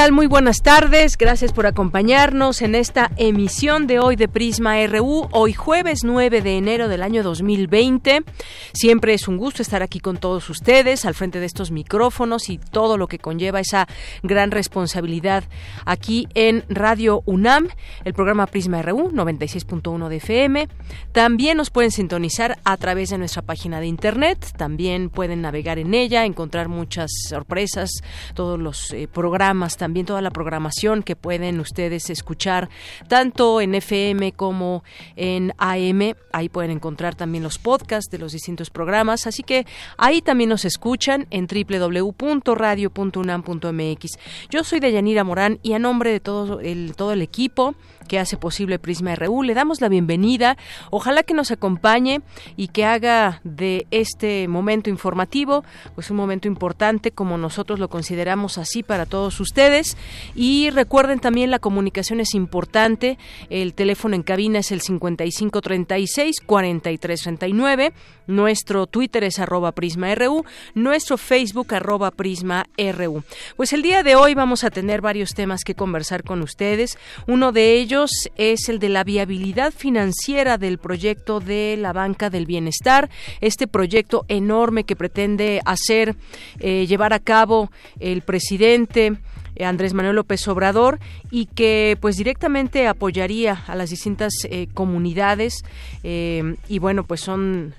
Tal? Muy buenas tardes. Gracias por acompañarnos en esta emisión de hoy de Prisma RU, hoy jueves 9 de enero del año 2020. Siempre es un gusto estar aquí con todos ustedes, al frente de estos micrófonos y todo lo que conlleva esa gran responsabilidad aquí en Radio UNAM, el programa Prisma RU 96.1 de FM. También nos pueden sintonizar a través de nuestra página de internet, también pueden navegar en ella, encontrar muchas sorpresas, todos los eh, programas también toda la programación que pueden ustedes escuchar tanto en FM como en AM. Ahí pueden encontrar también los podcasts de los distintos programas. Así que ahí también nos escuchan en www.radio.unam.mx. Yo soy Deyanira Morán y a nombre de todo el, todo el equipo que hace posible Prisma RU. Le damos la bienvenida. Ojalá que nos acompañe y que haga de este momento informativo pues un momento importante como nosotros lo consideramos así para todos ustedes. Y recuerden también la comunicación es importante. El teléfono en cabina es el 5536 4339. Nuestro Twitter es arroba Prisma RU. Nuestro Facebook arroba Prisma RU. Pues el día de hoy vamos a tener varios temas que conversar con ustedes. Uno de ellos es el de la viabilidad financiera del proyecto de la Banca del Bienestar, este proyecto enorme que pretende hacer, eh, llevar a cabo el presidente Andrés Manuel López Obrador y que pues directamente apoyaría a las distintas eh, comunidades eh, y bueno pues son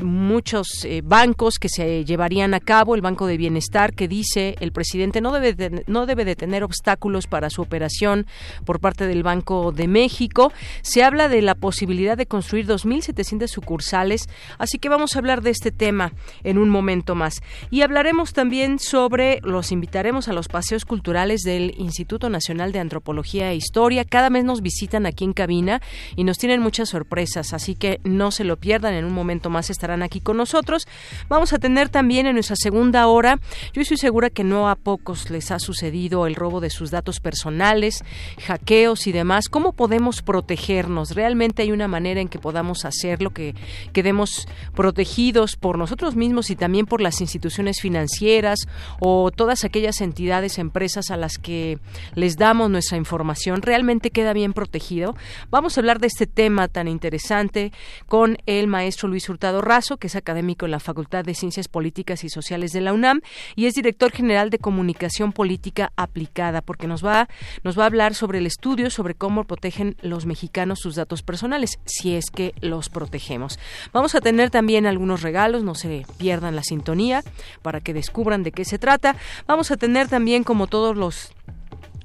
muchos bancos que se llevarían a cabo. El Banco de Bienestar que dice el presidente no debe de, no debe de tener obstáculos para su operación por parte del Banco de México. Se habla de la posibilidad de construir 2.700 sucursales así que vamos a hablar de este tema en un momento más. Y hablaremos también sobre los invitaremos a los paseos culturales del Instituto Nacional de Antropología e Historia. Cada mes nos visitan aquí en cabina y nos tienen muchas sorpresas, así que no se lo pierdan. En un momento más estarán aquí con nosotros. Vamos a tener también en nuestra segunda hora, yo estoy segura que no a pocos les ha sucedido el robo de sus datos personales, hackeos y demás. ¿Cómo podemos protegernos? ¿Realmente hay una manera en que podamos hacerlo, que quedemos protegidos por nosotros mismos y también por las instituciones financieras o todas aquellas entidades, empresas a las que les damos nuestra información realmente queda bien protegido. Vamos a hablar de este tema tan interesante con el maestro Luis Hurtado Razo, que es académico en la Facultad de Ciencias Políticas y Sociales de la UNAM y es director general de Comunicación Política Aplicada, porque nos va, nos va a hablar sobre el estudio sobre cómo protegen los mexicanos sus datos personales, si es que los protegemos. Vamos a tener también algunos regalos, no se pierdan la sintonía para que descubran de qué se trata. Vamos a tener también, como todos los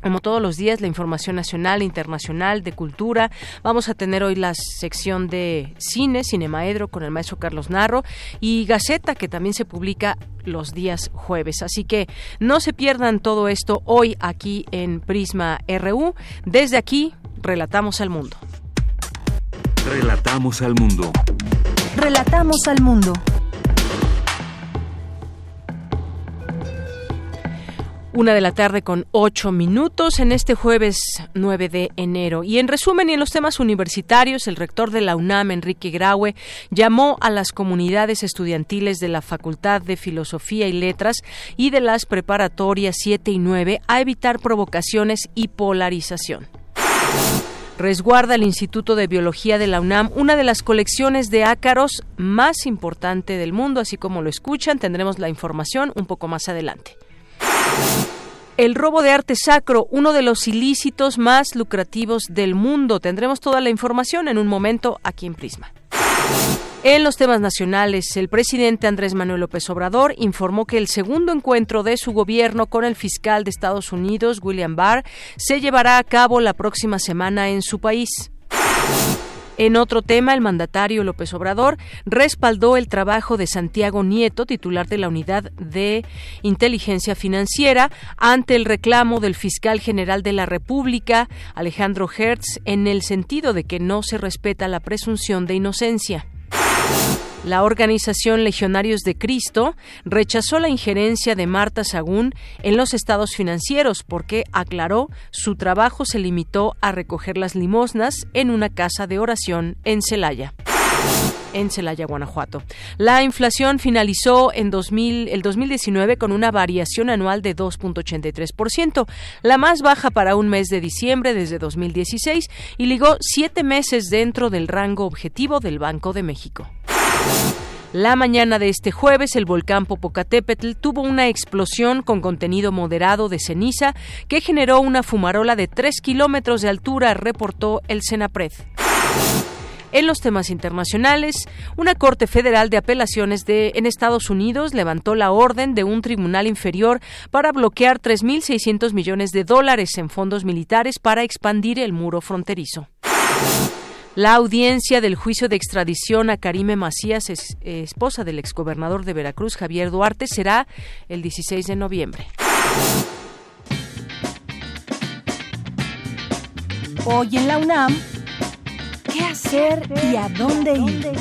como todos los días, la información nacional e internacional de cultura. Vamos a tener hoy la sección de cine, Cinemaedro, con el maestro Carlos Narro, y Gaceta, que también se publica los días jueves. Así que no se pierdan todo esto hoy aquí en Prisma RU. Desde aquí, relatamos al mundo. Relatamos al mundo. Relatamos al mundo. Una de la tarde con ocho minutos en este jueves 9 de enero. Y en resumen, y en los temas universitarios, el rector de la UNAM, Enrique Graue, llamó a las comunidades estudiantiles de la Facultad de Filosofía y Letras y de las preparatorias 7 y 9 a evitar provocaciones y polarización resguarda el Instituto de Biología de la UNAM una de las colecciones de ácaros más importante del mundo, así como lo escuchan, tendremos la información un poco más adelante. El robo de arte sacro, uno de los ilícitos más lucrativos del mundo. Tendremos toda la información en un momento aquí en Prisma. En los temas nacionales, el presidente Andrés Manuel López Obrador informó que el segundo encuentro de su gobierno con el fiscal de Estados Unidos, William Barr, se llevará a cabo la próxima semana en su país. En otro tema, el mandatario López Obrador respaldó el trabajo de Santiago Nieto, titular de la Unidad de Inteligencia Financiera, ante el reclamo del fiscal general de la República, Alejandro Hertz, en el sentido de que no se respeta la presunción de inocencia. La organización Legionarios de Cristo rechazó la injerencia de Marta Sagún en los estados financieros porque, aclaró, su trabajo se limitó a recoger las limosnas en una casa de oración en Celaya en Celaya, Guanajuato. La inflación finalizó en 2000, el 2019 con una variación anual de 2.83%, la más baja para un mes de diciembre desde 2016 y ligó siete meses dentro del rango objetivo del Banco de México. La mañana de este jueves, el volcán Popocatépetl tuvo una explosión con contenido moderado de ceniza que generó una fumarola de 3 kilómetros de altura, reportó el Senapred. En los temas internacionales, una Corte Federal de Apelaciones de, en Estados Unidos levantó la orden de un tribunal inferior para bloquear 3.600 millones de dólares en fondos militares para expandir el muro fronterizo. La audiencia del juicio de extradición a Karime Macías, esposa del exgobernador de Veracruz, Javier Duarte, será el 16 de noviembre. Hoy en la UNAM, ¿qué hacer y a dónde ir?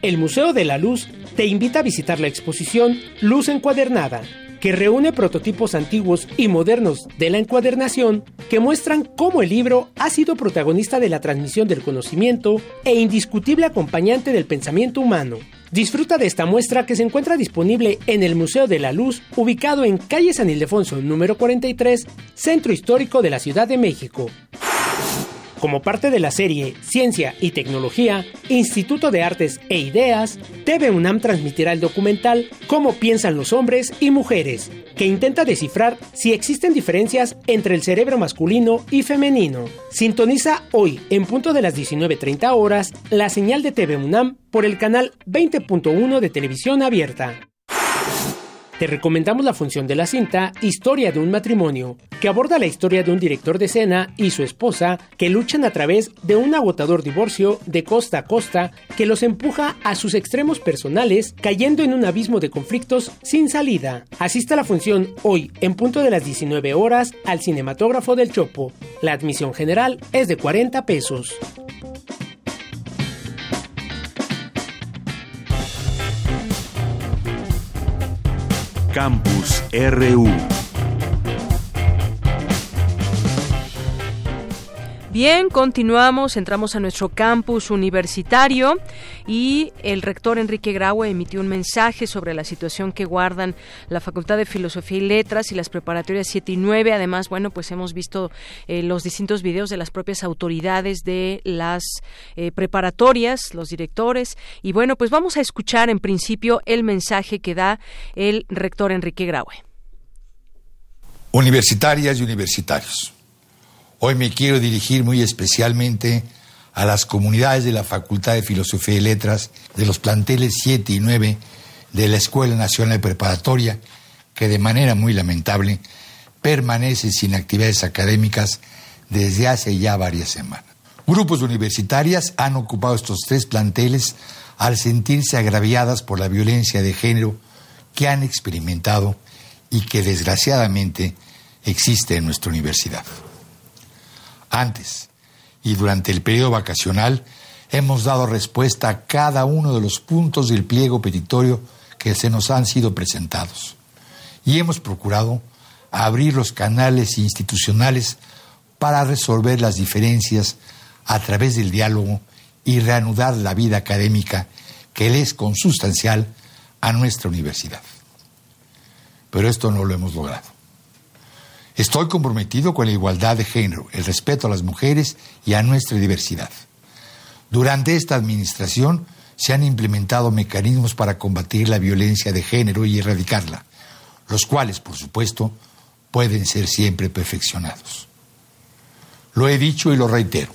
El Museo de la Luz te invita a visitar la exposición Luz Encuadernada que reúne prototipos antiguos y modernos de la encuadernación que muestran cómo el libro ha sido protagonista de la transmisión del conocimiento e indiscutible acompañante del pensamiento humano. Disfruta de esta muestra que se encuentra disponible en el Museo de la Luz, ubicado en calle San Ildefonso número 43, Centro Histórico de la Ciudad de México. Como parte de la serie Ciencia y Tecnología, Instituto de Artes e Ideas, TV UNAM transmitirá el documental Cómo piensan los hombres y mujeres, que intenta descifrar si existen diferencias entre el cerebro masculino y femenino. Sintoniza hoy, en punto de las 19.30 horas, la señal de TV UNAM por el canal 20.1 de televisión abierta. Te recomendamos la función de la cinta Historia de un matrimonio, que aborda la historia de un director de escena y su esposa que luchan a través de un agotador divorcio de costa a costa que los empuja a sus extremos personales, cayendo en un abismo de conflictos sin salida. Asista a la función hoy en punto de las 19 horas al cinematógrafo del Chopo. La admisión general es de 40 pesos. Campus RU. Bien, continuamos, entramos a nuestro campus universitario y el rector Enrique Graue emitió un mensaje sobre la situación que guardan la Facultad de Filosofía y Letras y las preparatorias 7 y 9. Además, bueno, pues hemos visto eh, los distintos videos de las propias autoridades de las eh, preparatorias, los directores. Y bueno, pues vamos a escuchar en principio el mensaje que da el rector Enrique Graue. Universitarias y universitarios. Hoy me quiero dirigir muy especialmente a las comunidades de la Facultad de Filosofía y Letras de los planteles 7 y 9 de la Escuela Nacional Preparatoria, que de manera muy lamentable permanece sin actividades académicas desde hace ya varias semanas. Grupos universitarias han ocupado estos tres planteles al sentirse agraviadas por la violencia de género que han experimentado y que desgraciadamente existe en nuestra universidad. Antes y durante el periodo vacacional hemos dado respuesta a cada uno de los puntos del pliego petitorio que se nos han sido presentados y hemos procurado abrir los canales institucionales para resolver las diferencias a través del diálogo y reanudar la vida académica que le es consustancial a nuestra universidad. Pero esto no lo hemos logrado. Estoy comprometido con la igualdad de género, el respeto a las mujeres y a nuestra diversidad. Durante esta administración se han implementado mecanismos para combatir la violencia de género y erradicarla, los cuales, por supuesto, pueden ser siempre perfeccionados. Lo he dicho y lo reitero.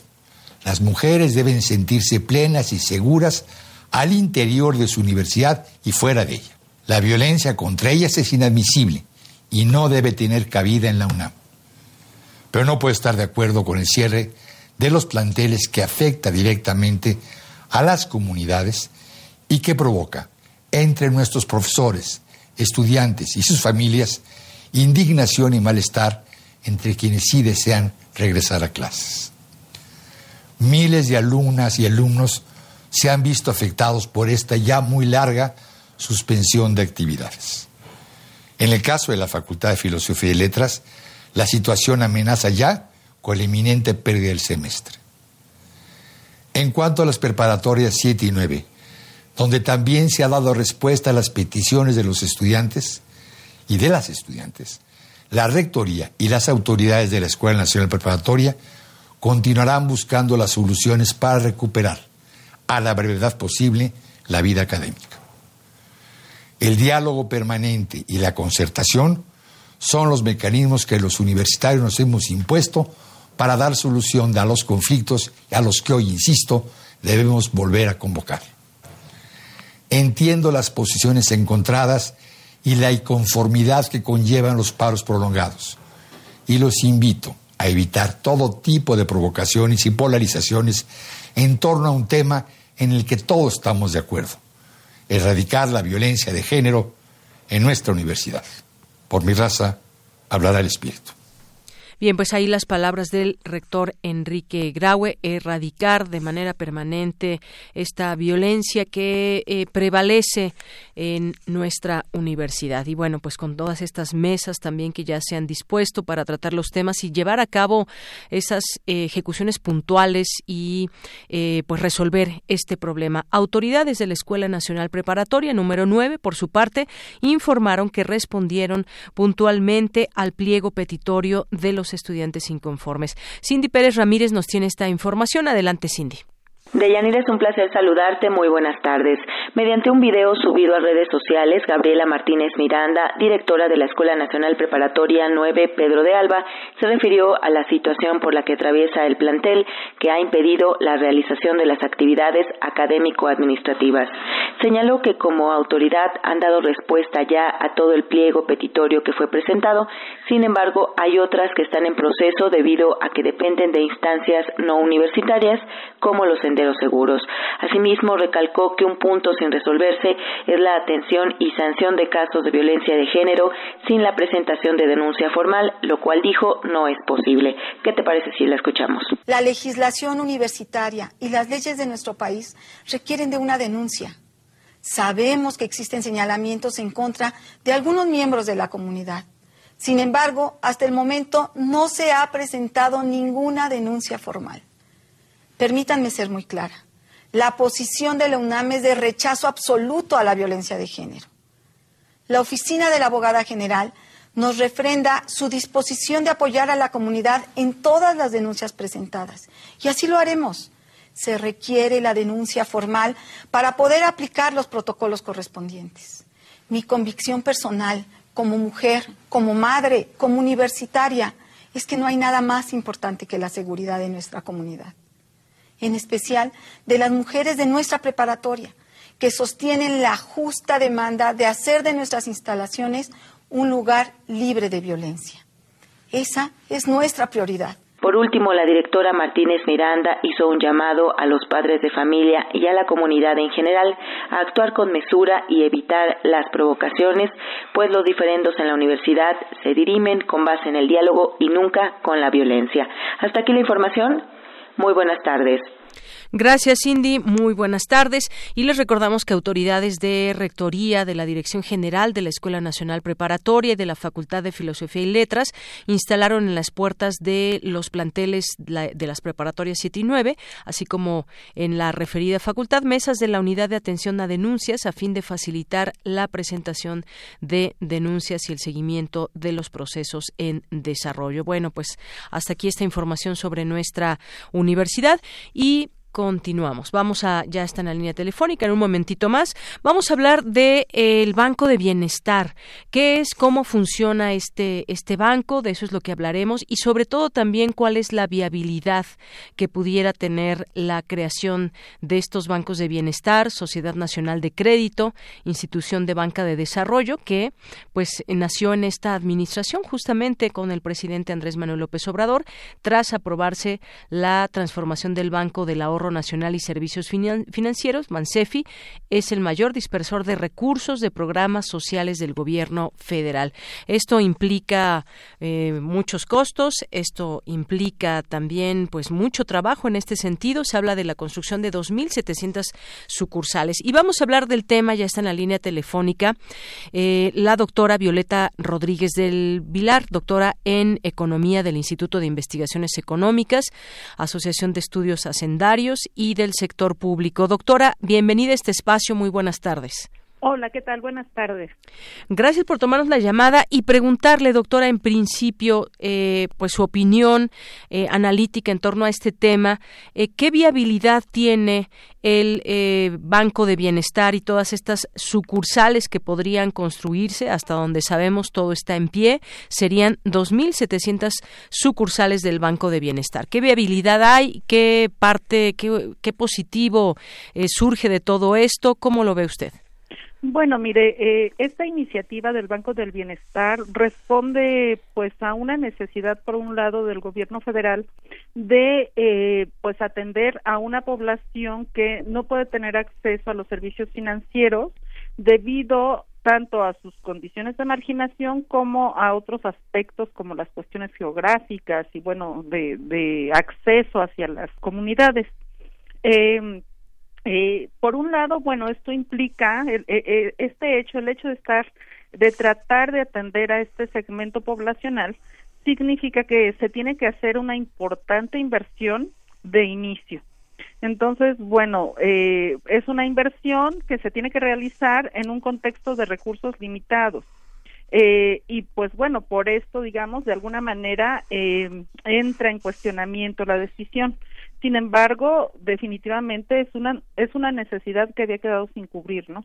Las mujeres deben sentirse plenas y seguras al interior de su universidad y fuera de ella. La violencia contra ellas es inadmisible y no debe tener cabida en la UNAM. Pero no puedo estar de acuerdo con el cierre de los planteles que afecta directamente a las comunidades y que provoca entre nuestros profesores, estudiantes y sus familias indignación y malestar entre quienes sí desean regresar a clases. Miles de alumnas y alumnos se han visto afectados por esta ya muy larga suspensión de actividades. En el caso de la Facultad de Filosofía y Letras, la situación amenaza ya con la inminente pérdida del semestre. En cuanto a las preparatorias 7 y 9, donde también se ha dado respuesta a las peticiones de los estudiantes y de las estudiantes, la Rectoría y las autoridades de la Escuela Nacional Preparatoria continuarán buscando las soluciones para recuperar a la brevedad posible la vida académica. El diálogo permanente y la concertación son los mecanismos que los universitarios nos hemos impuesto para dar solución a los conflictos a los que hoy, insisto, debemos volver a convocar. Entiendo las posiciones encontradas y la inconformidad que conllevan los paros prolongados y los invito a evitar todo tipo de provocaciones y polarizaciones en torno a un tema en el que todos estamos de acuerdo, erradicar la violencia de género en nuestra universidad. Por mi raza, hablará el espíritu. Bien, pues ahí las palabras del rector Enrique Graue, erradicar de manera permanente esta violencia que eh, prevalece en nuestra universidad. Y bueno, pues con todas estas mesas también que ya se han dispuesto para tratar los temas y llevar a cabo esas eh, ejecuciones puntuales y eh, pues resolver este problema. Autoridades de la Escuela Nacional Preparatoria número 9, por su parte, informaron que respondieron puntualmente al pliego petitorio de los estudiantes inconformes. Cindy Pérez Ramírez nos tiene esta información. Adelante, Cindy. Deyanira, es un placer saludarte. Muy buenas tardes. Mediante un video subido a redes sociales, Gabriela Martínez Miranda, directora de la Escuela Nacional Preparatoria 9 Pedro de Alba, se refirió a la situación por la que atraviesa el plantel que ha impedido la realización de las actividades académico-administrativas. Señaló que como autoridad han dado respuesta ya a todo el pliego petitorio que fue presentado, sin embargo hay otras que están en proceso debido a que dependen de instancias no universitarias como los senderos seguros. Asimismo, recalcó que un punto sin resolverse es la atención y sanción de casos de violencia de género sin la presentación de denuncia formal, lo cual dijo no es posible. ¿Qué te parece si la escuchamos? La legislación universitaria y las leyes de nuestro país requieren de una denuncia. Sabemos que existen señalamientos en contra de algunos miembros de la comunidad. Sin embargo, hasta el momento no se ha presentado ninguna denuncia formal. Permítanme ser muy clara. La posición de la UNAM es de rechazo absoluto a la violencia de género. La oficina de la abogada general nos refrenda su disposición de apoyar a la comunidad en todas las denuncias presentadas. Y así lo haremos. Se requiere la denuncia formal para poder aplicar los protocolos correspondientes. Mi convicción personal, como mujer, como madre, como universitaria, es que no hay nada más importante que la seguridad de nuestra comunidad en especial de las mujeres de nuestra preparatoria, que sostienen la justa demanda de hacer de nuestras instalaciones un lugar libre de violencia. Esa es nuestra prioridad. Por último, la directora Martínez Miranda hizo un llamado a los padres de familia y a la comunidad en general a actuar con mesura y evitar las provocaciones, pues los diferendos en la universidad se dirimen con base en el diálogo y nunca con la violencia. Hasta aquí la información. Muy buenas tardes. Gracias, Cindy. Muy buenas tardes. Y les recordamos que autoridades de Rectoría, de la Dirección General de la Escuela Nacional Preparatoria y de la Facultad de Filosofía y Letras instalaron en las puertas de los planteles de las preparatorias 7 y 9, así como en la referida facultad, mesas de la Unidad de Atención a Denuncias a fin de facilitar la presentación de denuncias y el seguimiento de los procesos en desarrollo. Bueno, pues hasta aquí esta información sobre nuestra universidad y continuamos. Vamos a, ya está en la línea telefónica, en un momentito más. Vamos a hablar de eh, el Banco de Bienestar. ¿Qué es, cómo funciona este, este banco? De eso es lo que hablaremos. Y sobre todo también cuál es la viabilidad que pudiera tener la creación de estos bancos de bienestar, Sociedad Nacional de Crédito, institución de banca de desarrollo, que pues nació en esta administración justamente con el presidente Andrés Manuel López Obrador, tras aprobarse la transformación del Banco del Ahorro Nacional y Servicios Financieros, MANSEFI, es el mayor dispersor de recursos de programas sociales del gobierno federal. Esto implica eh, muchos costos, esto implica también pues mucho trabajo en este sentido. Se habla de la construcción de 2.700 sucursales. Y vamos a hablar del tema, ya está en la línea telefónica, eh, la doctora Violeta Rodríguez del Vilar, doctora en Economía del Instituto de Investigaciones Económicas, Asociación de Estudios Hacendarios, y del sector público. Doctora, bienvenida a este espacio. Muy buenas tardes. Hola, ¿qué tal? Buenas tardes. Gracias por tomarnos la llamada y preguntarle, doctora, en principio, eh, pues su opinión eh, analítica en torno a este tema. Eh, ¿Qué viabilidad tiene el Banco de Bienestar y todas estas sucursales que podrían construirse? Hasta donde sabemos todo está en pie. Serían 2.700 sucursales del Banco de Bienestar. ¿Qué viabilidad hay? ¿Qué parte, qué, qué positivo surge de todo esto? ¿Cómo lo ve usted? Bueno, mire, eh, esta iniciativa del Banco del Bienestar responde, pues, a una necesidad por un lado del Gobierno Federal de, eh, pues, atender a una población que no puede tener acceso a los servicios financieros debido tanto a sus condiciones de marginación como a otros aspectos como las cuestiones geográficas y bueno de, de acceso hacia las comunidades. Eh, eh, por un lado, bueno, esto implica eh, eh, este hecho, el hecho de estar, de tratar de atender a este segmento poblacional, significa que se tiene que hacer una importante inversión de inicio. Entonces, bueno, eh, es una inversión que se tiene que realizar en un contexto de recursos limitados. Eh, y pues bueno, por esto, digamos, de alguna manera eh, entra en cuestionamiento la decisión. Sin embargo, definitivamente es una es una necesidad que había quedado sin cubrir, ¿no?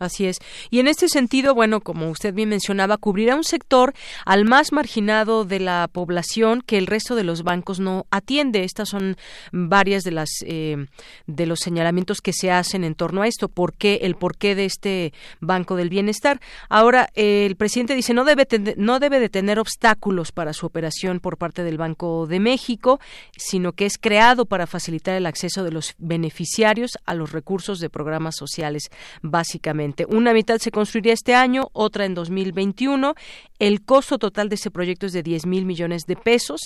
Así es. Y en este sentido, bueno, como usted bien mencionaba, cubrirá un sector al más marginado de la población que el resto de los bancos no atiende. Estas son varias de las eh, de los señalamientos que se hacen en torno a esto. ¿Por qué el porqué de este banco del bienestar? Ahora el presidente dice no debe no debe de tener obstáculos para su operación por parte del Banco de México, sino que es creado para facilitar el acceso de los beneficiarios a los recursos de programas sociales, básicamente. Una mitad se construiría este año, otra en 2021. El costo total de ese proyecto es de 10 mil millones de pesos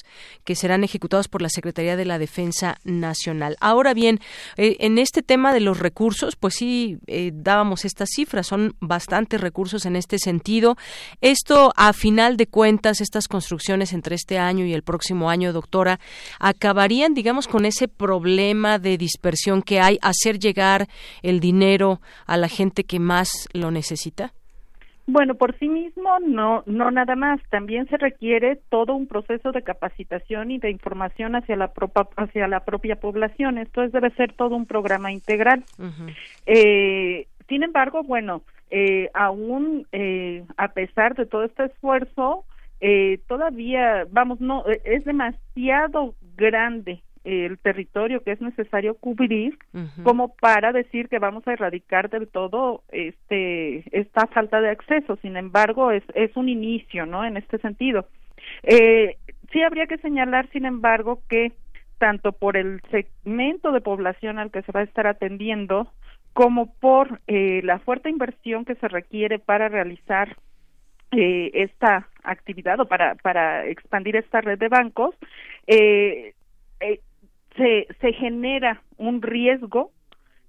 que serán ejecutados por la Secretaría de la Defensa Nacional. Ahora bien, eh, en este tema de los recursos, pues sí, eh, dábamos estas cifras, son bastantes recursos en este sentido. Esto, a final de cuentas, estas construcciones entre este año y el próximo año, doctora, acabarían, digamos, con ese problema de dispersión que hay, hacer llegar el dinero a la gente que más lo necesita? Bueno, por sí mismo no, no nada más. También se requiere todo un proceso de capacitación y de información hacia la, hacia la propia población. Esto es, debe ser todo un programa integral. eh, sin embargo, bueno, eh, aún eh, a pesar de todo este esfuerzo, eh, todavía, vamos, no, es demasiado grande el territorio que es necesario cubrir como para decir que vamos a erradicar del todo este esta falta de acceso. Sin embargo es es un inicio no en este sentido. Eh, sí habría que señalar sin embargo que tanto por el segmento de población al que se va a estar atendiendo como por eh, la fuerte inversión que se requiere para realizar eh, esta actividad o para para expandir esta red de bancos eh, eh, se, se genera un riesgo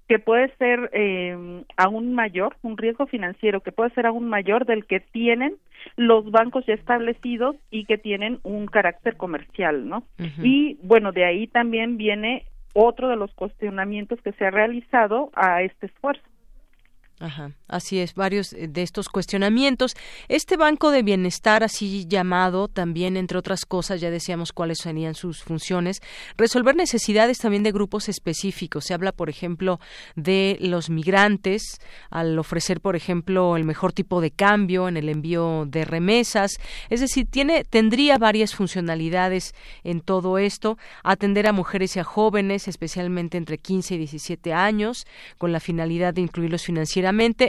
que puede ser eh, aún mayor, un riesgo financiero que puede ser aún mayor del que tienen los bancos ya establecidos y que tienen un carácter comercial, ¿no? Y bueno, de ahí también viene otro de los cuestionamientos que se ha realizado a este esfuerzo. Ajá, así es, varios eh, de estos cuestionamientos. Este Banco de Bienestar, así llamado, también, entre otras cosas, ya decíamos cuáles serían sus funciones, resolver necesidades también de grupos específicos. Se habla, por ejemplo, de los migrantes, al ofrecer, por ejemplo, el mejor tipo de cambio en el envío de remesas. Es decir, tiene, tendría varias funcionalidades en todo esto. Atender a mujeres y a jóvenes, especialmente entre 15 y 17 años, con la finalidad de incluirlos financieramente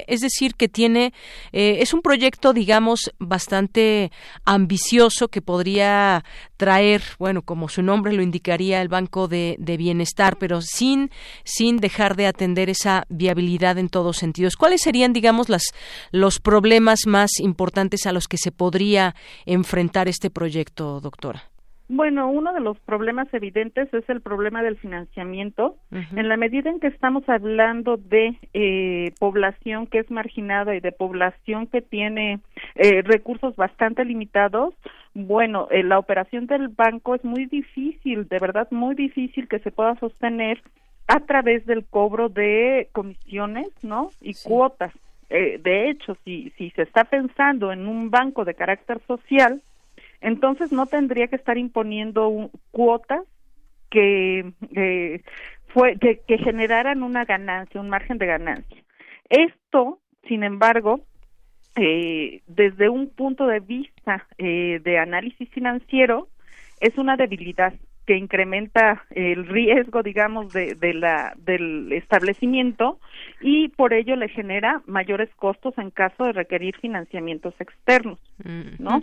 es decir, que tiene, eh, es un proyecto, digamos, bastante ambicioso que podría traer, bueno, como su nombre lo indicaría, el Banco de, Bienestar, pero sin, sin dejar de atender esa viabilidad en todos sentidos. ¿Cuáles serían, digamos, las, los problemas más importantes a los que se podría enfrentar este proyecto, doctora? Bueno, uno de los problemas evidentes es el problema del financiamiento. En la medida en que estamos hablando de eh, población que es marginada y de población que tiene eh, recursos bastante limitados, bueno, eh, la operación del banco es muy difícil, de verdad muy difícil que se pueda sostener a través del cobro de comisiones, ¿no? Y cuotas. de hecho, si, si se está pensando en un banco de carácter social, entonces no tendría que estar imponiendo cuotas que, eh, fue, que, generaran una ganancia, un margen de ganancia. Esto, sin embargo, eh, desde un punto de vista eh, de análisis financiero, es una debilidad que incrementa el riesgo, digamos, de, la, del establecimiento y por ello le genera mayores costos en caso de requerir financiamientos externos, ¿no?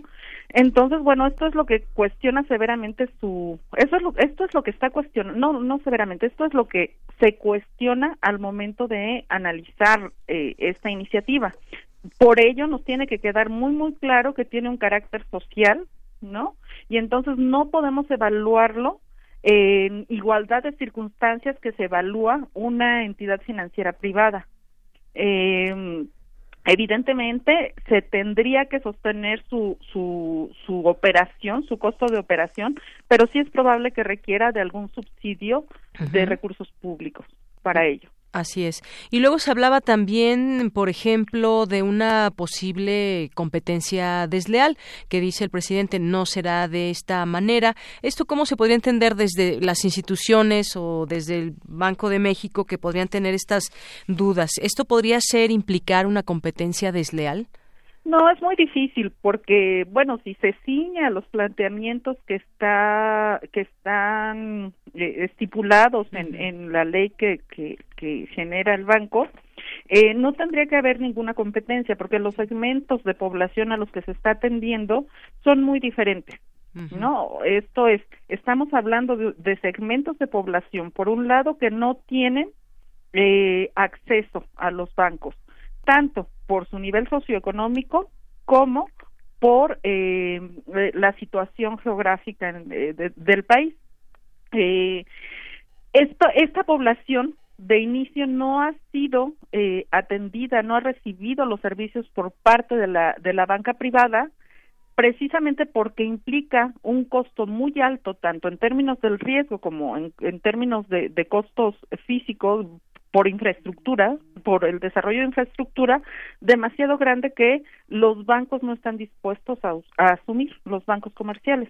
Entonces, bueno, esto es lo que cuestiona severamente su, eso es lo, esto es lo que está cuestionando, no, no severamente, esto es lo que se cuestiona al momento de analizar eh, esta iniciativa. Por ello nos tiene que quedar muy, muy claro que tiene un carácter social, ¿no? Y entonces no podemos evaluarlo en igualdad de circunstancias que se evalúa una entidad financiera privada. Eh, evidentemente se tendría que sostener su, su, su operación, su costo de operación, pero sí es probable que requiera de algún subsidio de recursos públicos para ello. Así es. Y luego se hablaba también, por ejemplo, de una posible competencia desleal, que dice el presidente no será de esta manera. ¿Esto cómo se podría entender desde las instituciones o desde el Banco de México que podrían tener estas dudas? ¿Esto podría ser implicar una competencia desleal? No, es muy difícil porque, bueno, si se ciña los planteamientos que está que están eh, estipulados en, en la ley que, que, que genera el banco, eh, no tendría que haber ninguna competencia porque los segmentos de población a los que se está atendiendo son muy diferentes. No, esto es, estamos hablando de, de, segmentos de población, por un lado, que no tienen eh, acceso a los bancos, tanto por su nivel socioeconómico como por eh, la situación geográfica del país. Eh, esta población de inicio no ha sido eh, atendida, no ha recibido los servicios por parte de la, de la banca privada, precisamente porque implica un costo muy alto, tanto en términos del riesgo como en, en términos de, costos físicos por infraestructura, por el desarrollo de infraestructura demasiado grande que los bancos no están dispuestos a, asumir, los bancos comerciales.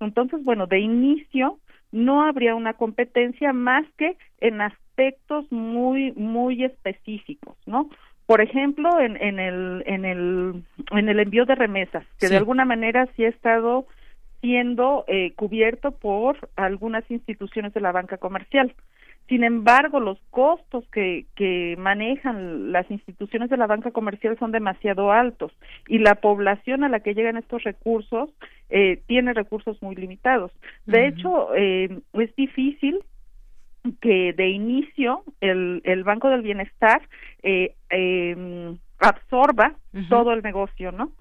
Entonces, bueno, de inicio no habría una competencia más que en aspectos muy muy específicos, ¿no? Por ejemplo, en, en el en el en el envío de remesas, que de alguna manera sí ha estado siendo eh, cubierto por algunas instituciones de la banca comercial. Sin embargo, los costos que, que manejan las instituciones de la banca comercial son demasiado altos y la población a la que llegan estos recursos eh, tiene recursos muy limitados. De hecho, eh, es difícil que de inicio el, el Banco del Bienestar eh, em, absorba todo el negocio, ¿no?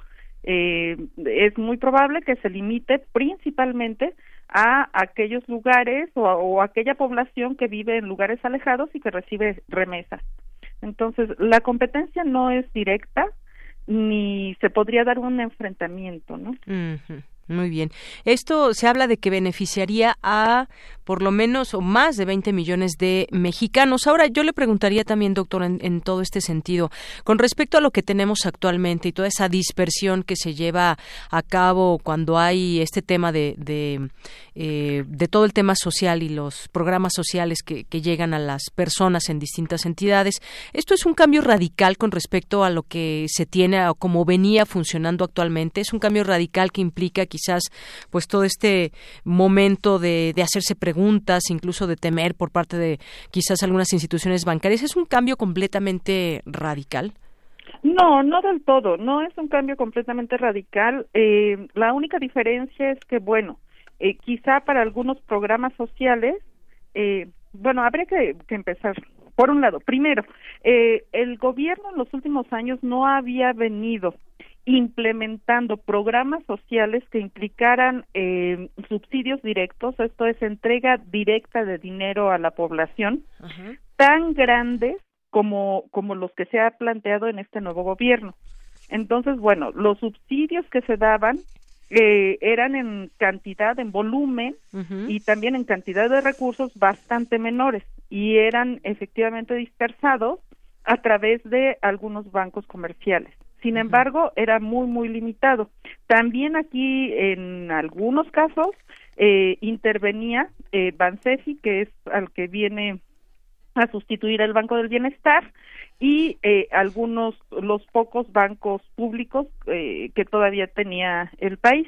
es muy probable que se limite principalmente a aquellos lugares o, aquella población que vive en lugares alejados y que recibe remesas. Entonces, la competencia no es directa ni se podría dar un enfrentamiento, ¿no? Muy bien. Esto se habla de que beneficiaría a por lo menos o más de 20 millones de mexicanos. Ahora, yo le preguntaría también, doctor, en, todo este sentido, con respecto a lo que tenemos actualmente y toda esa dispersión que se lleva a cabo cuando hay este tema de, de, eh, todo el tema social y los programas sociales que, que llegan a las personas en distintas entidades. Esto es un cambio radical con respecto a lo que se tiene o como venía funcionando actualmente. Es un cambio radical que implica quizás pues todo este momento de, hacerse preguntas incluso de temer por parte de quizás algunas instituciones bancarias. ¿Es un cambio completamente radical? No, no del todo, no es un cambio completamente radical. Eh, la única diferencia es que, bueno, eh, quizá para algunos programas sociales, eh, bueno, habría que, que, empezar. Por un lado, primero, el gobierno en los últimos años no había venido implementando programas sociales que implicaran eh, subsidios directos, esto es entrega directa de dinero a la población, tan grandes como, como los que se ha planteado en este nuevo gobierno. Entonces, bueno, los subsidios que se daban eh, eran en cantidad, en volumen y también en cantidad de recursos bastante menores y eran efectivamente dispersados a través de algunos bancos comerciales. Sin embargo, era muy, muy limitado. También aquí, en algunos casos, eh, intervenía eh, Bansefi, que es al que viene a sustituir el Banco del Bienestar, y eh, algunos, los pocos bancos públicos eh, que todavía tenía el país.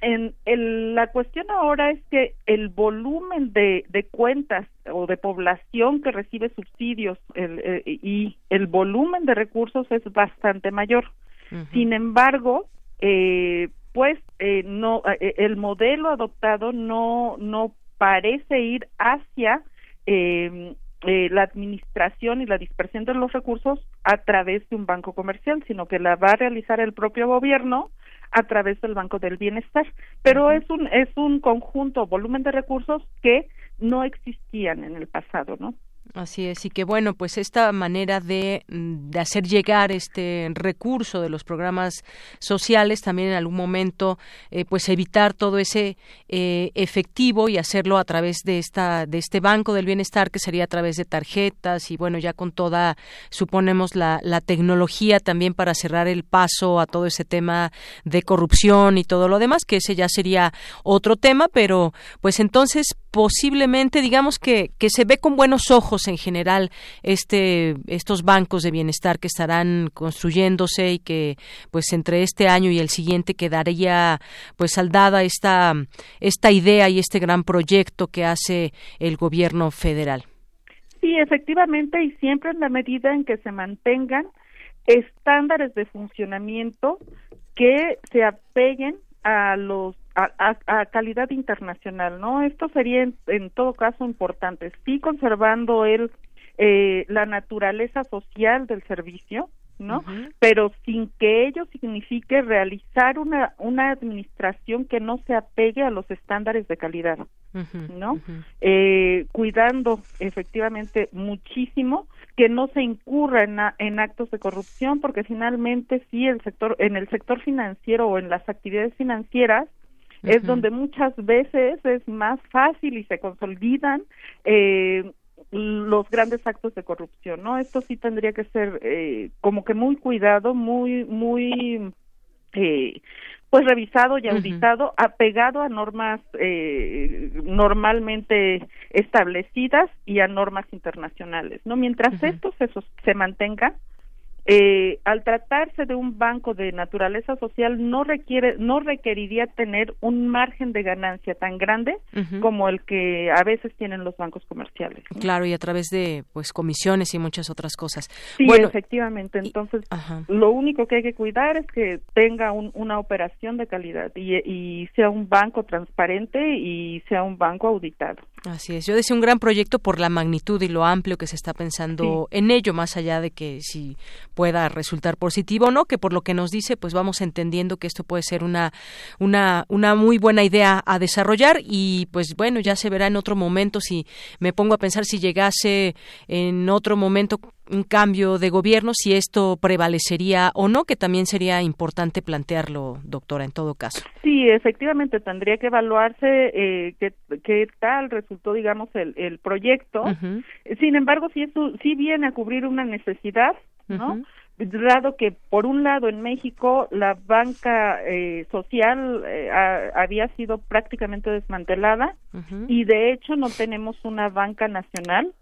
En el, la cuestión ahora es que el volumen de, de cuentas o de población que recibe subsidios el, eh, y el volumen de recursos es bastante mayor. Sin embargo, eh, pues eh, no eh, el modelo adoptado no no parece ir hacia eh, la administración y la dispersión de los recursos a través de un banco comercial, sino que la va a realizar el propio gobierno a través del Banco del Bienestar. Pero es un es un conjunto, volumen de recursos que no existían en el pasado, ¿no? Así es, y que bueno, pues esta manera de, mm, de, hacer llegar este recurso de los programas sociales también en algún momento, eh, pues evitar todo ese eh, efectivo y hacerlo a través de esta de este banco del bienestar que sería a través de tarjetas y bueno ya con toda suponemos la, la tecnología también para cerrar el paso a todo ese tema de corrupción y todo lo demás que ese ya sería otro tema, pero pues entonces posiblemente digamos que, que se ve con buenos ojos en general este estos bancos de bienestar que estarán construyéndose y que pues entre este año y el siguiente quedaría pues saldada esta esta idea y este gran proyecto que hace el gobierno federal. Sí, efectivamente y siempre en la medida en que se mantengan estándares de funcionamiento que se apeguen a los a, calidad internacional, ¿no? Esto sería en, todo caso importante, sí conservando el eh, la naturaleza social del servicio, ¿no? Pero sin que ello signifique realizar una una administración que no se apegue a los estándares de calidad, ¿no? eh, cuidando efectivamente muchísimo que no se incurra en, en actos de corrupción, porque finalmente sí el sector en el sector financiero o en las actividades financieras es donde muchas veces es más fácil y se consolidan eh, los grandes actos de corrupción, ¿no? Esto sí tendría que ser eh, como que muy cuidado, muy, muy, eh, pues revisado y auditado, apegado a normas eh, normalmente establecidas y a normas internacionales, ¿no? Mientras esto se, se mantenga, eh, al tratarse de un banco de naturaleza social no requiere no requeriría tener un margen de ganancia tan grande como el que a veces tienen los bancos comerciales claro y a través de pues comisiones y muchas otras cosas. Sí bueno, efectivamente. entonces lo único que hay que cuidar es que tenga una operación de calidad y, y sea un banco transparente y sea un banco auditado así es. Yo decía un gran proyecto por la magnitud y lo amplio que se está pensando en ello más allá de que si pueda resultar positivo o no, que por lo que nos dice, pues vamos entendiendo que esto puede ser una, una, una muy buena idea a desarrollar y pues bueno, ya se verá en otro momento. Si me pongo a pensar si llegase en otro momento un cambio de gobierno, si esto prevalecería o no, que también sería importante plantearlo, doctora, en todo caso. Sí, efectivamente, tendría que evaluarse eh, qué, tal resultó, digamos, el, el proyecto. Sin embargo, sí, eso, sí viene a cubrir una necesidad, ¿no? dado que por un lado en México la banca eh, social eh, había sido prácticamente desmantelada y de hecho no tenemos una banca nacional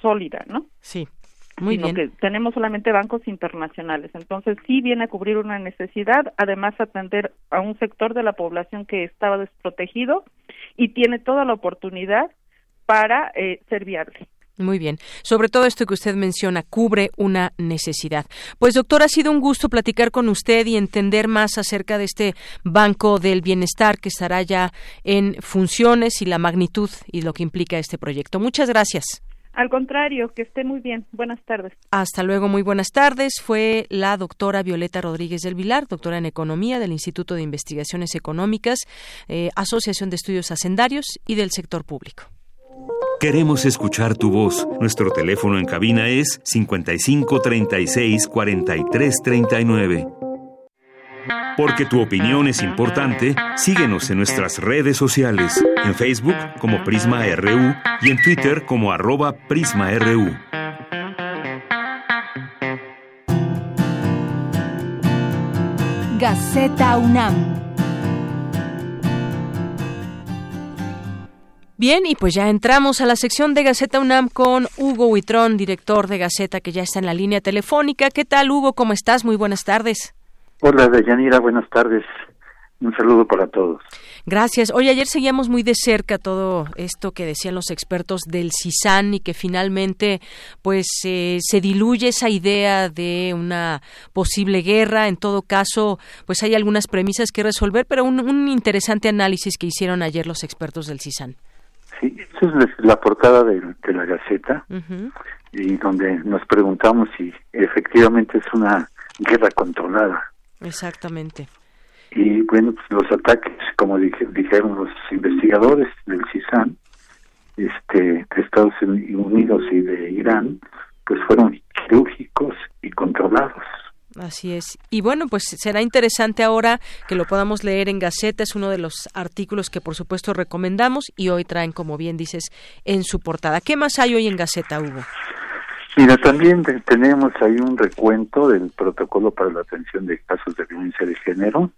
sólida, ¿no? Sí. Muy bien. que tenemos solamente bancos internacionales. Entonces, sí viene a cubrir una necesidad, además atender a un sector de la población que estaba desprotegido y tiene toda la oportunidad para eh, ser viable. Muy bien. Sobre todo esto que usted menciona, cubre una necesidad. Pues doctor, ha sido un gusto platicar con usted y entender más acerca de este Banco del Bienestar que estará ya en funciones y la magnitud y lo que implica este proyecto. Muchas gracias. Al contrario, que esté muy bien. Buenas tardes. Hasta luego, muy buenas tardes. Fue la doctora Violeta Rodríguez del Vilar, doctora en Economía del Instituto de Investigaciones Económicas, eh, Asociación de Estudios Hacendarios y del Sector Público. Queremos escuchar tu voz. Nuestro teléfono en cabina es 55 36 43 39. Porque tu opinión es importante, síguenos en nuestras redes sociales, en Facebook como Prisma RU y en Twitter como arroba PrismaRU. Gaceta UNAM Bien, y pues ya entramos a la sección de Gaceta UNAM con Hugo Huitrón, director de Gaceta, que ya está en la línea telefónica. ¿Qué tal, Hugo? ¿Cómo estás? Muy buenas tardes. Hola, Deyanira, buenas tardes. Un saludo para todos. Gracias. Hoy ayer seguíamos muy de cerca todo esto que decían los expertos del CISAN y que finalmente pues eh, se diluye esa idea de una posible guerra. En todo caso, pues hay algunas premisas que resolver, pero un, interesante análisis que hicieron ayer los expertos del CISAN. Sí, esa es la portada de, la Gaceta y donde nos preguntamos si efectivamente es una guerra controlada. Exactamente. Y bueno, pues los ataques, como dijeron los investigadores del CISAN, este, de Estados Unidos y de Irán, pues fueron quirúrgicos y controlados. Así es. Y bueno, pues será interesante ahora que lo podamos leer en Gaceta. Es uno de los artículos que por supuesto recomendamos y hoy traen, como bien dices, en su portada. ¿Qué más hay hoy en Gaceta, Hugo? Mira, también tenemos ahí un recuento del protocolo para la atención de casos de violencia de género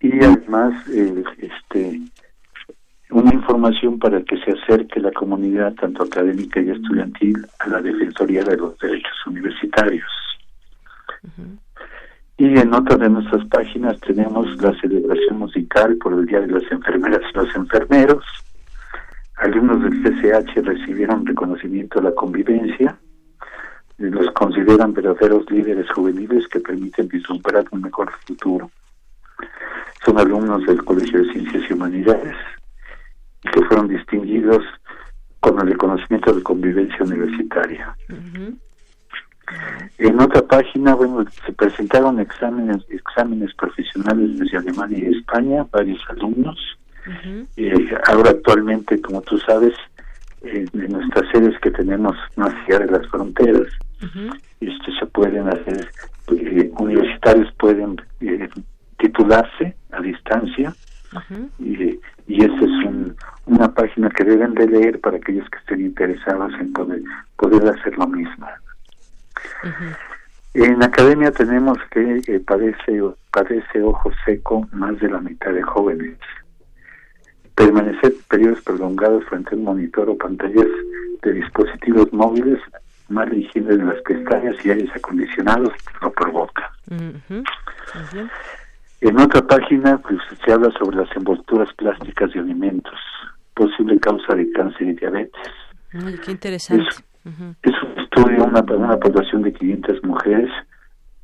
y además este una información para que se acerque la comunidad tanto académica y estudiantil a la Defensoría de los Derechos Universitarios. Y en otra de nuestras páginas tenemos la celebración musical por el Día de las Enfermeras y los Enfermeros. Alumnos del CCH recibieron reconocimiento a la convivencia. Los consideran verdaderos líderes juveniles que permiten vislumbrar un mejor futuro. Son alumnos del Colegio de Ciencias y Humanidades y que fueron distinguidos con el reconocimiento de convivencia universitaria. En otra página, bueno, se presentaron exámenes exámenes profesionales desde Alemania y España, varios alumnos. Eh, ahora actualmente, como tú sabes, en nuestras sedes que tenemos más allá de las fronteras, este, se pueden hacer, eh, universitarios pueden eh, titularse a distancia y, y esa es una página que deben de leer para aquellos que estén interesados en poder, poder hacer lo mismo. En academia tenemos que eh, padece, padece ojo seco más de la mitad de jóvenes. Permanecer periodos prolongados frente a un monitor o pantallas de dispositivos móviles, mala higiene de las pestañas y aires acondicionados lo provoca. En otra página pues, se habla sobre las envolturas plásticas de alimentos, posible causa de cáncer y diabetes. qué interesante. Es un estudio, una, una población de 500 mujeres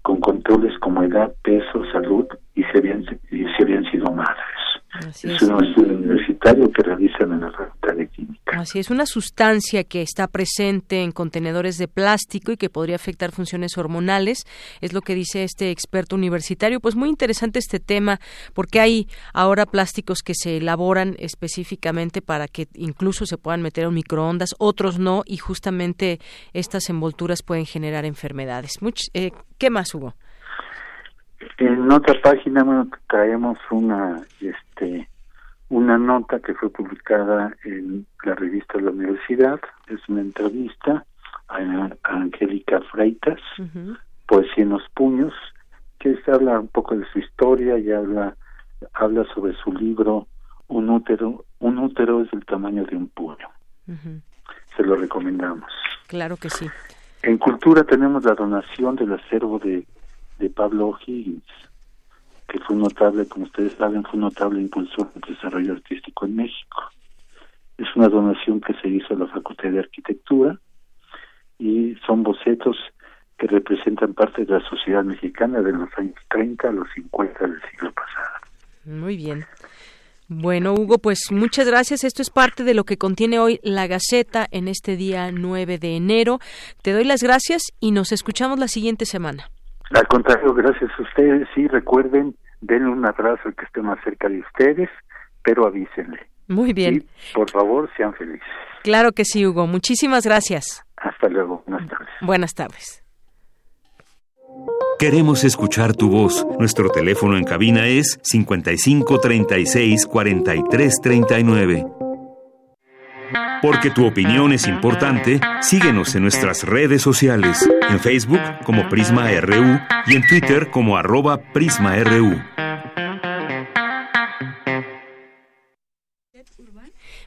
con controles como edad, peso, salud y si habían, y habían sido madres. Es, un estudio universitario que realizan en la Facultad de Química. Así es, una sustancia que está presente en contenedores de plástico y que podría afectar funciones hormonales, es lo que dice este experto universitario. Pues muy interesante este tema, porque hay ahora plásticos que se elaboran específicamente para que incluso se puedan meter en microondas, otros no, y justamente estas envolturas pueden generar enfermedades. Eh, ¿Qué más, Hugo? En otra página bueno, traemos una este una nota que fue publicada en la revista de la universidad, es una entrevista a, Angélica Freitas, Poesía en los puños, que se habla un poco de su historia y habla habla sobre su libro Un útero, un útero es el tamaño de un puño. Se lo recomendamos. Claro que sí. En cultura tenemos la donación del acervo de, de Pablo O'Higgins, que fue notable, como ustedes saben, fue un notable impulsor del desarrollo artístico en México. Es una donación que se hizo a la Facultad de Arquitectura y son bocetos que representan parte de la sociedad mexicana de los años 30 a los 50 del siglo pasado. Muy bien. Bueno, Hugo, pues muchas gracias. Esto es parte de lo que contiene hoy la Gaceta en este día 9 de enero. Te doy las gracias y nos escuchamos la siguiente semana. Al contrario, gracias a ustedes. Sí, recuerden, denle un abrazo al que esté más cerca de ustedes, pero avísenle. Muy bien. por favor, sean felices. Claro que sí, Hugo. Muchísimas gracias. Hasta luego. Buenas tardes. Buenas tardes. Queremos escuchar tu voz. Nuestro teléfono en cabina es 55 36 43 39. Porque tu opinión es importante, síguenos en nuestras redes sociales, en Facebook como Prisma RU y en Twitter como arroba PrismaRU.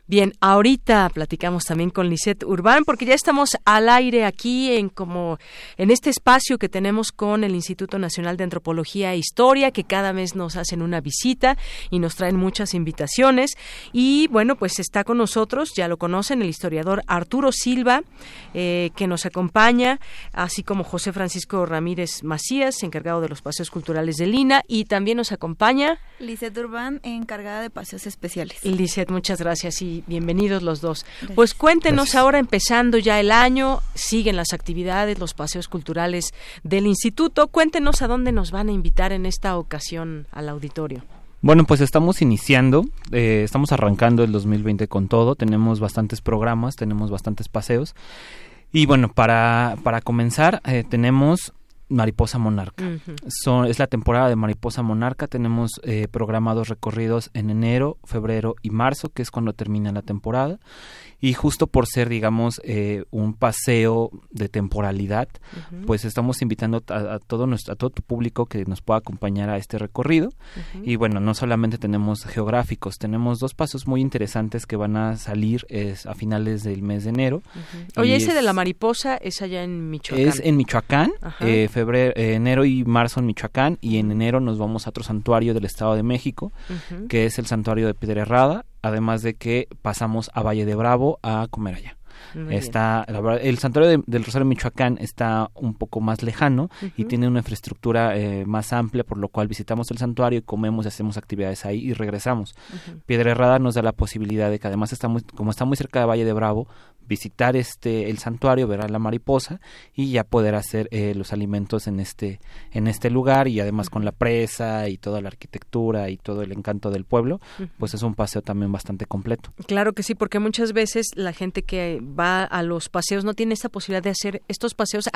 Bien, ahorita platicamos también con Lisette Urbán porque ya estamos al aire aquí en como en este espacio que tenemos con el Instituto Nacional de Antropología e Historia que cada mes nos hacen una visita y nos traen muchas invitaciones y bueno pues está con nosotros ya lo conocen el historiador Arturo Silva eh, que nos acompaña así como José Francisco Ramírez Macías encargado de los paseos culturales de Lina y también nos acompaña Lisette Urbán encargada de paseos especiales. Lisette muchas gracias y bienvenidos los dos. Pues cuéntenos ahora, empezando ya el año, siguen las actividades, los paseos culturales del instituto. Cuéntenos a dónde nos van a invitar en esta ocasión al auditorio. Bueno, pues estamos iniciando, eh, estamos arrancando el 2020 con todo, tenemos bastantes programas, tenemos bastantes paseos. Y bueno, para, para comenzar, eh, tenemos Mariposa Monarca. Son, es la temporada de Mariposa Monarca. Tenemos eh, programados recorridos en enero, febrero y marzo, que es cuando termina la temporada y justo por ser, digamos, eh, un paseo de temporalidad, pues estamos invitando a, todo nuestro, a todo tu público que nos pueda acompañar a este recorrido. Y bueno, no solamente tenemos geográficos, tenemos dos pasos muy interesantes que van a salir es, a finales del mes de enero. Oye, ese de la mariposa es allá en Michoacán. Es en Michoacán, eh, febrero, eh, enero y marzo en Michoacán, y en enero nos vamos a otro santuario del Estado de México, que es el santuario de Piedra Herrada además de que pasamos a Valle de Bravo a comer allá. está el santuario del Rosario Michoacán está un poco más lejano y tiene una infraestructura eh, más amplia por lo cual visitamos el santuario y comemos y hacemos actividades ahí y regresamos. Piedra Herrada nos da la posibilidad de que además está muy, como está muy cerca de Valle de Bravo visitar este el santuario, ver a la mariposa y ya poder hacer eh, los alimentos en este en este lugar y además con la presa y toda la arquitectura y todo el encanto del pueblo, pues es un paseo también bastante completo. Claro que sí, porque muchas veces la gente que va a los paseos no tiene esa posibilidad de hacer estos paseos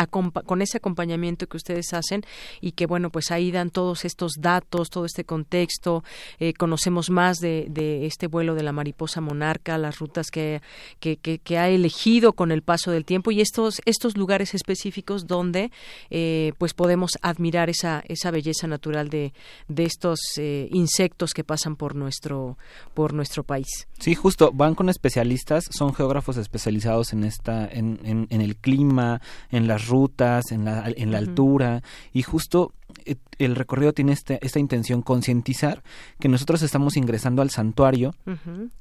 con ese acompañamiento que ustedes hacen y que bueno, pues ahí dan todos estos datos, todo este contexto, eh, conocemos más de, de, este vuelo de la mariposa monarca, las rutas que, que, que, que hay elegido con el paso del tiempo y estos estos lugares específicos donde eh, pues podemos admirar esa esa belleza natural de, de estos eh, insectos que pasan por nuestro por nuestro país. Sí justo van con especialistas son geógrafos especializados en esta en, en, el clima en las rutas en la en la altura y justo el recorrido tiene este, esta intención concientizar que nosotros estamos ingresando al santuario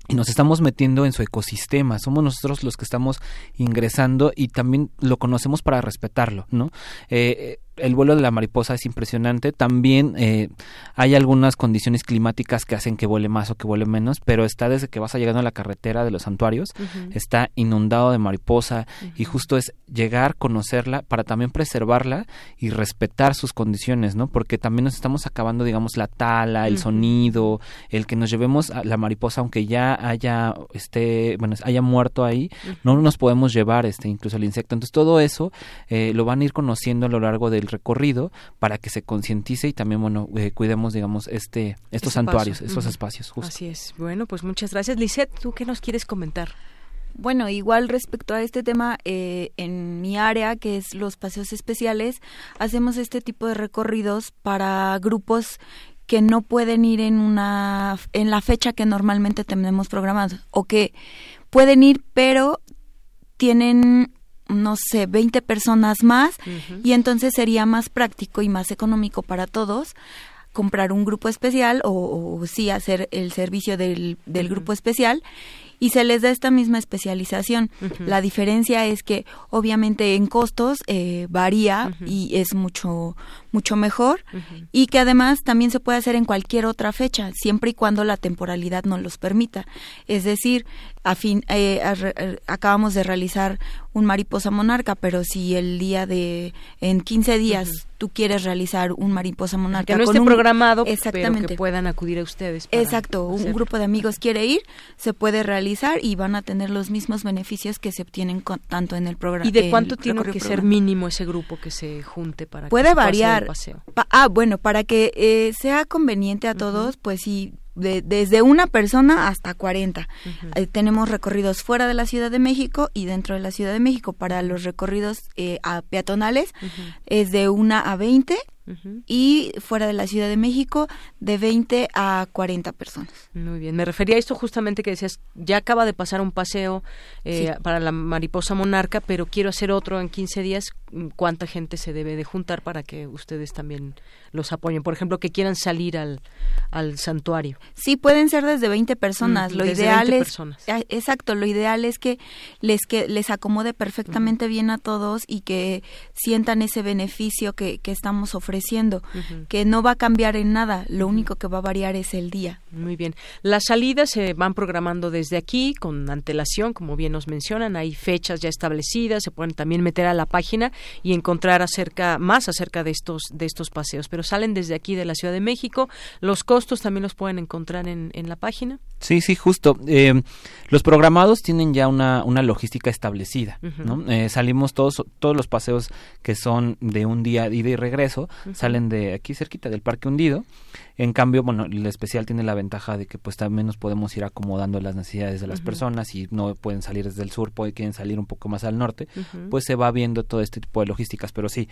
y nos estamos metiendo en su ecosistema. Somos nosotros los que estamos ingresando y también lo conocemos para respetarlo, ¿no? Eh, el vuelo de la mariposa es impresionante. También eh, hay algunas condiciones climáticas que hacen que vuele más o que vuele menos, pero está desde que vas a llegando a la carretera de los santuarios, está inundado de mariposa y justo es llegar, conocerla para también preservarla y respetar sus condiciones, ¿no? Porque también nos estamos acabando, digamos, la tala, el sonido, el que nos llevemos a la mariposa, aunque ya haya, este, bueno, haya muerto ahí, no nos podemos llevar, este, incluso el insecto. Entonces todo eso eh, lo van a ir conociendo a lo largo del recorrido para que se concientice y también, bueno, eh, cuidemos, digamos, este, estos santuarios, estos espacios. Justo. Así es. Bueno, pues muchas gracias. Lisette, ¿tú qué nos quieres comentar? Bueno, igual respecto a este tema, eh, en mi área, que es los paseos especiales, hacemos este tipo de recorridos para grupos que no pueden ir en una en la fecha que normalmente tenemos programado o que pueden ir pero tienen no sé, 20 personas más y entonces sería más práctico y más económico para todos comprar un grupo especial o, sí hacer el servicio del, del grupo especial y se les da esta misma especialización. La diferencia es que obviamente en costos eh, varía y es mucho mucho mejor y que además también se puede hacer en cualquier otra fecha siempre y cuando la temporalidad nos los permita. Es decir, a fin, eh, acabamos de realizar un mariposa monarca, pero si el día de en 15 días tú quieres realizar un mariposa monarca que no esté programado, exactamente, pero que puedan acudir a ustedes. Exacto, un grupo de amigos quiere ir, se puede realizar y van a tener los mismos beneficios que se obtienen tanto en el programa. ¿Y de cuánto tiene que ser mínimo ese grupo que se junte para puede variar? Paseo? ah, bueno, para que eh, sea conveniente a todos, pues sí desde una persona hasta 40. Eh, tenemos recorridos fuera de la Ciudad de México y dentro de la Ciudad de México. Para los recorridos eh, a peatonales es de una a 20 y fuera de la Ciudad de México de 20 a 40 personas. Muy bien, me refería a esto justamente que decías, ya acaba de pasar un paseo eh, para la mariposa monarca, pero quiero hacer otro en 15 días, ¿cuánta gente se debe de juntar para que ustedes también los apoyen? Por ejemplo, que quieran salir al, al santuario. Sí, pueden ser desde 20 personas, lo ideal es... Personas. Exacto, lo ideal es que les, que les acomode perfectamente bien a todos y que sientan ese beneficio que, que estamos ofreciendo que no va a cambiar en nada, lo único que va a variar es el día. Muy bien. Las salidas se van programando desde aquí con antelación, como bien nos mencionan, hay fechas ya establecidas, se pueden también meter a la página y encontrar acerca más acerca de estos de estos paseos, pero salen desde aquí de la Ciudad de México. Los costos también los pueden encontrar en, en la página. Sí, sí, justo. Eh, los programados tienen ya una, una logística establecida. ¿no? Eh, salimos todos todos los paseos que son de un día ida y regreso salen de aquí cerquita del Parque Hundido. En cambio, bueno, el especial tiene la ventaja de que pues también nos podemos ir acomodando las necesidades de las personas y no pueden salir desde el sur, pueden quieren salir un poco más al norte, pues se va viendo todo este tipo de logísticas, pero sí,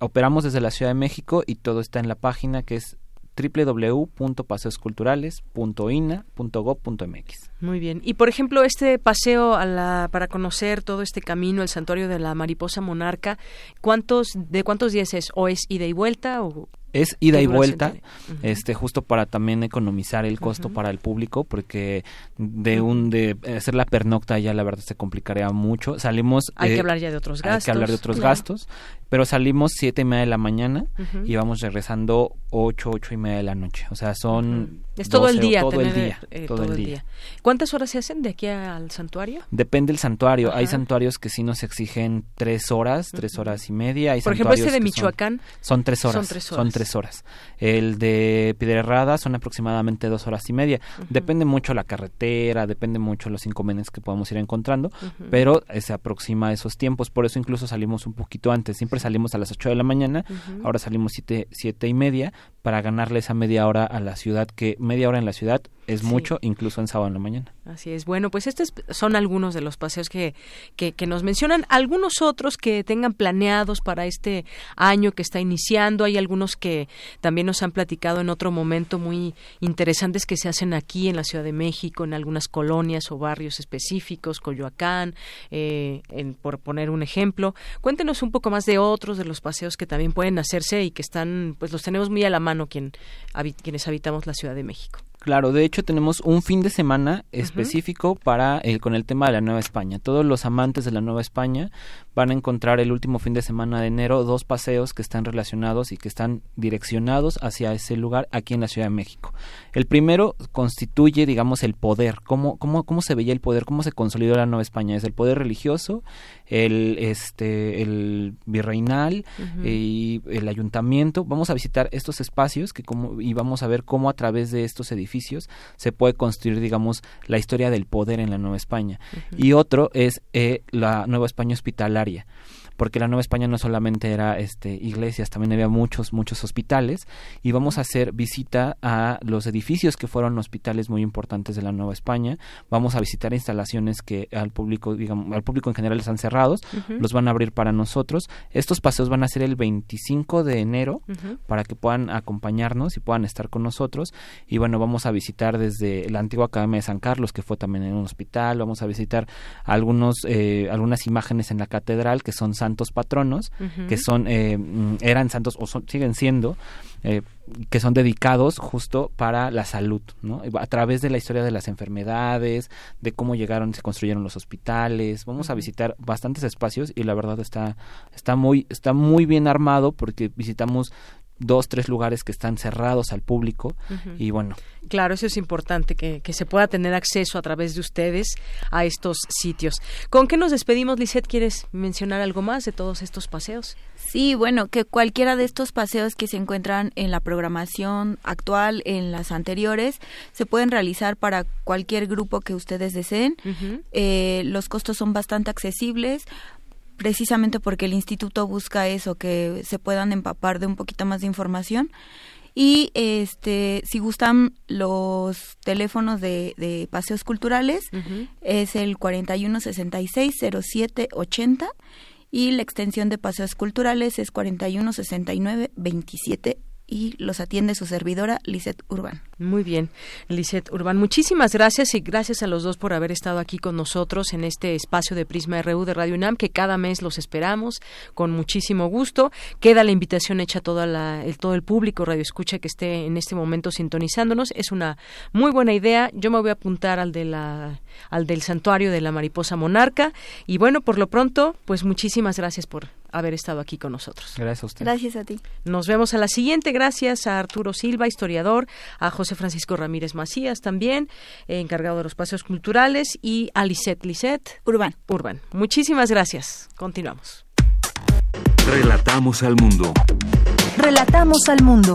operamos desde la Ciudad de México y todo está en la página que es www.paseosculturales.ina.gov.mx. Muy bien. Y por ejemplo, este paseo a la, para conocer todo este camino, el santuario de la mariposa monarca, ¿cuántos de cuántos días es? ¿O es ida y vuelta o es ida y vuelta, este justo para también economizar el costo para el público, porque de un de hacer la pernocta ya la verdad se complicaría mucho. Salimos hay que hablar ya de otros gastos. Hay que hablar de otros gastos, pero salimos siete y media de la mañana y vamos regresando ocho ocho y media de la noche. O sea son es todo el día, todo el día, eh, todo, el día. ¿Cuántas horas se hacen de aquí al santuario? Depende del santuario. Hay santuarios que sí nos exigen tres horas, tres horas y media. Hay Por ejemplo, este de Michoacán. Son, tres horas. Son tres horas. El de Piedra son aproximadamente dos horas y media. Depende mucho la carretera, depende mucho los inconvenientes que podamos ir encontrando, pero se aproxima a esos tiempos. Por eso incluso salimos un poquito antes. Siempre salimos a las ocho de la mañana, ahora salimos siete, siete y media para ganarle esa media hora a la ciudad, que media hora en la ciudad es mucho, incluso en sábado en la mañana. Así es. Bueno, pues estos son algunos de los paseos que, que, nos mencionan. Algunos otros que tengan planeados para este año que está iniciando. Hay algunos que también nos han platicado en otro momento muy interesantes que se hacen aquí en la Ciudad de México, en algunas colonias o barrios específicos, Coyoacán, eh, en, por poner un ejemplo. Cuéntenos un poco más de otros de los paseos que también pueden hacerse y que están, pues los tenemos muy a la mano quien, quienes habitamos la Ciudad de México. Claro, de hecho tenemos un fin de semana específico para el, con el tema de la Nueva España. Todos los amantes de la Nueva España van a encontrar el último fin de semana de enero dos paseos que están relacionados y que están direccionados hacia ese lugar aquí en la Ciudad de México. El primero constituye, digamos, el poder, cómo, cómo, cómo se veía el poder, cómo se consolidó la Nueva España. Es el poder religioso, el, este, el virreinal y el ayuntamiento. Vamos a visitar estos espacios que como, y vamos a ver cómo a través de estos edificios se puede construir, digamos, la historia del poder en la Nueva España. Y otro es eh, la Nueva España hospitalaria área. Porque la Nueva España no solamente era este iglesias, también había muchos muchos hospitales y vamos a hacer visita a los edificios que fueron hospitales muy importantes de la Nueva España, vamos a visitar instalaciones que al público digamos al público en general están cerrados, los van a abrir para nosotros. Estos paseos van a ser el 25 de enero para que puedan acompañarnos y puedan estar con nosotros. Y bueno, vamos a visitar desde la antigua Academia de San Carlos que fue también en un hospital, vamos a visitar algunos eh, algunas imágenes en la catedral que son santos patronos, que son, eh, mm, eran santos o siguen siendo, eh, que son dedicados justo para la salud, ¿no? A través de la historia de las enfermedades, de cómo llegaron, se construyeron los hospitales, vamos a visitar bastantes espacios y la verdad está, está muy, está muy bien armado porque visitamos dos, tres lugares que están cerrados al público y bueno. Claro, eso es importante, que, que, se pueda tener acceso a través de ustedes a estos sitios. ¿Con qué nos despedimos, Lisette? ¿Quieres mencionar algo más de todos estos paseos? Sí, bueno, que cualquiera de estos paseos que se encuentran en la programación actual, en las anteriores, se pueden realizar para cualquier grupo que ustedes deseen. eh, los costos son bastante accesibles precisamente porque el instituto busca eso, que se puedan empapar de un poquito más de información. Y este, si gustan los teléfonos de, de paseos culturales, es el 4166-0780 y la extensión de paseos culturales es 4169-27 y los atiende su servidora Lisette Urban. Muy bien, Lisette Urban, muchísimas gracias y gracias a los dos por haber estado aquí con nosotros en este espacio de Prisma RU de Radio UNAM, que cada mes los esperamos con muchísimo gusto. Queda la invitación hecha a toda la, el, todo el público Radio Escucha que esté en este momento sintonizándonos. Es una muy buena idea. Yo me voy a apuntar al de la al del santuario de la mariposa monarca y bueno, por lo pronto, pues muchísimas gracias por haber estado aquí con nosotros. Gracias a usted. Gracias a ti. Nos vemos a la siguiente. Gracias a Arturo Silva, historiador, a José Francisco Ramírez Macías también, eh, encargado de los paseos culturales, y a Lisette Lisette Urban. Urban. Muchísimas gracias. Continuamos. Relatamos al mundo. Relatamos al mundo.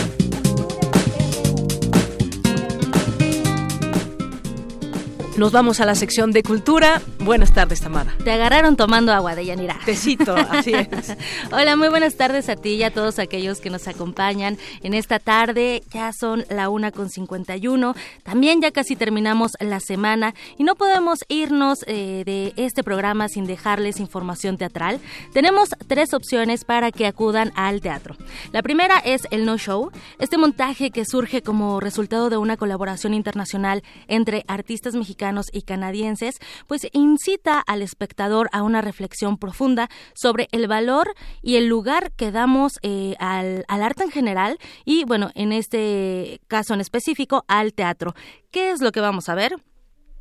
Nos vamos a la sección de cultura. Buenas tardes, Tamara. Te agarraron tomando agua de Yanira. Tecito, así es. Hola, muy buenas tardes a ti y a todos aquellos que nos acompañan en esta tarde. Ya son la una con 51. También ya casi terminamos la semana y no podemos irnos eh, de este programa sin dejarles información teatral. Tenemos tres opciones para que acudan al teatro. La primera es el No Show, este montaje que surge como resultado de una colaboración internacional entre artistas mexicanos y canadienses, pues incita al espectador a una reflexión profunda sobre el valor y el lugar que damos eh, al, al arte en general y, bueno, en este caso en específico, al teatro. ¿Qué es lo que vamos a ver?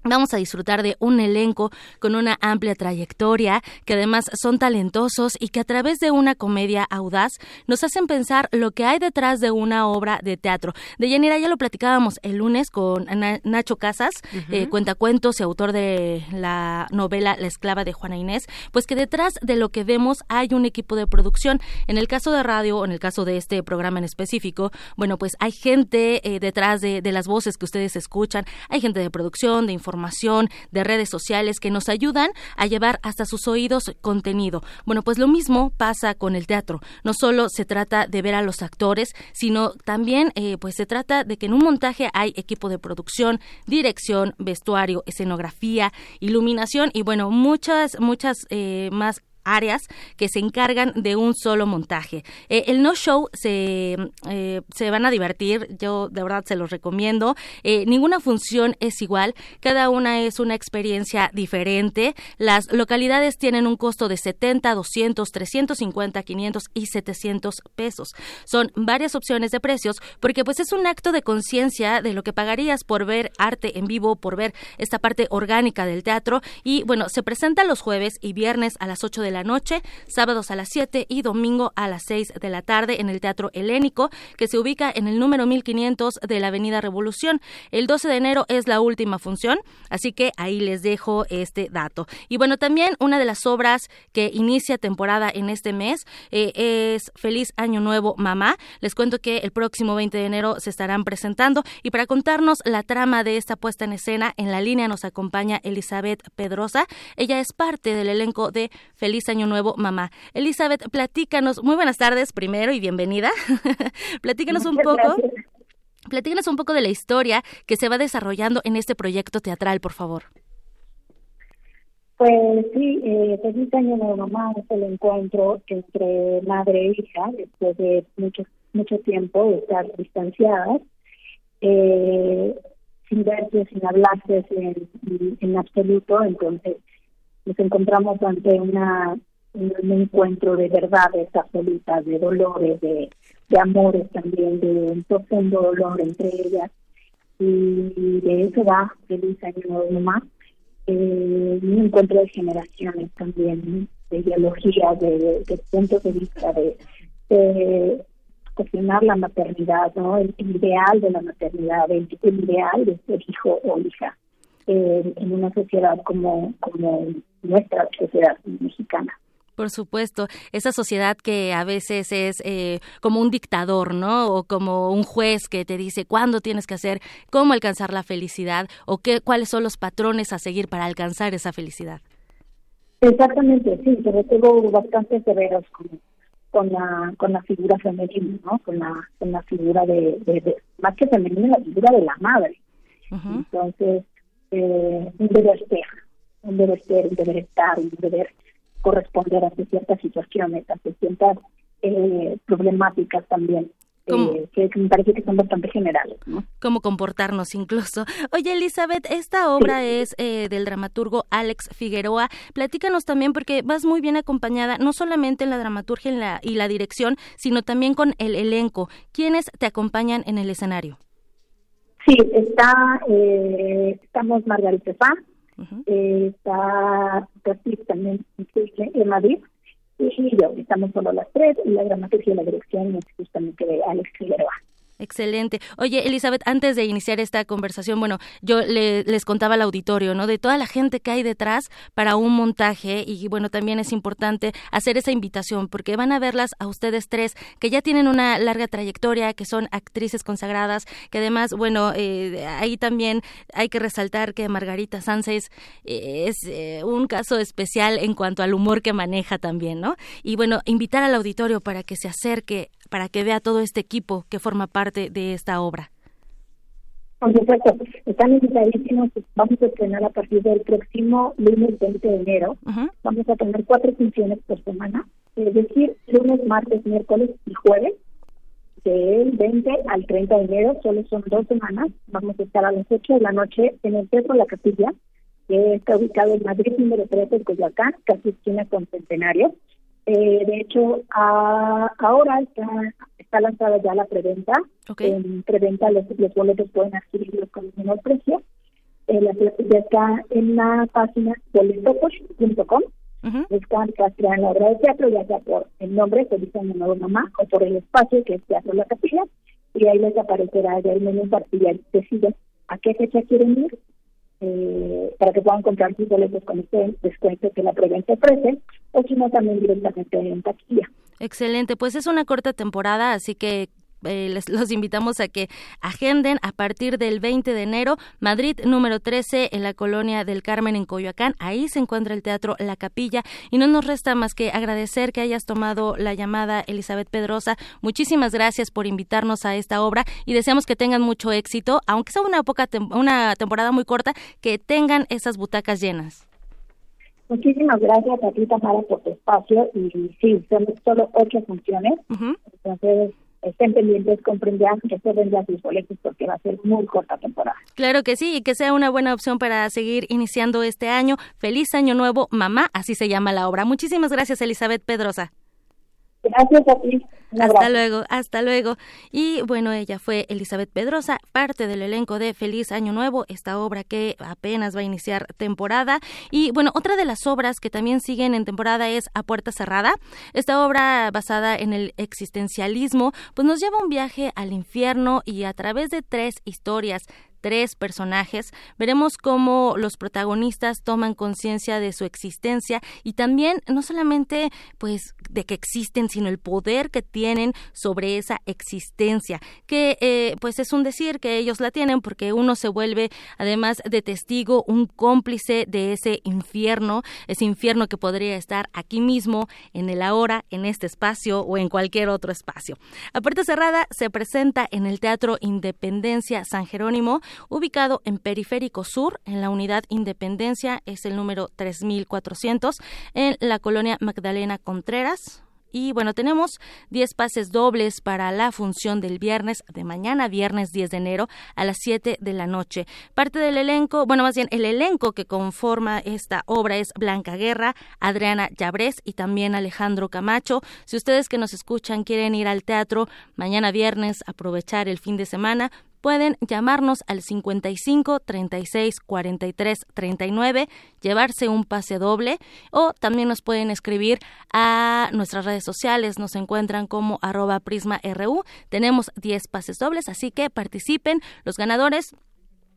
Vamos a disfrutar de un elenco con una amplia trayectoria, que además son talentosos y que a través de una comedia audaz nos hacen pensar lo que hay detrás de una obra de teatro. De Yanira ya lo platicábamos el lunes con Nacho Casas, eh, cuentacuentos y autor de la novela La esclava de Juana Inés, pues que detrás de lo que vemos hay un equipo de producción. En el caso de radio, o en el caso de este programa en específico, bueno, pues hay gente eh, detrás de, de las voces que ustedes escuchan, hay gente de producción, de información, información, de redes sociales que nos ayudan a llevar hasta sus oídos contenido. Bueno, pues lo mismo pasa con el teatro. No solo se trata de ver a los actores, sino también eh, pues se trata de que en un montaje hay equipo de producción, dirección, vestuario, escenografía, iluminación y bueno, muchas, muchas eh, más áreas que se encargan de un solo montaje. Eh, el no show se, eh, se van a divertir, yo de verdad se los recomiendo. Eh, ninguna función es igual, cada una es una experiencia diferente. Las localidades tienen un costo de 70, 200, 350, 500 y 700 pesos. Son varias opciones de precios porque pues es un acto de conciencia de lo que pagarías por ver arte en vivo, por ver esta parte orgánica del teatro y bueno, se presenta los jueves y viernes a las 8 de la noche, sábados a las 7 y domingo a las 6 de la tarde en el Teatro Helénico, que se ubica en el número 1500 de la Avenida Revolución. El 12 de enero es la última función, así que ahí les dejo este dato. Y bueno, también una de las obras que inicia temporada en este mes eh, es Feliz Año Nuevo Mamá. Les cuento que el próximo 20 de enero se estarán presentando y para contarnos la trama de esta puesta en escena, en la línea nos acompaña Elizabeth Pedrosa. Ella es parte del elenco de Feliz Año Nuevo Mamá. Elizabeth, platícanos, muy buenas tardes primero y bienvenida. platícanos un poco. Platícanos un poco de la historia que se va desarrollando en este proyecto teatral, por favor. Pues sí, eh, Feliz Año Nuevo Mamá es el encuentro entre madre e hija después de mucho, mucho tiempo de estar distanciadas, eh, sin verse, sin hablarse en, en absoluto. Entonces, nos encontramos ante una un, encuentro de verdades absolutas, de dolores, de, amores también, de un profundo dolor entre ellas. Y de eso va Feliz Año Mamá. Eh, un encuentro de generaciones también, de ideologías, de, de, puntos de vista, de, de cuestionar la maternidad, ¿no? El, ideal de la maternidad, el, ideal de ser hijo o hija eh, en una sociedad como nuestra sociedad mexicana. Por supuesto, esa sociedad que a veces es eh, como un dictador, ¿no? O como un juez que te dice cuándo tienes que hacer, cómo alcanzar la felicidad o qué, cuáles son los patrones a seguir para alcanzar esa felicidad. Exactamente, sí, sobre todo bastante severos con, con la con la figura femenina, ¿no? Con la con la figura de, más que femenina, la figura de la madre. Entonces, eh, deber ser, un deber ser, un deber estar, un deber corresponder a ciertas situaciones, a ciertas eh, problemáticas también. Eh, que, me parece que son bastante generales. ¿no? Cómo comportarnos incluso. Oye, Elizabeth, esta obra es eh, del dramaturgo Alex Figueroa. Platícanos también porque vas muy bien acompañada, no solamente en la dramaturgia y la, y la dirección, sino también con el elenco. ¿Quiénes te acompañan en el escenario? Sí, está, estamos Margarita Eh, está también en Madrid, y yo, estamos solo las tres, y la dramaturgia y la dirección es justamente de Alex Figueroa. Excelente. Oye, Elizabeth, antes de iniciar esta conversación, bueno, yo les contaba al auditorio, ¿no? De toda la gente que hay detrás para un montaje y bueno, también es importante hacer esa invitación porque van a verlas a ustedes tres que ya tienen una larga trayectoria, que son actrices consagradas, que además, bueno, eh, ahí también hay que resaltar que Margarita Sánchez eh, es eh, un caso especial en cuanto al humor que maneja también, ¿no? Y bueno, invitar al auditorio para que se acerque para que vea todo este equipo que forma parte de esta obra? Por supuesto, están invitadísimos. Vamos a estrenar a partir del próximo lunes 20 de enero. Vamos a tener cuatro funciones por semana, es decir, lunes, martes, miércoles y jueves. Del 20 al 30 de enero, solo son dos semanas. Vamos a estar a las 8 de la noche en el Teatro La Capilla, que está ubicado en Madrid número 3 en Coyoacán, casi esquina con Centenario. Eh, de hecho, ahora está, está lanzada ya la preventa. En preventa los, boletos pueden adquirirlos con el menor precio. Eh, la ya está en la página boletoposh.com. Uh -huh. Buscan la obra de teatro, ya sea por el nombre, que dice Nuevo Mamá, o por el espacio, que es Teatro La Capilla, y ahí les aparecerá ya el menú y ya deciden a qué fecha quieren ir eh, para que puedan comprar sus boletos con este descuento que la preventa ofrece, o si no, también directamente en taquilla. Excelente, pues es una corta temporada, así que eh, les, los invitamos a que agenden a partir del 20 de enero, Madrid número 13 en la colonia del Carmen en Coyoacán. Ahí se encuentra el teatro La Capilla y no nos resta más que agradecer que hayas tomado la llamada Elizabeth Pedrosa. Muchísimas gracias por invitarnos a esta obra y deseamos que tengan mucho éxito, aunque sea una, poca una temporada muy corta, que tengan esas butacas llenas. Muchísimas gracias a ti, Tamara, por tu espacio. Y sí, son solo ocho funciones. Entonces, estén pendientes, comprendan, que se ya sus boletos porque va a ser muy corta temporada. Claro que sí, y que sea una buena opción para seguir iniciando este año. Feliz Año Nuevo, mamá, así se llama la obra. Muchísimas gracias, Elizabeth Pedrosa. Gracias a ti. Hasta luego, hasta luego. Y bueno, ella fue Elizabeth Pedrosa, parte del elenco de Feliz Año Nuevo, esta obra que apenas va a iniciar temporada. Y bueno, otra de las obras que también siguen en temporada es A Puerta Cerrada. Esta obra basada en el existencialismo, pues nos lleva un viaje al infierno y a través de tres historias tres personajes, veremos cómo los protagonistas toman conciencia de su existencia y también no solamente pues de que existen, sino el poder que tienen sobre esa existencia, que eh, pues es un decir que ellos la tienen porque uno se vuelve además de testigo, un cómplice de ese infierno, ese infierno que podría estar aquí mismo, en el ahora, en este espacio o en cualquier otro espacio. A puerta cerrada se presenta en el Teatro Independencia San Jerónimo ubicado en Periférico Sur, en la unidad Independencia, es el número 3400, en la colonia Magdalena Contreras, y bueno, tenemos 10 pases dobles para la función del viernes, de mañana, viernes 10 de enero, a las 7 de la noche. Parte del elenco, bueno, más bien el elenco que conforma esta obra es Blanca Guerra, Adriana Llabrés y también Alejandro Camacho. Si ustedes que nos escuchan quieren ir al teatro mañana viernes, aprovechar el fin de semana, pueden llamarnos al 55 36 43 39, llevarse un pase doble o también nos pueden escribir a nuestras redes sociales, nos encuentran como arroba prisma RU, tenemos 10 pases dobles, así que participen, los ganadores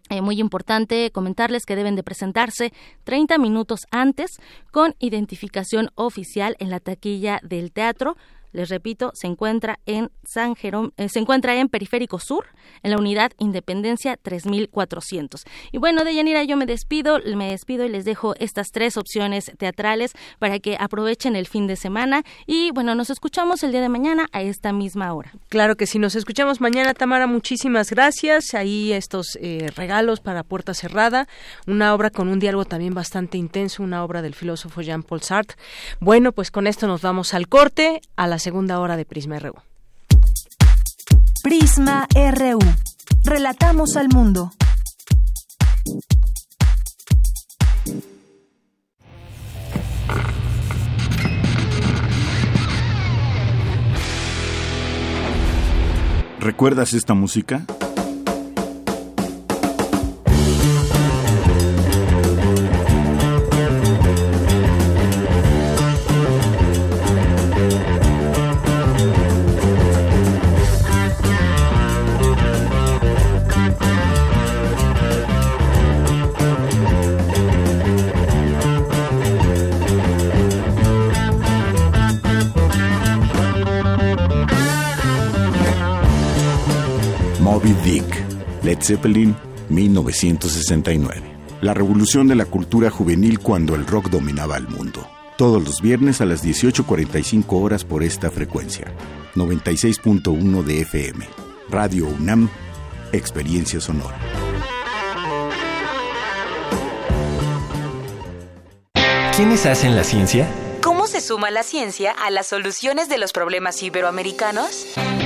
eh, muy importante comentarles que deben de presentarse 30 minutos antes con identificación oficial en la taquilla del teatro les repito, se encuentra en San Jerón, eh, se encuentra en Periférico Sur, en la unidad Independencia 3400. Y bueno, de Yanira, yo me despido, me despido y les dejo estas tres opciones teatrales para que aprovechen el fin de semana y bueno, nos escuchamos el día de mañana a esta misma hora. Claro que sí, nos escuchamos mañana, Tamara, muchísimas gracias. Ahí estos eh, regalos para Puerta Cerrada, una obra con un diálogo también bastante intenso, una obra del filósofo Jean-Paul Sartre. Bueno, pues con esto nos vamos al corte, a las segunda hora de Prisma RU. Prisma RU. Relatamos al mundo. ¿Recuerdas esta música? Zeppelin, 1969. La revolución de la cultura juvenil cuando el rock dominaba el mundo. Todos los viernes a las 18.45 horas por esta frecuencia. 96.1 de FM. Radio UNAM, Experiencia Sonora. ¿Quiénes hacen la ciencia? ¿Cómo se suma la ciencia a las soluciones de los problemas iberoamericanos?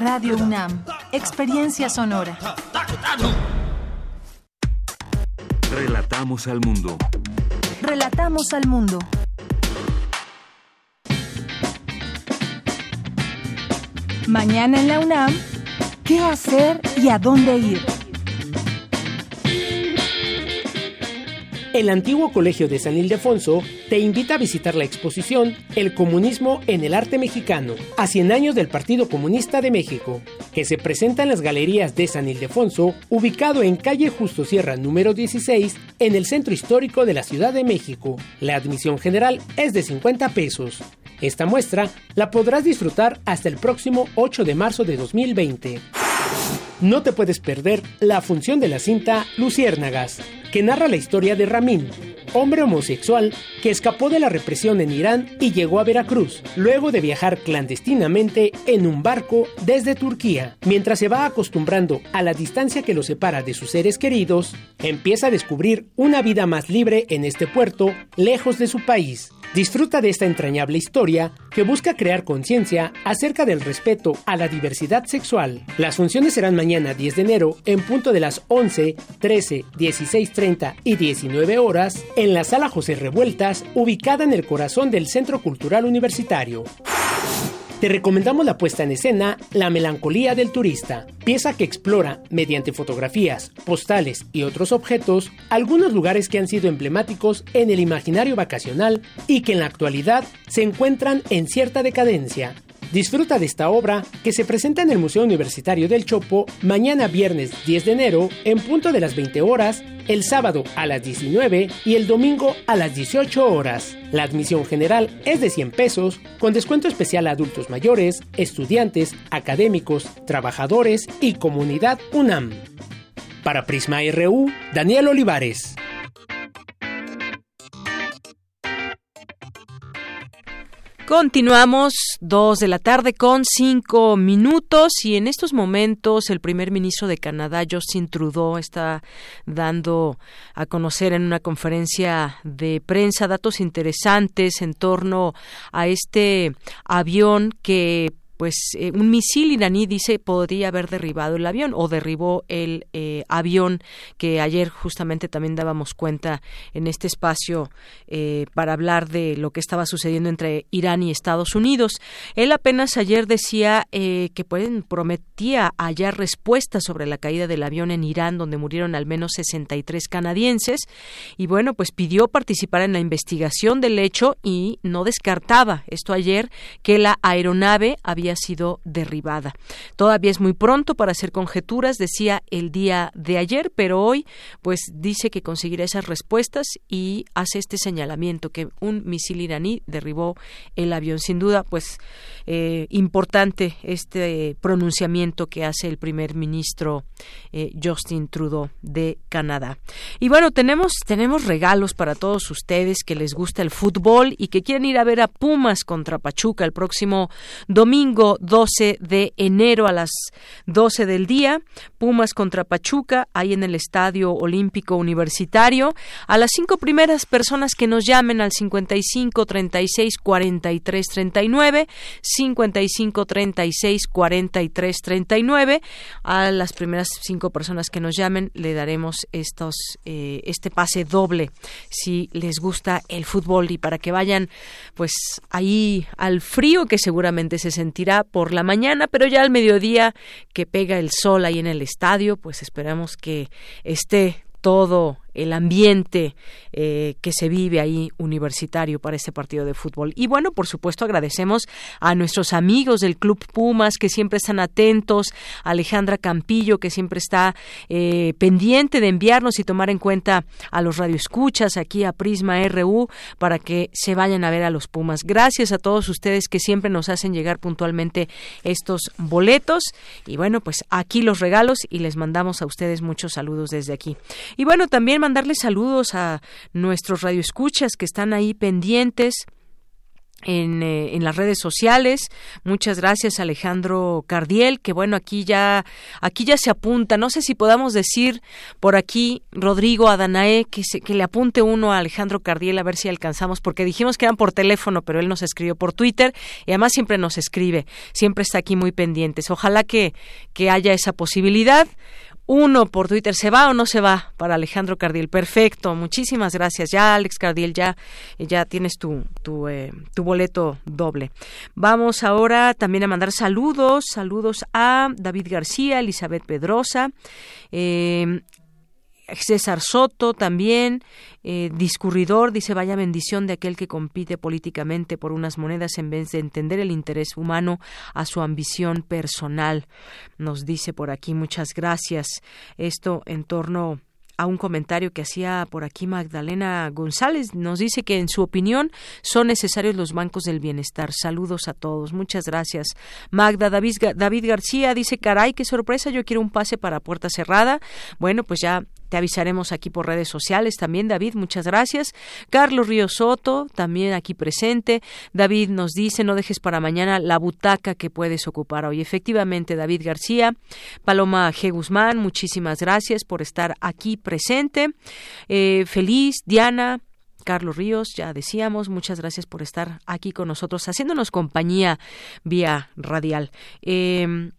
Radio UNAM. Experiencia sonora. Relatamos al mundo. Relatamos al mundo. Mañana en la UNAM, ¿qué hacer y a dónde ir? El antiguo Colegio de San Ildefonso te invita a visitar la exposición El comunismo en el arte mexicano, a 100 años del Partido Comunista de México, que se presenta en las galerías de San Ildefonso, ubicado en calle Justo Sierra número 16, en el centro histórico de la Ciudad de México. La admisión general es de 50 pesos. Esta muestra la podrás disfrutar hasta el próximo 8 de marzo de 2020. No te puedes perder la función de la cinta Luciérnagas, que narra la historia de Ramin, hombre homosexual que escapó de la represión en Irán y llegó a Veracruz, luego de viajar clandestinamente en un barco desde Turquía. Mientras se va acostumbrando a la distancia que lo separa de sus seres queridos, empieza a descubrir una vida más libre en este puerto, lejos de su país. Disfruta de esta entrañable historia que busca crear conciencia acerca del respeto a la diversidad sexual. Las funciones serán mañana 10 de enero en punto de las 11, 13, 16.30 y 19 horas en la sala José Revueltas, ubicada en el corazón del Centro Cultural Universitario. Te recomendamos la puesta en escena La melancolía del turista, pieza que explora, mediante fotografías, postales y otros objetos, algunos lugares que han sido emblemáticos en el imaginario vacacional y que en la actualidad se encuentran en cierta decadencia. Disfruta de esta obra que se presenta en el Museo Universitario del Chopo mañana viernes 10 de enero en punto de las 20 horas, el sábado a las 19 y el domingo a las 18 horas. La admisión general es de 100 pesos, con descuento especial a adultos mayores, estudiantes, académicos, trabajadores y comunidad UNAM. Para Prisma RU, Daniel Olivares. Continuamos, dos de la tarde con cinco minutos y en estos momentos el primer ministro de Canadá, Justin Trudeau, está dando a conocer en una conferencia de prensa datos interesantes en torno a este avión que pues eh, un misil iraní dice podría haber derribado el avión o derribó el eh, avión que ayer justamente también dábamos cuenta en este espacio eh, para hablar de lo que estaba sucediendo entre Irán y Estados Unidos. Él apenas ayer decía que pueden, prometía hallar respuestas sobre la caída del avión en Irán donde murieron al menos 63 canadienses y bueno pues pidió participar en la investigación del hecho y no descartaba esto ayer que la aeronave había sido derribada. Todavía es muy pronto para hacer conjeturas, decía el día de ayer, pero hoy pues dice que conseguirá esas respuestas y hace este señalamiento que un misil iraní derribó el avión. Sin duda, pues eh, importante este pronunciamiento que hace el primer ministro eh, Justin Trudeau de Canadá. Y bueno, tenemos, tenemos regalos para todos ustedes que les gusta el fútbol y que quieren ir a ver a Pumas contra Pachuca el próximo domingo 12 de enero a las 12 del día. Pumas contra Pachuca, ahí en el Estadio Olímpico Universitario. A las cinco primeras personas que nos llamen al 55 36 43 39, 55 36 43 39. A las primeras cinco personas que nos llamen le daremos estos, eh, este pase doble si les gusta el fútbol y para que vayan pues ahí al frío que seguramente se sentirá por la mañana, pero ya al mediodía que pega el sol ahí en el estadio, pues esperamos que esté todo el ambiente eh, que se vive ahí universitario para este partido de fútbol. Y bueno, por supuesto, agradecemos a nuestros amigos del Club Pumas que siempre están atentos, a Alejandra Campillo que siempre está eh, pendiente de enviarnos y tomar en cuenta a los radioescuchas aquí a Prisma RU para que se vayan a ver a los Pumas. Gracias a todos ustedes que siempre nos hacen llegar puntualmente estos boletos. Y bueno, pues aquí los regalos y les mandamos a ustedes muchos saludos desde aquí. Y bueno, también mandarles saludos a nuestros radioescuchas que están ahí pendientes. En, eh, en, las redes sociales. Muchas gracias Alejandro Cardiel, que bueno, aquí ya aquí ya se apunta. No sé si podamos decir por aquí Rodrigo Adanae que se, que le apunte uno a Alejandro Cardiel a ver si alcanzamos porque dijimos que eran por teléfono, pero él nos escribió por Twitter y además siempre nos escribe, siempre está aquí muy pendientes. Ojalá que que haya esa posibilidad uno por Twitter. ¿Se va o no se va para Alejandro Cardiel? Perfecto, muchísimas gracias. Ya, Alex Cardiel, ya, ya tienes tu, tu, eh, tu boleto doble. Vamos ahora también a mandar saludos, saludos a David García, Elizabeth Pedrosa, eh, César Soto también, eh, discurridor, dice vaya bendición de aquel que compite políticamente por unas monedas en vez de entender el interés humano a su ambición personal. Nos dice por aquí muchas gracias. Esto en torno a un comentario que hacía por aquí Magdalena González. Nos dice que en su opinión son necesarios los bancos del bienestar. Saludos a todos. Muchas gracias. Magda David, David García dice, caray, qué sorpresa, yo quiero un pase para puerta cerrada. Bueno, pues ya te avisaremos aquí por redes sociales también, David, muchas gracias. Carlos Río Soto, también aquí presente. David nos dice, no dejes para mañana la butaca que puedes ocupar hoy. Efectivamente, David García. Paloma G. Guzmán, muchísimas gracias por estar aquí presente. Eh, feliz, Diana. Carlos Ríos, ya decíamos, muchas gracias por estar aquí con nosotros, haciéndonos compañía vía radial. Eh,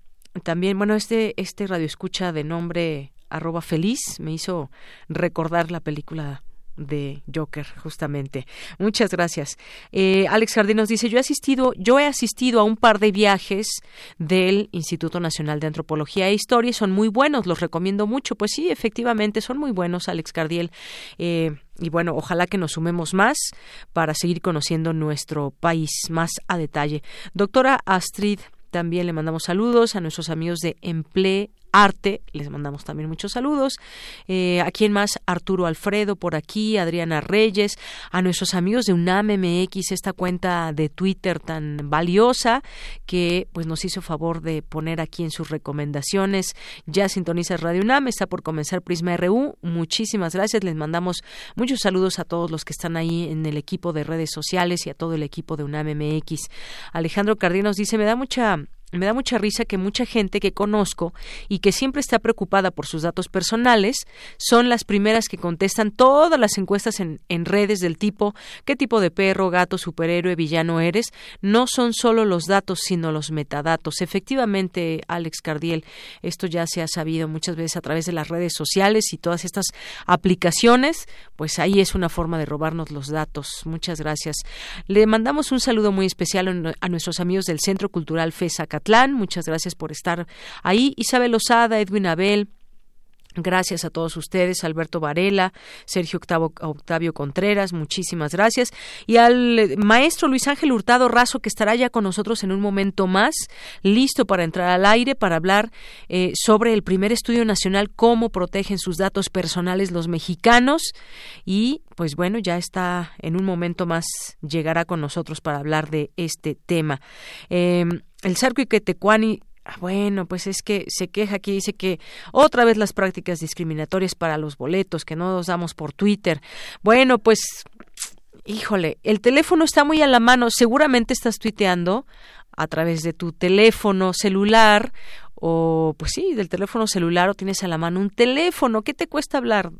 también, bueno, este, este radio escucha de nombre arroba feliz me hizo recordar la película de Joker, justamente. Muchas gracias. Eh, Alex Jardín nos dice, yo he asistido, yo he asistido a un par de viajes del Instituto Nacional de Antropología e Historia y son muy buenos, los recomiendo mucho. Pues sí, efectivamente, son muy buenos, Alex Cardiel. Eh, y bueno, ojalá que nos sumemos más para seguir conociendo nuestro país más a detalle. Doctora Astrid, también le mandamos saludos a nuestros amigos de Emple arte. Les mandamos también muchos saludos. Eh, ¿A quién más? Arturo Alfredo por aquí, Adriana Reyes, a nuestros amigos de UNAM MX, esta cuenta de Twitter tan valiosa que pues nos hizo favor de poner aquí en sus recomendaciones. Ya sintoniza Radio UNAM, está por comenzar Prisma RU. Muchísimas gracias. Les mandamos muchos saludos a todos los que están ahí en el equipo de redes sociales y a todo el equipo de UNAM MX. Alejandro Cardinos dice, me da mucha me da mucha risa que mucha gente que conozco y que siempre está preocupada por sus datos personales son las primeras que contestan todas las encuestas en, en, redes del tipo qué tipo de perro, gato, superhéroe, villano eres. No son solo los datos, sino los metadatos. Efectivamente, Alex Cardiel, esto ya se ha sabido muchas veces a través de las redes sociales y todas estas aplicaciones, pues ahí es una forma de robarnos los datos. Muchas gracias. Le mandamos un saludo muy especial a nuestros amigos del Centro Cultural FESA Muchas gracias por estar ahí. Isabel Osada, Edwin Abel, Gracias a todos ustedes, Alberto Varela, Sergio Octavio Contreras, muchísimas gracias. Y al eh, maestro Luis Ángel Hurtado Razo, que estará ya con nosotros en un momento más, listo para entrar al aire, para hablar eh, sobre el primer estudio nacional, cómo protegen sus datos personales los mexicanos. Y pues bueno, ya está en un momento más, llegará con nosotros para hablar de este tema. Eh, el Sarco Iquetecuani ah, bueno, pues es que se queja aquí, dice que otra vez las prácticas discriminatorias para los boletos, que no los damos por Twitter. Bueno, pues, híjole, el teléfono está muy a la mano, seguramente estás tuiteando a través de tu teléfono celular o, pues sí, del teléfono celular o tienes a la mano un teléfono. ¿Qué te cuesta hablar?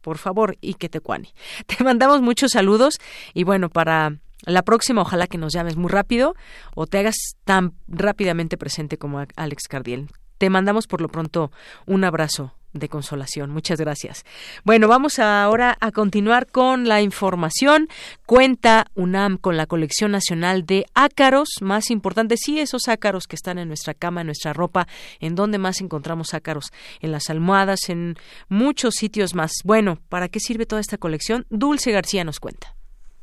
Por favor, y que te. Te mandamos muchos saludos y bueno, para la próxima, ojalá que nos llames muy rápido o te hagas tan rápidamente presente como Alex Cardiel. Te mandamos por lo pronto un abrazo de consolación. Muchas gracias. Bueno, vamos ahora a continuar con la información. Cuenta UNAM con la colección nacional de ácaros más importantes, sí, esos ácaros que están en nuestra cama, en nuestra ropa, en donde más encontramos ácaros, en las almohadas, en muchos sitios más. Bueno, ¿para qué sirve toda esta colección? Dulce García nos cuenta.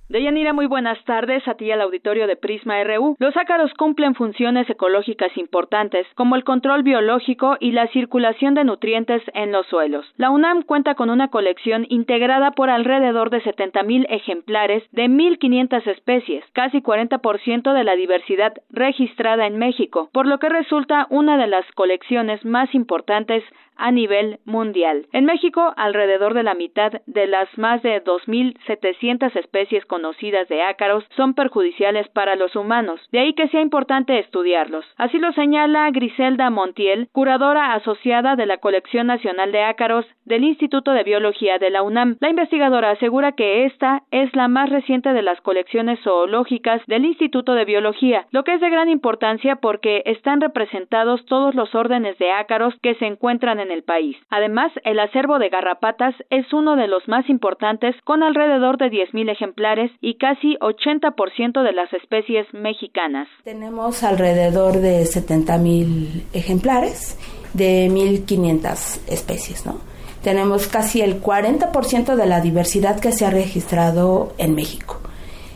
Deyanira, muy buenas tardes a ti al auditorio de Prisma RU. Los ácaros cumplen funciones ecológicas importantes, como el control biológico y la circulación de nutrientes en los suelos. La UNAM cuenta con una colección integrada por alrededor de 70.000 ejemplares de 1.500 especies, casi 40% de la diversidad registrada en México, por lo que resulta una de las colecciones más importantes a nivel mundial. En México, alrededor de la mitad de las más de 2.700 especies conocidas de ácaros son perjudiciales para los humanos, de ahí que sea importante estudiarlos. Así lo señala Griselda Montiel, curadora asociada de la Colección Nacional de Ácaros del Instituto de Biología de la UNAM. La investigadora asegura que esta es la más reciente de las colecciones zoológicas del Instituto de Biología, lo que es de gran importancia porque están representados todos los órdenes de ácaros que se encuentran en el país. Además, el acervo de garrapatas es uno de los más importantes con alrededor de 10.000 ejemplares y casi 80% de las especies mexicanas. Tenemos alrededor de 70.000 ejemplares de 1.500 especies, ¿no? Tenemos casi el 40% de la diversidad que se ha registrado en México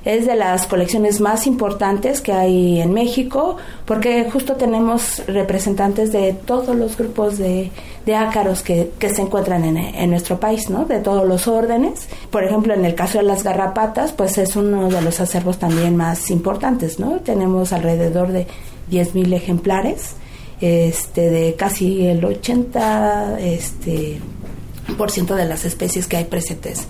es de las colecciones más importantes que hay en México porque justo tenemos representantes de todos los grupos de, ácaros que, se encuentran en, nuestro país, ¿no? De todos los órdenes. Por ejemplo, en el caso de las garrapatas, pues es uno de los acervos también más importantes, ¿no? Tenemos alrededor de 10.000 ejemplares, este, de casi el 80 este, por ciento de las especies que hay presentes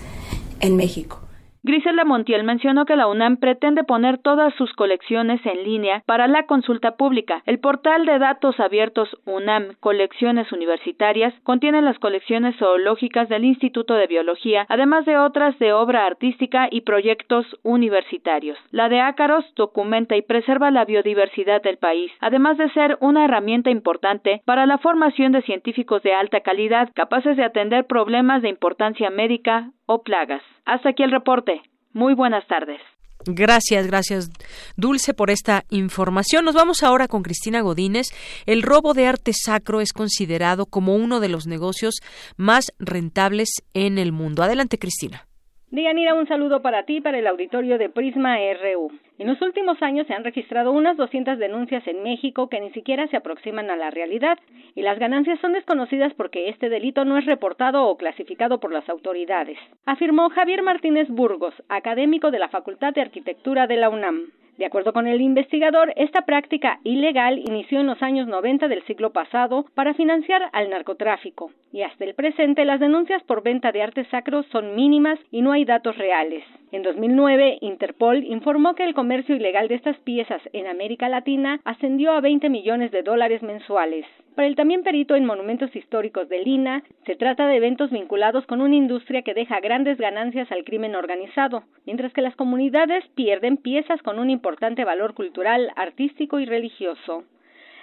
en México. Grisela Montiel mencionó que la UNAM pretende poner todas sus colecciones en línea para la consulta pública. El portal de datos abiertos UNAM Colecciones Universitarias contiene las colecciones zoológicas del Instituto de Biología, además de otras de obra artística y proyectos universitarios. La de ácaros documenta y preserva la biodiversidad del país, además de ser una herramienta importante para la formación de científicos de alta calidad capaces de atender problemas de importancia médica o plagas. Hasta aquí el reporte. Muy buenas tardes. Gracias, gracias Dulce por esta información. Nos vamos ahora con Cristina Godínez. El robo de arte sacro es considerado como uno de los negocios más rentables en el mundo. Adelante, Cristina. Dianira, un saludo para ti, para el auditorio de Prisma RU. En los últimos años se han registrado unas 200 denuncias en México que ni siquiera se aproximan a la realidad y las ganancias son desconocidas porque este delito no es reportado o clasificado por las autoridades, afirmó Javier Martínez Burgos, académico de la Facultad de Arquitectura de la UNAM. De acuerdo con el investigador, esta práctica ilegal inició en los años 90 del siglo pasado para financiar al narcotráfico, y hasta el presente las denuncias por venta de artes sacros son mínimas y no hay datos reales. En 2009, Interpol informó que el comercio ilegal de estas piezas en América Latina ascendió a 20 millones de dólares mensuales. Para el también perito en monumentos históricos de Lina, se trata de eventos vinculados con una industria que deja grandes ganancias al crimen organizado, mientras que las comunidades pierden piezas con un importante valor cultural, artístico y religioso.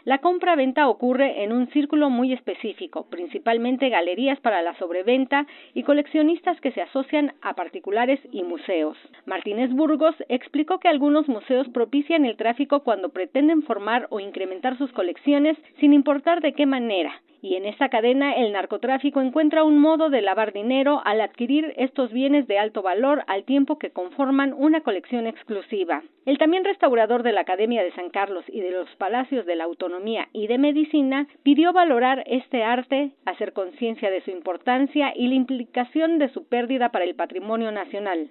La compra-venta ocurre en un círculo muy específico, principalmente galerías para la sobreventa y coleccionistas que se asocian a particulares y museos. Martínez Burgos explicó que algunos museos propician el tráfico cuando pretenden formar o incrementar sus colecciones sin importar de qué manera, y en esta cadena el narcotráfico encuentra un modo de lavar dinero al adquirir estos bienes de alto valor al tiempo que conforman una colección exclusiva. El también restaurador de la Academia de San Carlos y de los Palacios de la Autonomía y de Medicina pidió valorar este arte, hacer conciencia de su importancia y la implicación de su pérdida para el patrimonio nacional.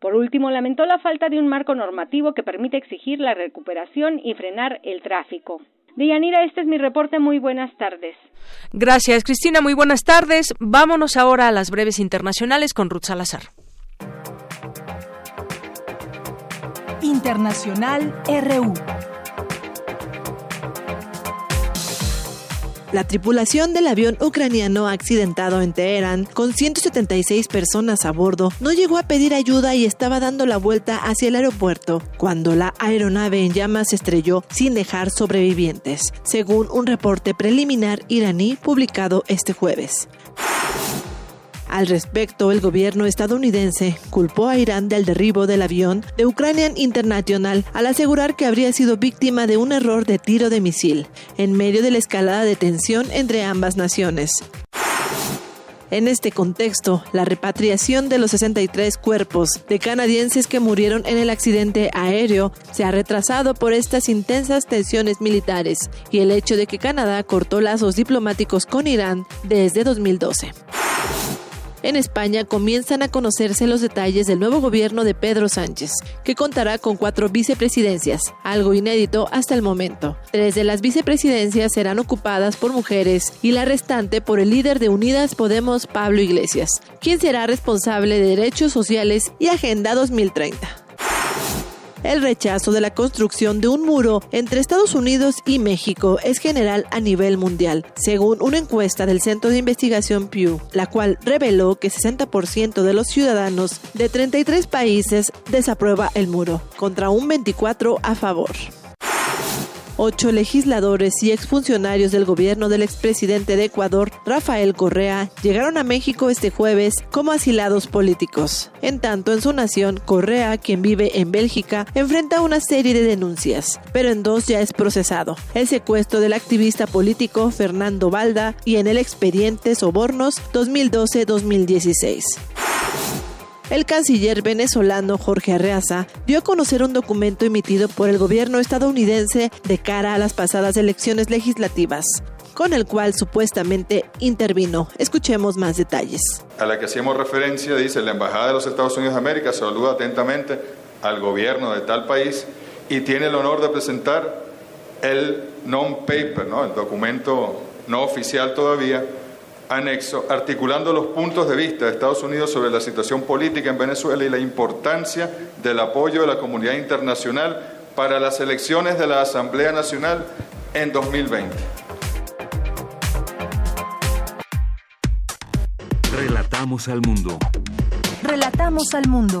Por último, lamentó la falta de un marco normativo que permite exigir la recuperación y frenar el tráfico. Dianira, este es mi reporte. Muy buenas tardes. Gracias, Cristina. Muy buenas tardes. Vámonos ahora a las breves internacionales con Ruth Salazar. Internacional RU. La tripulación del avión ucraniano accidentado en Teherán, con 176 personas a bordo, no llegó a pedir ayuda y estaba dando la vuelta hacia el aeropuerto cuando la aeronave en llamas estrelló sin dejar sobrevivientes, según un reporte preliminar iraní publicado este jueves. Al respecto, el gobierno estadounidense culpó a Irán del derribo del avión de Ukrainian International al asegurar que habría sido víctima de un error de tiro de misil, en medio de la escalada de tensión entre ambas naciones. En este contexto, la repatriación de los 63 cuerpos de canadienses que murieron en el accidente aéreo se ha retrasado por estas intensas tensiones militares y el hecho de que Canadá cortó lazos diplomáticos con Irán desde 2012 en España comienzan a conocerse los detalles del nuevo gobierno de Pedro Sánchez, que contará con cuatro vicepresidencias, algo inédito hasta el momento. Tres de las vicepresidencias serán ocupadas por mujeres y la restante por el líder de Unidas Podemos, Pablo Iglesias, quien será responsable de derechos sociales y Agenda 2030 el rechazo de la construcción de un muro entre Estados Unidos y México es general a nivel mundial, según una encuesta del Centro de Investigación Pew, la cual reveló que 60% de los ciudadanos de 33 países desaprueba el muro, contra un 24 a favor. Ocho legisladores y exfuncionarios del gobierno del expresidente de Ecuador, Rafael Correa, llegaron a México este jueves como asilados políticos. En tanto, en su nación, Correa, quien vive en Bélgica, enfrenta una serie de denuncias, pero en dos ya es procesado. El secuestro del activista político Fernando Balda y en el expediente Sobornos 2012-2016. El canciller venezolano Jorge Arreaza dio a conocer un documento emitido por el gobierno estadounidense de cara a las pasadas elecciones legislativas con el cual supuestamente intervino. Escuchemos más detalles. A la que hacíamos referencia dice, la Embajada de los Estados Unidos de América saluda atentamente al gobierno de tal país y tiene el honor de presentar el non-paper, ¿no? el documento no oficial todavía, anexo, articulando los puntos de vista de Estados Unidos sobre la situación política en Venezuela y la importancia del apoyo de la comunidad internacional para las elecciones de la Asamblea Nacional en 2020. Relatamos al mundo. Relatamos al mundo.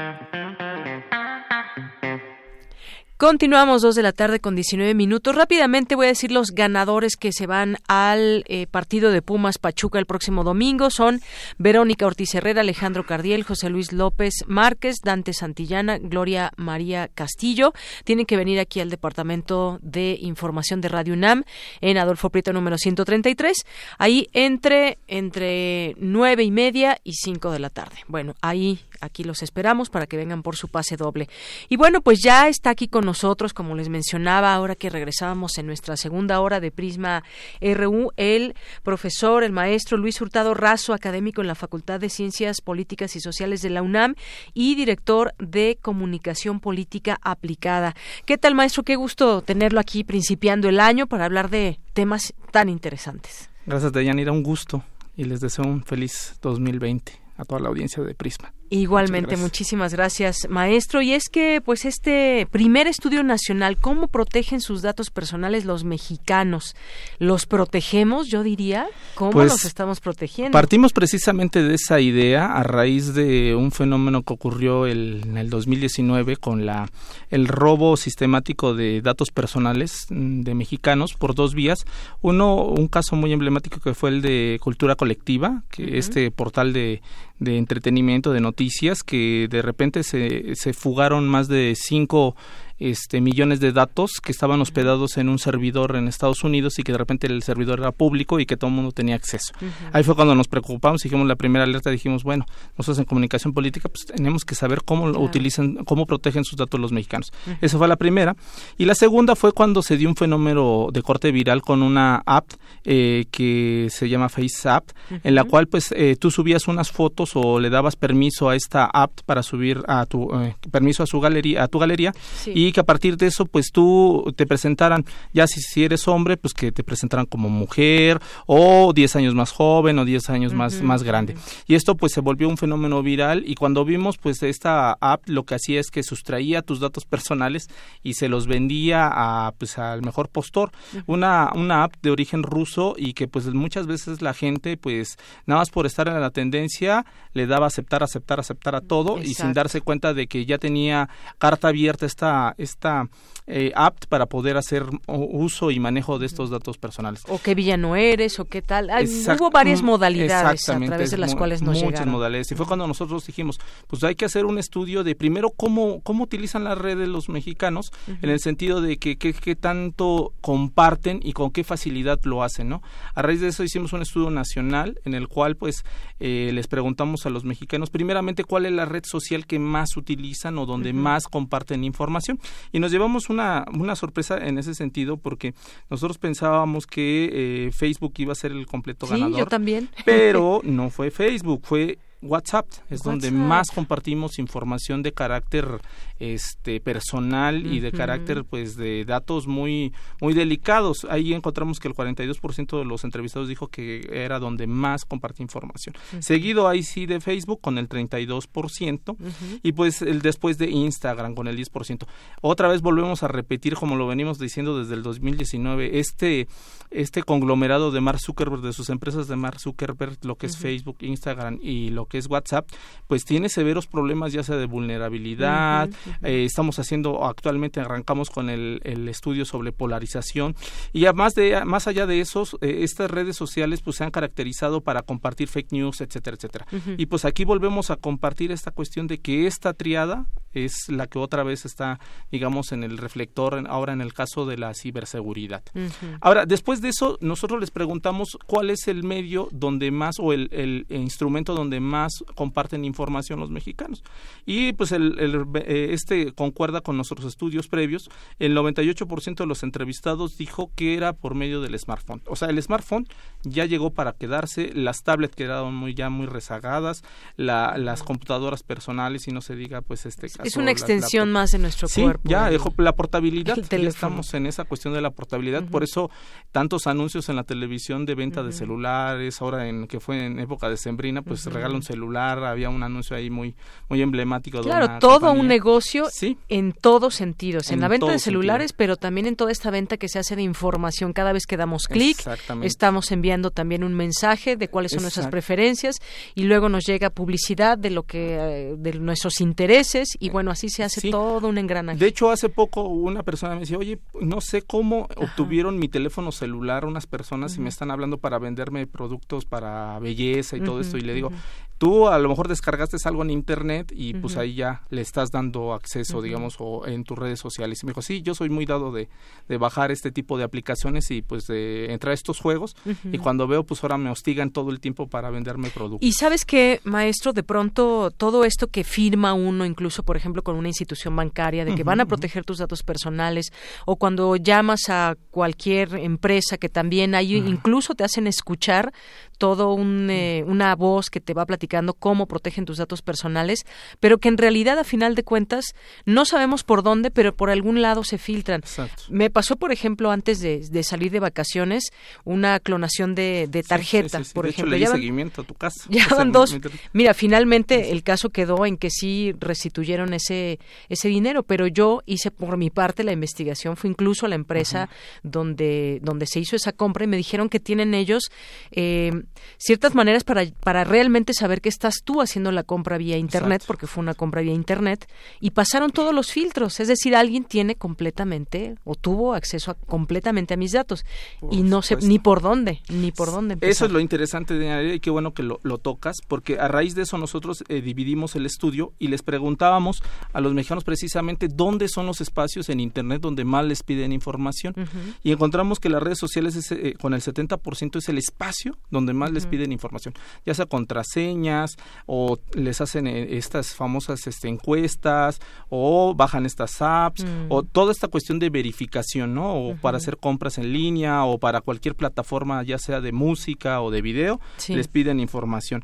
Continuamos dos de la tarde con 19 minutos. Rápidamente voy a decir los ganadores que se van al eh, partido de Pumas Pachuca el próximo domingo. Son Verónica Ortiz Herrera, Alejandro Cardiel, José Luis López Márquez, Dante Santillana, Gloria María Castillo. Tienen que venir aquí al Departamento de Información de Radio UNAM en Adolfo Prieto número 133. Ahí entre, entre nueve y media y cinco de la tarde. Bueno, ahí aquí los esperamos para que vengan por su pase doble. Y bueno, pues ya está aquí con nosotros, como les mencionaba, ahora que regresábamos en nuestra segunda hora de Prisma RU, el profesor, el maestro Luis Hurtado Razo, académico en la Facultad de Ciencias Políticas y Sociales de la UNAM y director de Comunicación Política Aplicada. ¿Qué tal, maestro? Qué gusto tenerlo aquí principiando el año para hablar de temas tan interesantes. Gracias, Deyanira, un gusto y les deseo un feliz 2020 a toda la audiencia de Prisma. Igualmente, muchísimas gracias, maestro. Y es que, pues, este primer estudio nacional, ¿cómo protegen sus datos personales los mexicanos? ¿Los protegemos, yo diría? ¿Cómo pues, los estamos protegiendo? Partimos precisamente de esa idea a raíz de un fenómeno que ocurrió el, en el 2019 con la el robo sistemático de datos personales mm, de mexicanos por dos vías. Uno, un caso muy emblemático que fue el de Cultura Colectiva, que este portal de, de entretenimiento, de noticias, que de repente se, se fugaron más de cinco este, millones de datos que estaban hospedados en un servidor en Estados Unidos y que de repente el servidor era público y que todo el mundo tenía acceso. Ahí fue cuando nos preocupamos, dijimos la primera alerta, dijimos, bueno, nosotros en comunicación política pues tenemos que saber cómo utilizan, cómo protegen sus datos los mexicanos. Eso fue la primera. Y la segunda fue cuando se dio un fenómeno de corte viral con una app eh, que se llama FaceApp, en la cual pues eh, tú subías unas fotos o le dabas permiso a esta app para subir a tu eh, permiso a su galería, a tu galería y y que a partir de eso pues tú te presentaran, ya si, si eres hombre, pues que te presentaran como mujer o 10 años más joven o 10 años más, más grande. Y esto pues se volvió un fenómeno viral y cuando vimos pues esta app lo que hacía es que sustraía tus datos personales y se los vendía a pues al mejor postor. Una, una app de origen ruso y que pues muchas veces la gente pues nada más por estar en la tendencia le daba aceptar, aceptar, aceptar a todo y sin darse cuenta de que ya tenía carta abierta esta, esta eh, apt para poder hacer uso y manejo de estos datos personales. O qué villano eres o qué tal. hubo varias modalidades a través de las cuales nos Muchas modalidades. Y fue cuando nosotros dijimos, pues hay que hacer un estudio de primero cómo, cómo utilizan las redes los mexicanos, en el sentido de que qué tanto comparten y con qué facilidad lo hacen, ¿no? A raíz de eso hicimos un estudio nacional en el cual pues eh, les preguntamos a los mexicanos primeramente cuál es la red social que más utilizan o donde más comparten información. Y nos llevamos una, una sorpresa en ese sentido porque nosotros pensábamos que eh, Facebook iba a ser el completo sí, ganador. yo también. Pero no fue Facebook, fue WhatsApp es donde más compartimos información de carácter este personal y de carácter pues de datos muy muy delicados. Ahí encontramos que el 42% de los entrevistados dijo que era donde más compartía información. Seguido ahí sí de Facebook con el 32% y pues el después de Instagram con el 10%. Otra vez volvemos a repetir como lo venimos diciendo desde el 2019, este este conglomerado de Mark Zuckerberg de sus empresas de Mark Zuckerberg, lo que es Facebook, Instagram y lo que es WhatsApp, pues tiene severos problemas ya sea de vulnerabilidad. Eh, estamos haciendo actualmente arrancamos con el, el, estudio sobre polarización y además de más allá de esos eh, estas redes sociales pues se han caracterizado para compartir fake news, etcétera, etcétera. Y pues aquí volvemos a compartir esta cuestión de que esta triada es la que otra vez está, digamos, en el reflector ahora en el caso de la ciberseguridad. Ahora, después de eso, nosotros les preguntamos cuál es el medio donde más o el, el, instrumento donde más comparten información los mexicanos. Y pues el, eh, este concuerda con nuestros estudios previos. El 98% de los entrevistados dijo que era por medio del smartphone. O sea, el smartphone ya llegó para quedarse, las tablets quedaron muy ya muy rezagadas, la, las computadoras personales y no se diga pues este es una extensión más de nuestro sí, cuerpo. Ya, la portabilidad, ya estamos en esa cuestión de la portabilidad, por eso tantos anuncios en la televisión de venta de celulares, ahora en que fue en época de Sembrina, pues se regala un celular, había un anuncio ahí muy muy emblemático Claro, todo un negocio en todos sentidos, en, la venta de celulares, pero también en toda esta venta que se hace de información cada vez que damos clic, estamos enviando también un mensaje de cuáles son nuestras preferencias y luego nos llega publicidad de lo que eh, de nuestros intereses y bueno, así se hace todo un engranaje. De hecho, hace poco una persona me decía, oye, no sé cómo obtuvieron mi teléfono celular unas personas y me están hablando para venderme productos para belleza y todo esto. Y le digo, tú a lo mejor descargaste algo en internet y pues ahí ya le estás dando acceso, digamos, o en tus redes sociales. Y me dijo, sí, yo soy muy dado de, de bajar este tipo de aplicaciones y pues de entrar a estos juegos. Y cuando veo, pues ahora me hostigan todo el tiempo para venderme productos. Y sabes que, maestro, de pronto todo esto que firma uno, incluso por ejemplo con una institución bancaria, de que van a proteger tus datos personales, o cuando llamas a cualquier empresa que también hay, incluso te hacen escuchar todo un, eh, una voz que te va platicando cómo protegen tus datos personales, pero que en realidad a final de cuentas no sabemos por dónde, pero por algún lado se filtran. Me pasó, por ejemplo, antes de, salir de vacaciones, una clonación de, tarjeta, por de ejemplo. Hecho, le seguimiento a tu casa. Ya van dos. Mira, finalmente el caso quedó en que sí restituyeron ese, ese dinero, pero yo hice por mi parte la investigación, fue incluso a la empresa donde, donde se hizo esa compra y me dijeron que tienen ellos eh, ciertas maneras para, para realmente saber que estás tú haciendo la compra vía Internet, porque fue una compra vía Internet, y pasaron todos los filtros. Es decir, alguien tiene completamente o tuvo acceso completamente a mis datos y no sé ni por dónde, ni por dónde empezar. Eso es lo interesante de y qué bueno que lo, tocas, porque a raíz de eso nosotros eh, dividimos el estudio y les preguntábamos a los mexicanos precisamente dónde son los espacios en Internet donde más les piden información. Y encontramos que las redes sociales eh, con el 70% es el espacio donde más más les piden información, ya sea contraseñas o les hacen eh, estas famosas este, encuestas o bajan estas apps o mm. toda esta cuestión de verificación, ¿no? O para hacer compras en línea o para cualquier plataforma, ya sea de música o de video, les piden información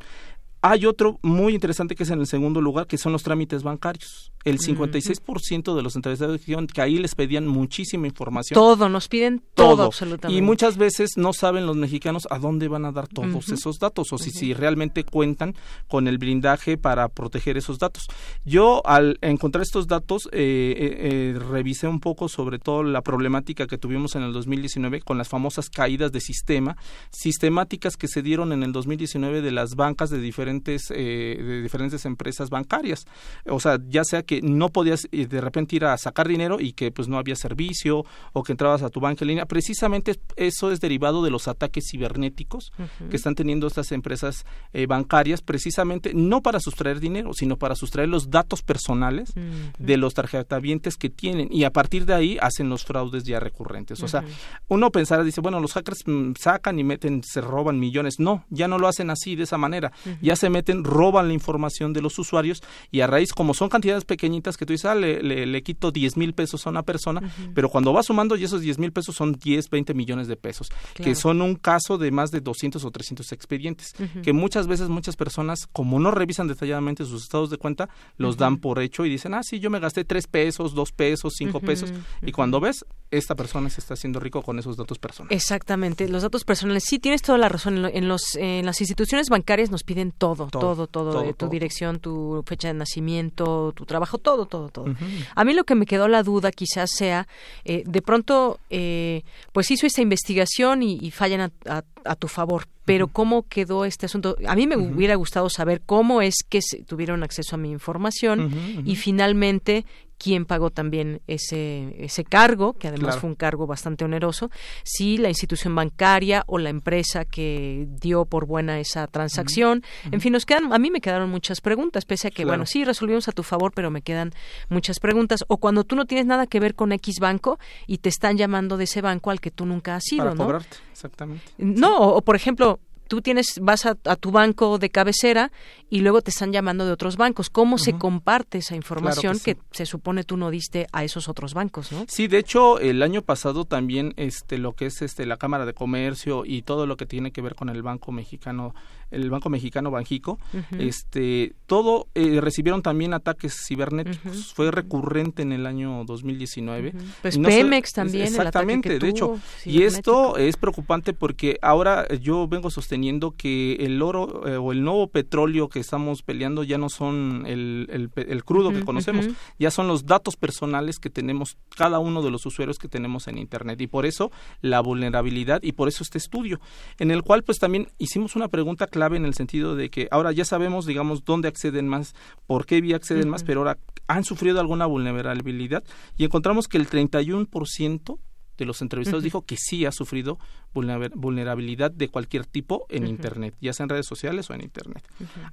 Hay otro muy interesante que es en el segundo lugar, que son los trámites bancarios. El 56% de los entrevistados dijeron que ahí les pedían muchísima información. Todo, nos piden todo, absolutamente. Y muchas veces no saben los mexicanos a dónde van a dar todos esos datos o si, si realmente cuentan con el blindaje para proteger esos datos. Yo al encontrar estos datos eh, eh, eh, revisé un poco sobre todo la problemática que tuvimos en el 2019 con las famosas caídas de sistema, sistemáticas que se dieron en el 2019 de las bancas de diferentes, de diferentes empresas bancarias. O sea, ya sea que no podías eh, de repente ir a sacar dinero y que pues no había servicio o que entrabas a tu banca en línea. Precisamente eso es derivado de los ataques cibernéticos que están teniendo estas empresas eh, bancarias, precisamente no para sustraer dinero, sino para sustraer los datos personales de los tarjetavientes que tienen y a partir de ahí hacen los fraudes ya recurrentes. O sea, uno pensará, dice, bueno, los hackers mm, sacan y meten, se roban millones. No, ya no lo hacen así, de esa manera. Ya se meten, roban la información de los usuarios y a raíz, como son cantidades pequeñitas que tú dices, ah, le, le, quito 10 mil pesos a una persona, pero cuando va sumando y esos 10 mil pesos son 10, 20 millones de pesos, que son un caso de más de 200 o 300 expedientes, que muchas veces muchas personas, como no revisan detalladamente sus estados de cuenta, los dan por hecho y dicen, ah, sí, yo me gasté 3 pesos, 2 pesos, 5 pesos, y cuando ves, esta persona se está haciendo rico con esos datos personales. Exactamente, los datos personales, sí, tienes toda la razón, en, los, en las instituciones bancarias nos piden todo, todo, todo, tu dirección, tu fecha de nacimiento, tu trabajo, todo, todo, todo. A mí lo que me quedó la duda quizás sea, eh, de pronto, eh, pues hizo esta investigación y, fallan a, tu favor, pero ¿cómo quedó este asunto? A mí me hubiera gustado saber cómo es que tuvieron acceso a mi información y finalmente quién pagó también ese, ese cargo, que además fue un cargo bastante oneroso, si la institución bancaria o la empresa que dio por buena esa transacción. En fin, nos quedan, a mí me quedaron muchas preguntas, pese a que, bueno, sí, resolvimos a tu favor, pero me quedan muchas preguntas. O cuando tú no tienes nada que ver con X banco y te están llamando de ese banco al que tú nunca has ido, Para ¿no? Cobrarte, exactamente. No, o, por ejemplo, tú tienes vas a, tu banco de cabecera y luego te están llamando de otros bancos. ¿Cómo se comparte esa información que, se supone tú no diste a esos otros bancos, no? Sí, de hecho el año pasado también este lo que es este la Cámara de Comercio y todo lo que tiene que ver con el Banco Mexicano el Banco Mexicano Banjico, este, todo eh, recibieron también ataques cibernéticos. Fue recurrente en el año 2019. Pues Pemex también. Exactamente, de hecho. Y esto es preocupante porque ahora yo vengo sosteniendo que el oro eh, o el nuevo petróleo que estamos peleando ya no son el, el, crudo que conocemos, ya son los datos personales que tenemos cada uno de los usuarios que tenemos en Internet. Y por eso la vulnerabilidad y por eso este estudio, en el cual pues también hicimos una pregunta clave en el sentido de que ahora ya sabemos, digamos, dónde acceden más, por qué vía acceden más, pero ahora han sufrido alguna vulnerabilidad y encontramos que el 31% de los entrevistados dijo que sí ha sufrido vulnerabilidad de cualquier tipo en Internet, ya sea en redes sociales o en Internet.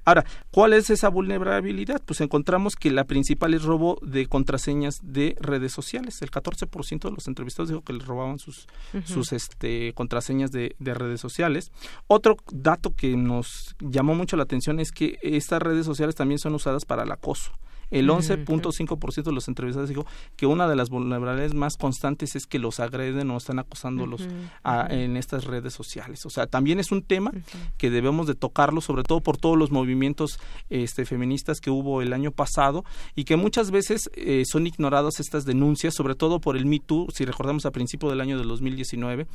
Ahora, ¿cuál es esa vulnerabilidad? Pues encontramos que la principal es robo de contraseñas de redes sociales. El 14% de los entrevistados dijo que les robaban sus, sus este, contraseñas de, de redes sociales. Otro dato que nos llamó mucho la atención es que estas redes sociales también son usadas para el acoso. El 11.5% de los entrevistados dijo que una de las vulnerabilidades más constantes es que los agreden o están acosándolos en estas redes sociales. O sea, también es un tema que debemos de tocarlo, sobre todo por todos los movimientos este, feministas que hubo el año pasado y que muchas veces eh, son ignoradas estas denuncias, sobre todo por el Me Too, si recordamos a principio del año del 2019,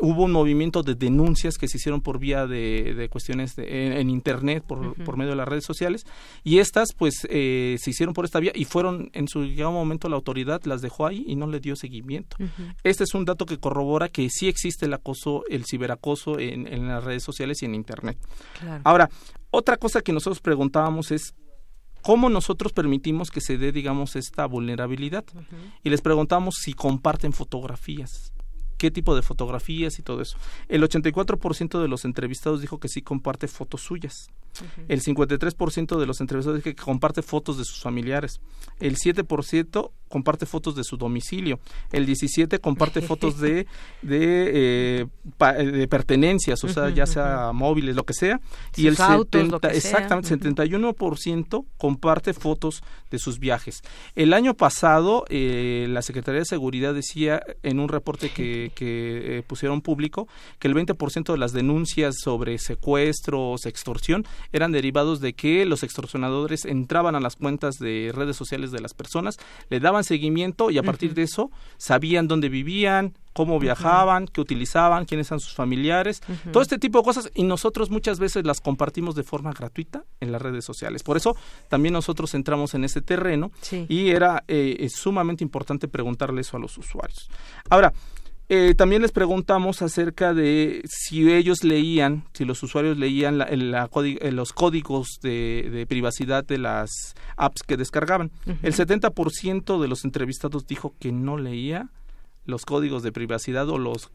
hubo un movimiento de denuncias que se hicieron por vía de, cuestiones en, Internet, por, por medio de las redes sociales, y estas pues eh, se hicieron por esta vía y fueron en su llegado momento la autoridad las dejó ahí y no le dio seguimiento. Este es un dato que corrobora que sí existe el acoso, el ciberacoso en, en las redes sociales y en internet. Ahora, otra cosa que nosotros preguntábamos es ¿Cómo nosotros permitimos que se dé, digamos, esta vulnerabilidad? Y les preguntamos si comparten fotografías qué tipo de fotografías y todo eso. El 84% de los entrevistados dijo que sí comparte fotos suyas. El 53% de los entrevistados que comparte fotos de sus familiares. El 7% comparte fotos de su domicilio. El 17 comparte fotos de de, eh, de pertenencias, o sea, ya sea móviles, lo que sea. y el 70, exactamente, 71% comparte fotos de sus viajes. El año pasado, eh, la Secretaría de Seguridad decía en un reporte que, que eh, pusieron público que el 20% de las denuncias sobre secuestros, extorsión, eran derivados de que los extorsionadores entraban a las cuentas de redes sociales de las personas, le daban seguimiento y a partir de eso sabían dónde vivían, cómo viajaban, qué utilizaban, quiénes eran sus familiares, todo este tipo de cosas. Y nosotros muchas veces las compartimos de forma gratuita en las redes sociales. Por eso también nosotros entramos en ese terreno y era eh, sumamente importante preguntarle eso a los usuarios. Ahora, eh, también les preguntamos acerca de si ellos leían, si los usuarios leían la, eh, los códigos de, privacidad de las apps que descargaban. El 70% de los entrevistados dijo que no leía los códigos de privacidad o los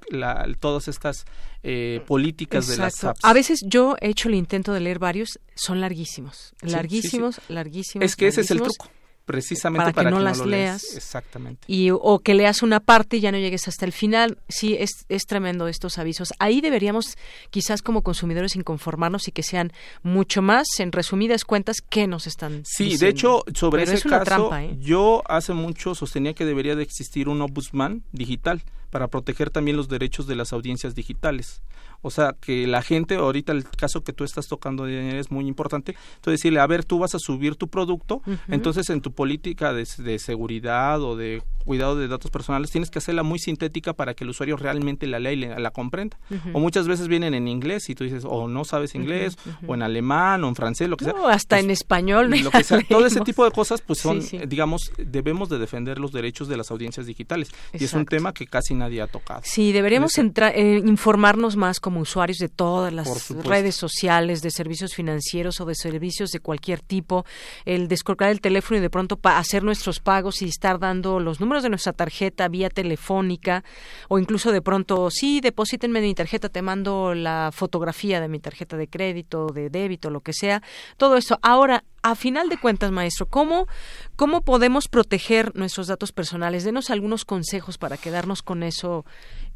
todas estas eh, políticas de las apps. A veces yo he hecho el intento de leer varios, son larguísimos, larguísimos, larguísimos. Es que ese es el truco precisamente para, que no las leas. exactamente. Y o que leas una parte y ya no llegues hasta el final. Sí es, es tremendo estos avisos. Ahí deberíamos quizás como consumidores inconformarnos y que sean mucho más en resumidas cuentas que nos están sí de hecho sobre ese caso ¿eh? yo hace mucho sostenía que debería de existir un ombudsman digital para proteger también los derechos de las audiencias digitales. O sea, que la gente, ahorita el caso que tú estás tocando es muy importante, entonces decirle, a ver, tú vas a subir tu producto, entonces en tu política de, de, seguridad o de cuidado de datos personales tienes que hacerla muy sintética para que el usuario realmente la lea y la, comprenda. O muchas veces vienen en inglés y tú dices, o no sabes inglés, o en alemán, o en francés, lo que sea. No, hasta en español. Lo que sea, todo ese tipo de cosas, pues son, digamos, debemos de defender los derechos de las audiencias digitales. Y es un tema que casi nadie ha tocado. Sí, deberíamos entrar, eh, informarnos más como usuarios de todas las redes sociales, de servicios financieros o de servicios de cualquier tipo, el descolgar el teléfono y de pronto hacer nuestros pagos y estar dando los números de nuestra tarjeta vía telefónica o incluso de pronto, sí, deposítenme mi tarjeta, te mando la fotografía de mi tarjeta de crédito, de débito, lo que sea. Todo eso. Ahora, a final de cuentas, maestro, ¿cómo, cómo podemos proteger nuestros datos personales? Denos algunos consejos para quedarnos con eso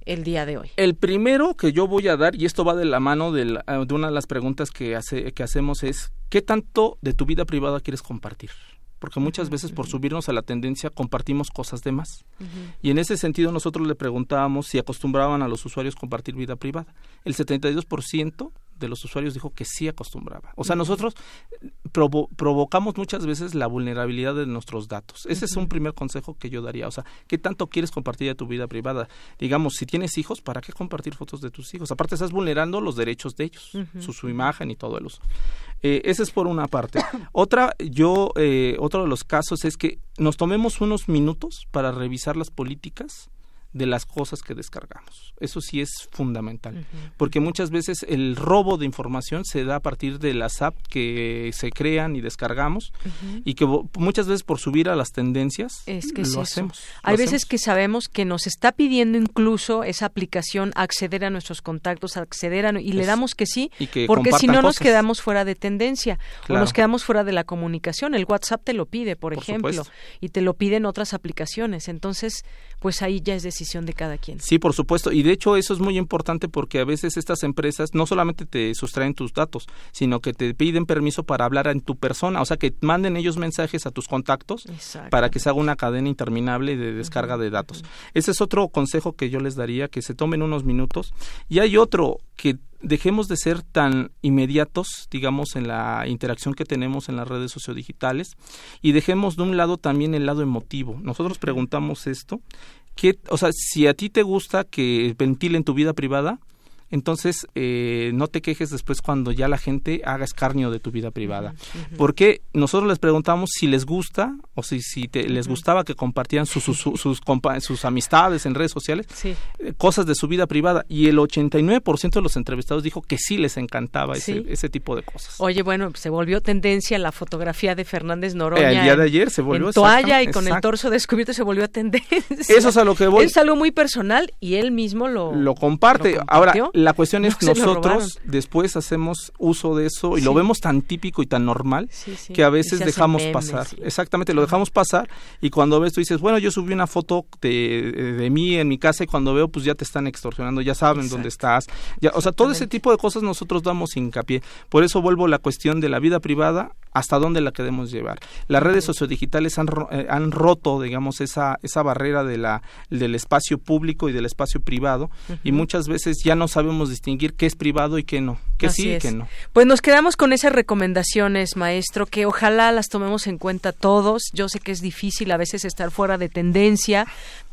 el día de hoy? El primero que yo voy a dar, y esto va de la mano de, de una de las preguntas que, hace, que hacemos, es ¿qué tanto de tu vida privada quieres compartir? Porque muchas veces por subirnos a la tendencia compartimos cosas de más. Y en ese sentido nosotros le preguntábamos si acostumbraban a los usuarios compartir vida privada. El 72% de los usuarios dijo que sí acostumbraba. O sea, nosotros provocamos muchas veces la vulnerabilidad de nuestros datos. Ese es un primer consejo que yo daría. O sea, ¿qué tanto quieres compartir de tu vida privada? Digamos, si tienes hijos, ¿para qué compartir fotos de tus hijos? Aparte, estás vulnerando los derechos de ellos, su, imagen y todo el uso. Eh, ese es por una parte. Otra, yo, eh, otro de los casos es que nos tomemos unos minutos para revisar las políticas de las cosas que descargamos. Eso sí es fundamental, porque muchas veces el robo de información se da a partir de las apps que se crean y descargamos y que muchas veces por subir a las tendencias es que lo hacemos. Hay veces que sabemos que nos está pidiendo incluso esa aplicación acceder a nuestros contactos, acceder a y le damos que sí, porque si no nos quedamos fuera de tendencia o nos quedamos fuera de la comunicación. El WhatsApp te lo pide, por, ejemplo, y te lo piden otras aplicaciones. Entonces, pues ahí ya es decir de cada quien. Sí, por supuesto. Y de hecho eso es muy importante porque a veces estas empresas no solamente te sustraen tus datos, sino que te piden permiso para hablar en tu persona. O sea, que manden ellos mensajes a tus contactos para que se haga una cadena interminable de descarga de datos. Ese es otro consejo que yo les daría, que se tomen unos minutos. Y hay otro que dejemos de ser tan inmediatos, digamos, en la interacción que tenemos en las redes sociodigitales y dejemos de un lado también el lado emotivo. Nosotros preguntamos esto o sea, si a ti te gusta que ventilen tu vida privada, entonces eh, no te quejes después cuando ya la gente haga escarnio de tu vida privada. Porque nosotros les preguntamos si les gusta o si, si les gustaba que compartieran sus, sus, sus, amistades en redes sociales, eh, cosas de su vida privada. Y el 89% de los entrevistados dijo que sí les encantaba ese, ese tipo de cosas. Oye, bueno, se volvió tendencia la fotografía de Fernández Noroña. Eh, el día de ayer se volvió. En toalla y con el torso descubierto se volvió tendencia. Eso es a lo que voy. Es algo muy personal y él mismo lo, lo comparte. Ahora, la cuestión es que nosotros después hacemos uso de eso y lo vemos tan típico y tan normal que a veces dejamos pasar. Exactamente, lo dejamos pasar y cuando ves tú dices, bueno, yo subí una foto de, de mí en mi casa y cuando veo pues ya te están extorsionando, ya saben dónde estás. Ya, o sea, todo ese tipo de cosas nosotros damos hincapié. Por eso vuelvo a la cuestión de la vida privada hasta dónde la queremos llevar. Las redes sociodigitales han, eh, han roto, digamos, esa, esa barrera de la, del espacio público y del espacio privado y muchas veces ya no sabemos distinguir qué es privado y qué no, qué sí y qué no. Pues nos quedamos con esas recomendaciones, maestro, que ojalá las tomemos en cuenta todos. Yo sé que es difícil a veces estar fuera de tendencia,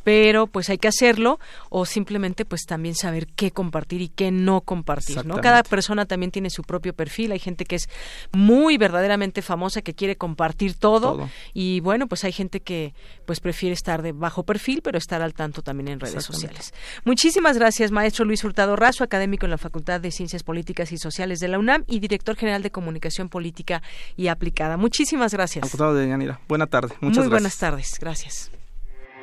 pero pues hay que hacerlo o simplemente pues también saber qué compartir y qué no compartir, ¿no? Cada persona también tiene su propio perfil, hay gente que es muy verdaderamente famosa que quiere compartir todo, y bueno, pues hay gente que pues prefiere estar de bajo perfil, pero estar al tanto también en redes sociales. Muchísimas gracias, maestro Luis Hurtado Razo, académico en la Facultad de Ciencias Políticas y Sociales de la UNAM y director general de Comunicación Política y Aplicada. Muchísimas gracias. de Buena tarde. Muchas muy buenas tardes. Gracias.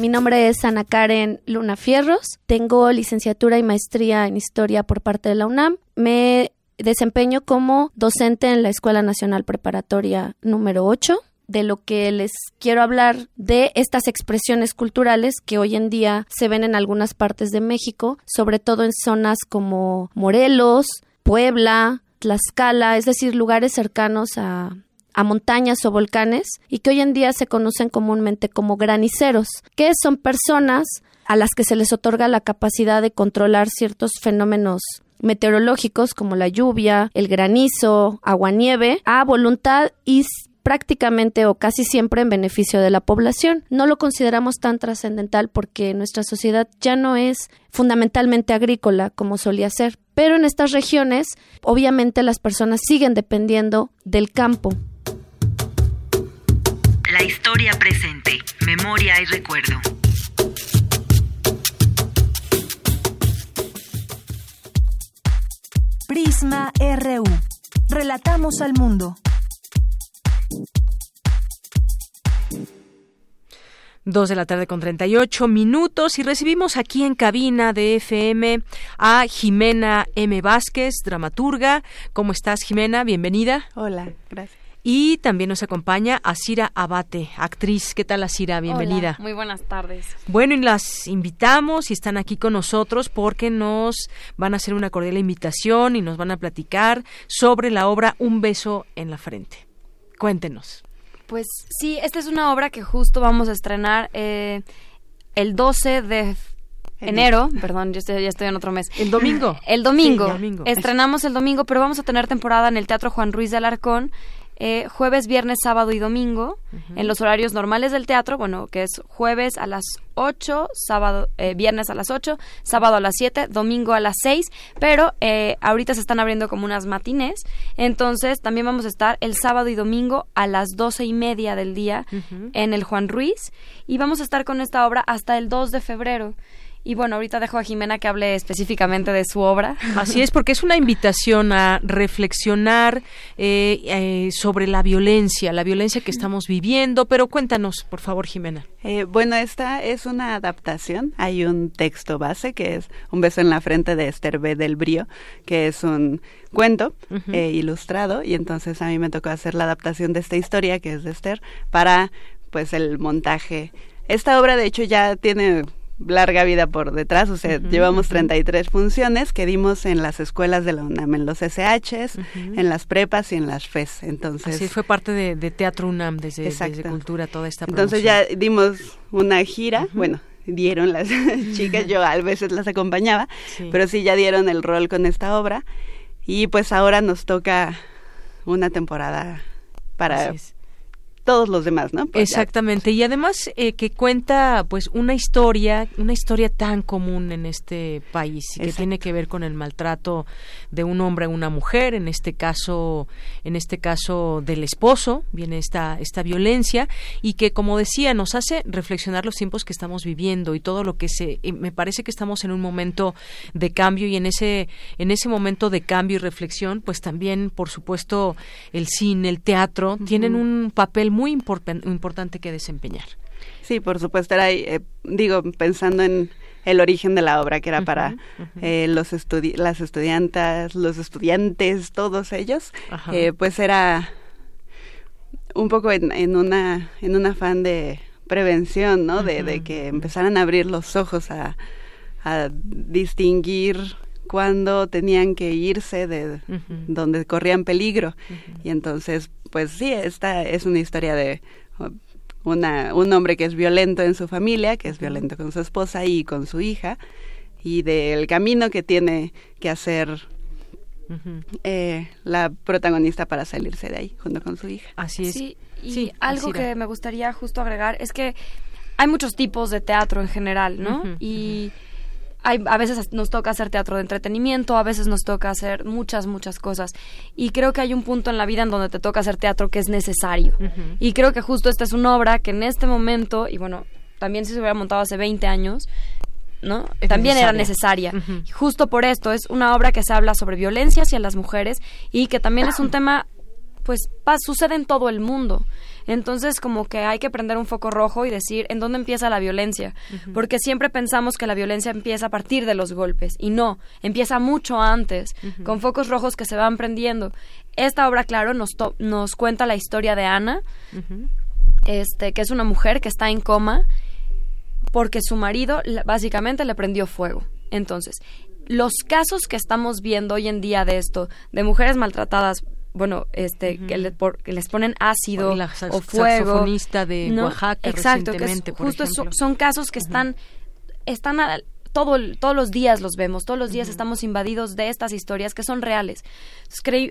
Mi nombre es Ana Karen Luna Fierros. Tengo licenciatura y maestría en historia por parte de la UNAM. Me desempeño como docente en la Escuela Nacional Preparatoria número 8 de lo que les quiero hablar de estas expresiones culturales que hoy en día se ven en algunas partes de México, sobre todo en zonas como Morelos, Puebla, Tlaxcala, es decir, lugares cercanos a, a montañas o volcanes y que hoy en día se conocen comúnmente como graniceros, que son personas a las que se les otorga la capacidad de controlar ciertos fenómenos meteorológicos como la lluvia, el granizo, agua-nieve, a voluntad y prácticamente o casi siempre en beneficio de la población. No lo consideramos tan trascendental porque nuestra sociedad ya no es fundamentalmente agrícola como solía ser, pero en estas regiones obviamente las personas siguen dependiendo del campo la historia presente, memoria y recuerdo. Prisma RU. Relatamos al mundo. Dos de la tarde con 38 minutos y recibimos aquí en cabina de FM a Jimena M. Vázquez, dramaturga. ¿Cómo estás, Jimena? Bienvenida. Hola, gracias. Y también nos acompaña Asira Abate, actriz. ¿Qué tal, Asira? Bienvenida. muy buenas tardes. Bueno, y las invitamos y están aquí con nosotros porque nos van a hacer una cordial invitación y nos van a platicar sobre la obra Un beso en la frente. Cuéntenos. Pues sí, esta es una obra que justo vamos a estrenar eh, el 12 de enero, perdón, yo estoy, ya estoy en otro mes. ¿El domingo? El domingo. el domingo. Estrenamos el domingo, pero vamos a tener temporada en el Teatro Juan Ruiz de Alarcón eh, jueves, viernes, sábado y domingo, en los horarios normales del teatro, bueno, que es jueves a las 8, sábado, eh, viernes a las 8, sábado a las 7, domingo a las 6, pero eh, ahorita se están abriendo como unas matines, entonces también vamos a estar el sábado y domingo a las doce y media del día en el Juan Ruiz y vamos a estar con esta obra hasta el 2 de febrero. Y bueno, ahorita dejo a Jimena que hable específicamente de su obra. Así es, porque es una invitación a reflexionar eh, eh, sobre la violencia, la violencia que estamos viviendo. Pero cuéntanos, por favor, Jimena. Eh, bueno, esta es una adaptación. Hay un texto base que es Un beso en la frente de Esther B. del Brío, que es un cuento ilustrado. Y entonces a mí me tocó hacer la adaptación de esta historia, que es de Esther, para pues el montaje. Esta obra, de hecho, ya tiene larga vida por detrás, o sea, llevamos 33 funciones que dimos en las escuelas de la UNAM, en los SHs, en las prepas y en las FES. Entonces, Así fue parte de, Teatro UNAM desde, desde, Cultura toda esta Entonces ya dimos una gira, bueno, dieron las chicas, yo a veces las acompañaba, pero sí ya dieron el rol con esta obra y pues ahora nos toca una temporada para todos los demás, ¿no? Pues Exactamente, y además eh, que cuenta pues una historia, una historia tan común en este país que tiene que ver con el maltrato de un hombre a una mujer, en este caso, en este caso del esposo, viene esta esta violencia y que como decía nos hace reflexionar los tiempos que estamos viviendo y todo lo que se eh, me parece que estamos en un momento de cambio y en ese en ese momento de cambio y reflexión, pues también por supuesto el cine, el teatro tienen un papel muy importante que desempeñar. Sí, por supuesto, era, eh, digo, pensando en el origen de la obra, que era para eh, los las estudiantes, los estudiantes, todos ellos, eh, pues era un poco en, en, una, en un afán de prevención, ¿no? de, que empezaran a abrir los ojos a, a distinguir cuando tenían que irse de donde corrían peligro. Y entonces, pues sí, esta es una historia de una, un hombre que es violento en su familia, que es violento con su esposa y con su hija, y del camino que tiene que hacer eh, la protagonista para salirse de ahí junto con su hija. Así es. Sí, y algo que me gustaría justo agregar es que hay muchos tipos de teatro en general, ¿no? y a veces nos toca hacer teatro de entretenimiento, a veces nos toca hacer muchas, muchas cosas. Y creo que hay un punto en la vida en donde te toca hacer teatro que es necesario. Y creo que justo esta es una obra que en este momento, y bueno, también si se hubiera montado hace 20 años, ¿no? También era necesaria. Justo por esto es una obra que se habla sobre violencia hacia las mujeres y que también es un tema pues sucede en todo el mundo. Entonces, como que hay que prender un foco rojo y decir en dónde empieza la violencia, porque siempre pensamos que la violencia empieza a partir de los golpes y no, empieza mucho antes, con focos rojos que se van prendiendo. Esta obra, claro, nos, nos cuenta la historia de Ana, este, que es una mujer que está en coma porque su marido básicamente le prendió fuego. Entonces, los casos que estamos viendo hoy en día de esto, de mujeres maltratadas bueno, este, que, les ponen ácido o fuego. de Oaxaca Exacto, que justo son casos que están, están todo, todos los días los vemos, todos los días estamos invadidos de estas historias que son reales.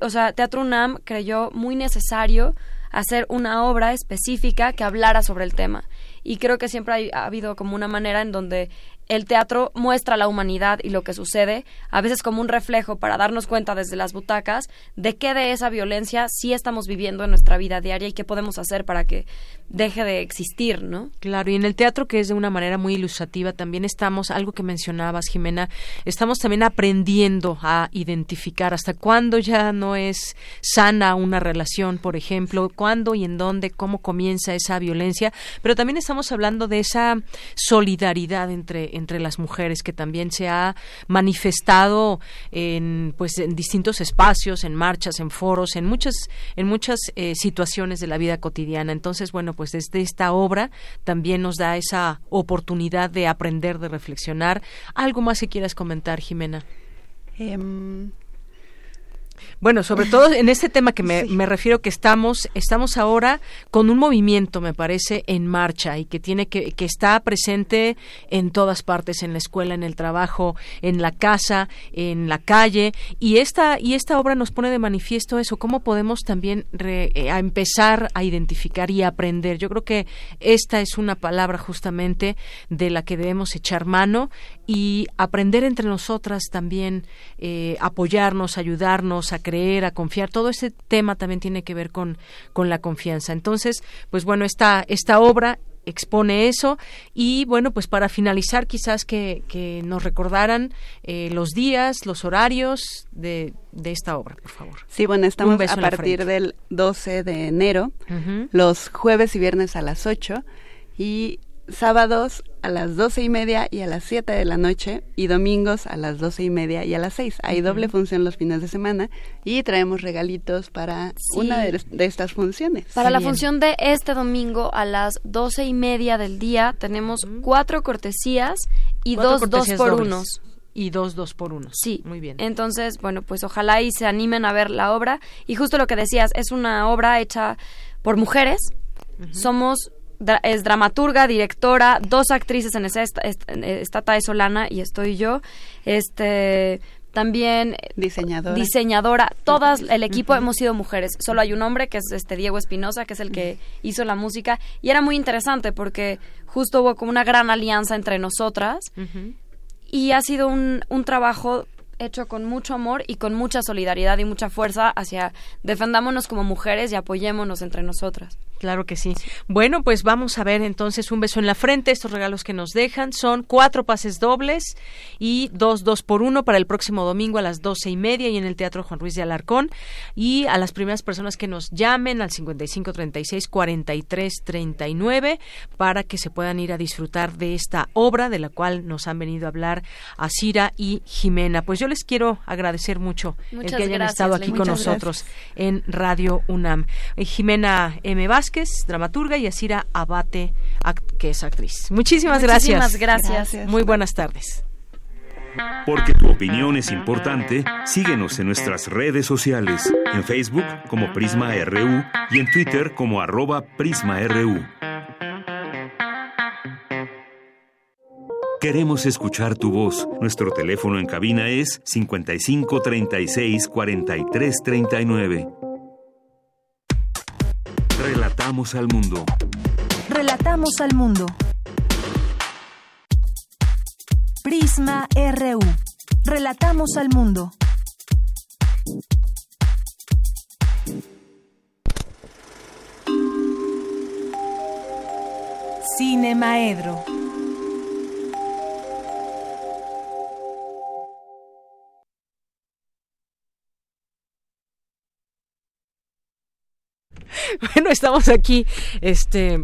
o sea, Teatro UNAM creyó muy necesario hacer una obra específica que hablara sobre el tema. Y creo que siempre ha habido como una manera en donde el teatro muestra la humanidad y lo que sucede, a veces como un reflejo para darnos cuenta desde las butacas de qué de esa violencia sí estamos viviendo en nuestra vida diaria y qué podemos hacer para que deje de existir, ¿no? Claro, y en el teatro que es de una manera muy ilustrativa también estamos, algo que mencionabas, Jimena, estamos también aprendiendo a identificar hasta cuándo ya no es sana una relación, por ejemplo, cuándo y en dónde, cómo comienza esa violencia, pero también estamos hablando de esa solidaridad entre entre las mujeres que también se ha manifestado en pues en distintos espacios, en marchas, en foros, en muchas en muchas eh, situaciones de la vida cotidiana. Entonces, bueno, pues desde esta obra también nos da esa oportunidad de aprender, de reflexionar. ¿Algo más que quieras comentar, Jimena? Em, bueno, sobre todo en este tema que me, me, refiero que estamos, estamos ahora con un movimiento, me parece, en marcha y que tiene que, que está presente en todas partes, en la escuela, en el trabajo, en la casa, en la calle, y esta, y esta obra nos pone de manifiesto eso, cómo podemos también eh, empezar a identificar y aprender. Yo creo que esta es una palabra justamente de la que debemos echar mano y aprender entre nosotras también, eh, apoyarnos, ayudarnos a creer, a confiar. Todo este tema también tiene que ver con, con la confianza. Entonces, pues bueno, esta, esta obra expone eso y bueno pues para finalizar quizás que, que nos recordaran eh, los días los horarios de, de, esta obra por favor sí bueno estamos a partir del 12 de enero los jueves y viernes a las 8 y sábados a las doce y media y a las siete de la noche y domingos a las doce y media y a las seis. Hay doble función los fines de semana y traemos regalitos para una de, estas funciones. Para la función de este domingo a las doce y media del día tenemos cuatro cortesías y dos dos por unos y dos dos por uno. Sí, muy bien. Entonces, bueno, pues ojalá y se animen a ver la obra. Y justo lo que decías, es una obra hecha por mujeres. Somos es dramaturga, directora, dos actrices en esa esta, Tae Solana y estoy yo. Este también diseñadora, diseñadora. Todas el equipo hemos sido mujeres. Solo hay un hombre que es este Diego Espinosa, que es el que hizo la música. Y era muy interesante porque justo hubo como una gran alianza entre nosotras. Y ha sido un, un trabajo hecho con mucho amor y con mucha solidaridad y mucha fuerza hacia defendámonos como mujeres y apoyémonos entre nosotras. Claro que sí. Bueno, pues vamos a ver entonces un beso en la frente. Estos regalos que nos dejan son cuatro pases dobles y dos dos por uno para el próximo domingo a las doce y media y en el Teatro Juan Ruiz de Alarcón. Y a las primeras personas que nos llamen al 55 36 43 39 para que se puedan ir a disfrutar de esta obra de la cual nos han venido a hablar Asira y Jimena. Pues yo les quiero agradecer mucho el que hayan estado aquí con nosotros en Radio UNAM. Eh, Jimena M. dramaturga, y Asira Abate, que es actriz. Muchísimas, Muchísimas gracias. Muy buenas tardes. Porque tu opinión es importante, síguenos en nuestras redes sociales, en Facebook como Prisma RU y en Twitter como arroba PrismaRU. Queremos escuchar tu voz. Nuestro teléfono en cabina es 55 36 43 39. Relatamos al mundo. Relatamos al mundo. Prisma RU. Relatamos al mundo. Cine Maedro. Bueno, estamos aquí, este,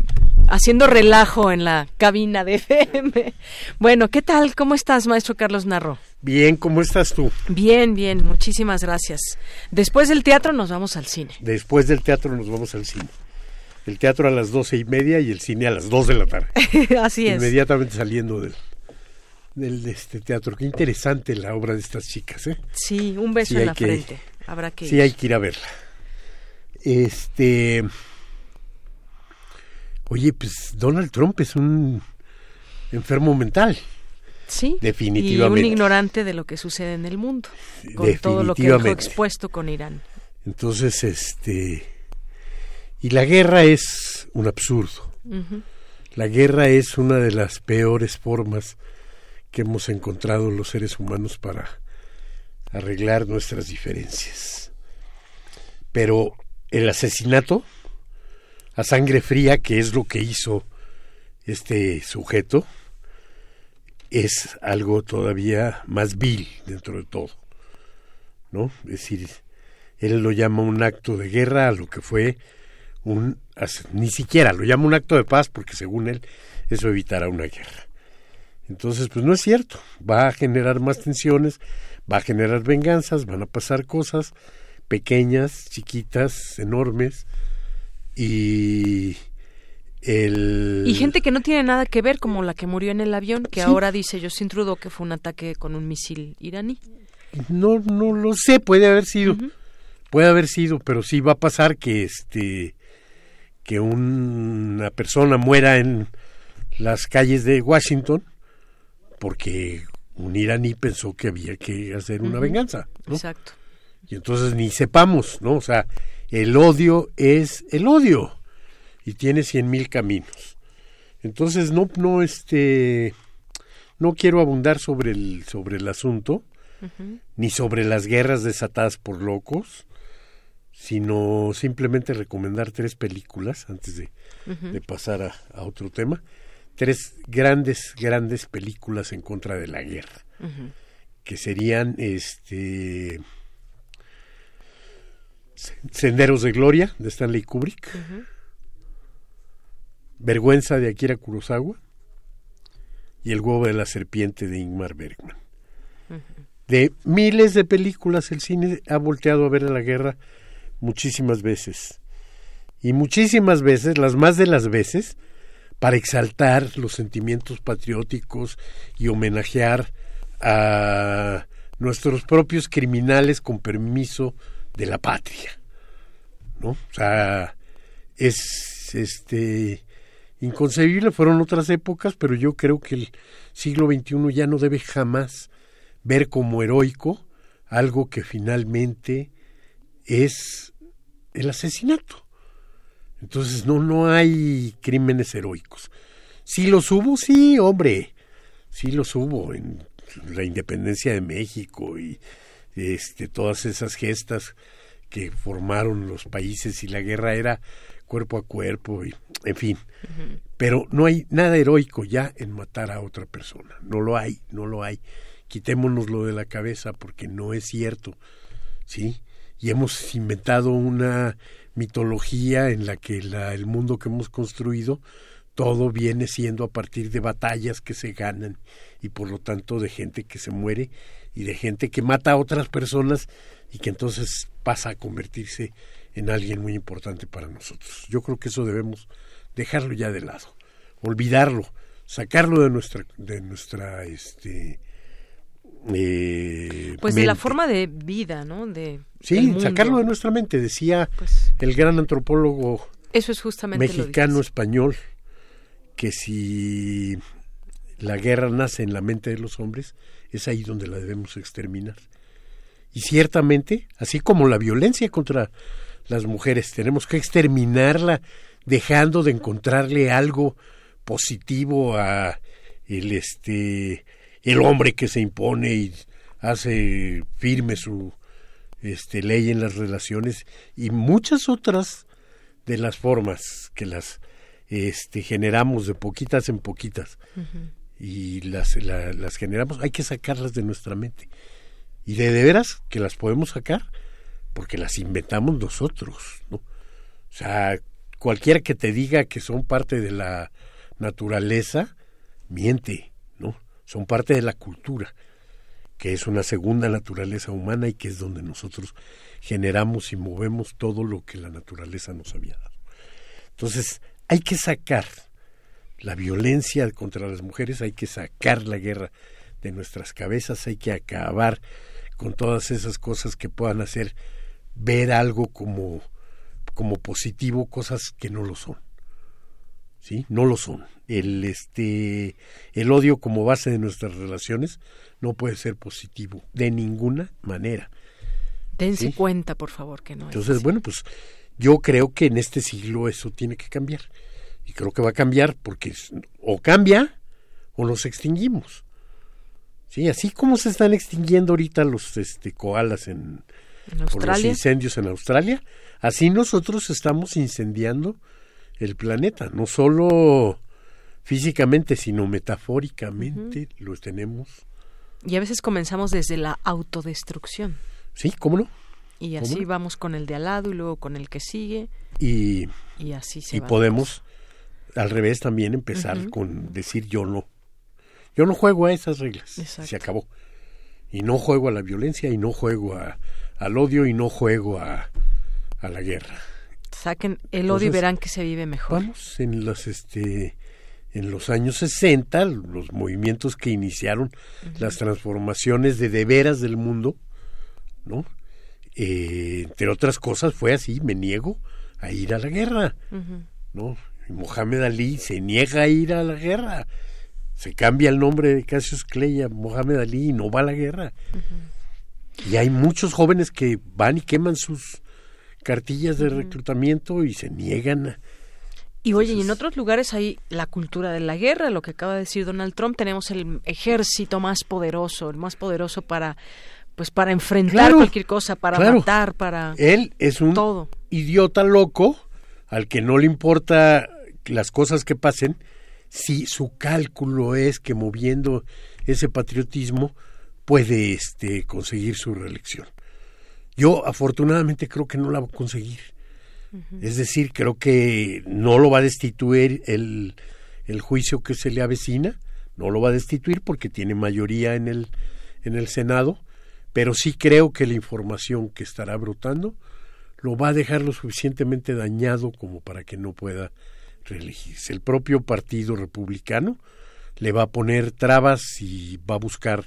haciendo relajo en la cabina de FM. Bueno, ¿qué tal? ¿Cómo estás, maestro Carlos Narro? Bien, ¿cómo estás tú? Bien, bien, muchísimas gracias. Después del teatro nos vamos al cine. Después del teatro nos vamos al cine. El teatro a las doce y media y el cine a las dos de la tarde. Así es. Inmediatamente saliendo del, del este teatro. Qué interesante la obra de estas chicas, ¿eh? Sí, un beso en la frente. Habrá que Sí, hay que ir a verla. Este. Oye, pues Donald Trump es un enfermo mental. Sí. Definitivamente. Y un ignorante de lo que sucede en el mundo. Con todo lo que dejó expuesto con Irán. Entonces, este. Y la guerra es un absurdo. La guerra es una de las peores formas que hemos encontrado los seres humanos para arreglar nuestras diferencias. Pero el asesinato a sangre fría, que es lo que hizo este sujeto, es algo todavía más vil dentro de todo. ¿No? Es decir, él lo llama un acto de guerra lo que fue un ni siquiera lo llama un acto de paz porque según él eso evitará una guerra. Entonces, pues no es cierto, va a generar más tensiones, va a generar venganzas, van a pasar cosas, pequeñas, chiquitas, enormes y el... Y gente que no tiene nada que ver, como la que murió en el avión, que ahora dice Justin Trudeau que fue un ataque con un misil iraní. No, no lo sé, puede haber sido, puede haber sido, pero sí va a pasar que este que una persona muera en las calles de Washington porque un iraní pensó que había que hacer una venganza. Exacto y entonces ni sepamos, ¿no? O sea, el odio es el odio y tiene cien mil caminos. Entonces no, no, este, no quiero abundar sobre el, sobre el asunto, ni sobre las guerras desatadas por locos, sino simplemente recomendar tres películas antes de, de pasar a, a, otro tema. Tres grandes, grandes películas en contra de la guerra, que serían, este, Senderos de Gloria de Stanley Kubrick, Vergüenza de Akira Kurosawa y El huevo de la serpiente de Ingmar Bergman. De miles de películas el cine ha volteado a ver a la guerra muchísimas veces. Y muchísimas veces, las más de las veces, para exaltar los sentimientos patrióticos y homenajear a nuestros propios criminales con permiso de la patria. ¿No? O sea, es este inconcebible, fueron otras épocas, pero yo creo que el siglo XXI ya no debe jamás ver como heroico algo que finalmente es el asesinato. Entonces no, no hay crímenes heroicos. Si los hubo, sí, hombre, sí los hubo en la independencia de México y este, todas esas gestas que formaron los países y la guerra era cuerpo a cuerpo y en fin. Pero no hay nada heroico ya en matar a otra persona. No lo hay, no lo hay. Quitémonoslo de la cabeza porque no es cierto. ¿Sí? Y hemos inventado una mitología en la que la, el mundo que hemos construido todo viene siendo a partir de batallas que se ganan y por lo tanto de gente que se muere y de gente que mata a otras personas y que entonces pasa a convertirse en alguien muy importante para nosotros. Yo creo que eso debemos dejarlo ya de lado, olvidarlo, sacarlo de nuestra de nuestra este eh, pues de la forma de vida, ¿no? De sí, sacarlo de nuestra mente. Decía pues el gran antropólogo eso es justamente mexicano español que si la guerra nace en la mente de los hombres, es ahí donde la debemos exterminar. Y ciertamente, así como la violencia contra las mujeres, tenemos que exterminarla dejando de encontrarle algo positivo a el este el hombre que se impone y hace firme su este ley en las relaciones y muchas otras de las formas que las este generamos de poquitas en poquitas y las, las generamos, hay que sacarlas de nuestra mente. Y de, veras que las podemos sacar porque las inventamos nosotros, ¿no? O sea, cualquiera que te diga que son parte de la naturaleza, miente, ¿no? Son parte de la cultura, que es una segunda naturaleza humana y que es donde nosotros generamos y movemos todo lo que la naturaleza nos había dado. Entonces, hay que sacar la violencia contra las mujeres, hay que sacar la guerra de nuestras cabezas, hay que acabar con todas esas cosas que puedan hacer ver algo como, como positivo, cosas que no lo son. ¿Sí? No lo son. El, este, el odio como base de nuestras relaciones no puede ser positivo de ninguna manera. Dense cuenta, por favor, que no. Entonces, bueno, pues yo creo que en este siglo eso tiene que cambiar. Y creo que va a cambiar porque o cambia o nos extinguimos. Sí, así como se están extinguiendo ahorita los este, koalas en, por los incendios en Australia, así nosotros estamos incendiando el planeta, no solo físicamente, sino metafóricamente lo tenemos. Y a veces comenzamos desde la autodestrucción. Sí, ¿cómo no? Y así vamos con el de al lado y luego con el que sigue. Y, y así se Y podemos al revés también empezar con decir yo no. Yo no juego a esas reglas. Se acabó. Y no juego a la violencia y no juego a, al odio y no juego a, a la guerra. Saquen el odio y verán que se vive mejor. Vamos, en los este en los años 60, los movimientos que iniciaron las transformaciones de de veras del mundo, ¿no? Eh, entre otras cosas fue así, me niego a ir a la guerra, ¿no? Mohamed Ali se niega a ir a la guerra. Se cambia el nombre de Cassius Clay a Mohamed Ali y no va a la guerra. Y hay muchos jóvenes que van y queman sus cartillas de reclutamiento y se niegan a, y oye, y en otros lugares hay la cultura de la guerra, lo que acaba de decir Donald Trump, tenemos el ejército más poderoso, el más poderoso para pues para enfrentar cualquier cosa, para matar, para Él es un todo. idiota loco al que no le importa las cosas que pasen, si su cálculo es que moviendo ese patriotismo puede este, conseguir su reelección. Yo afortunadamente creo que no la va a conseguir. Es decir, creo que no lo va a destituir el, el juicio que se le avecina, no lo va a destituir porque tiene mayoría en el, en el Senado, pero sí creo que la información que estará brotando lo va a dejar lo suficientemente dañado como para que no pueda reelegirse. El propio Partido Republicano le va a poner trabas y va a buscar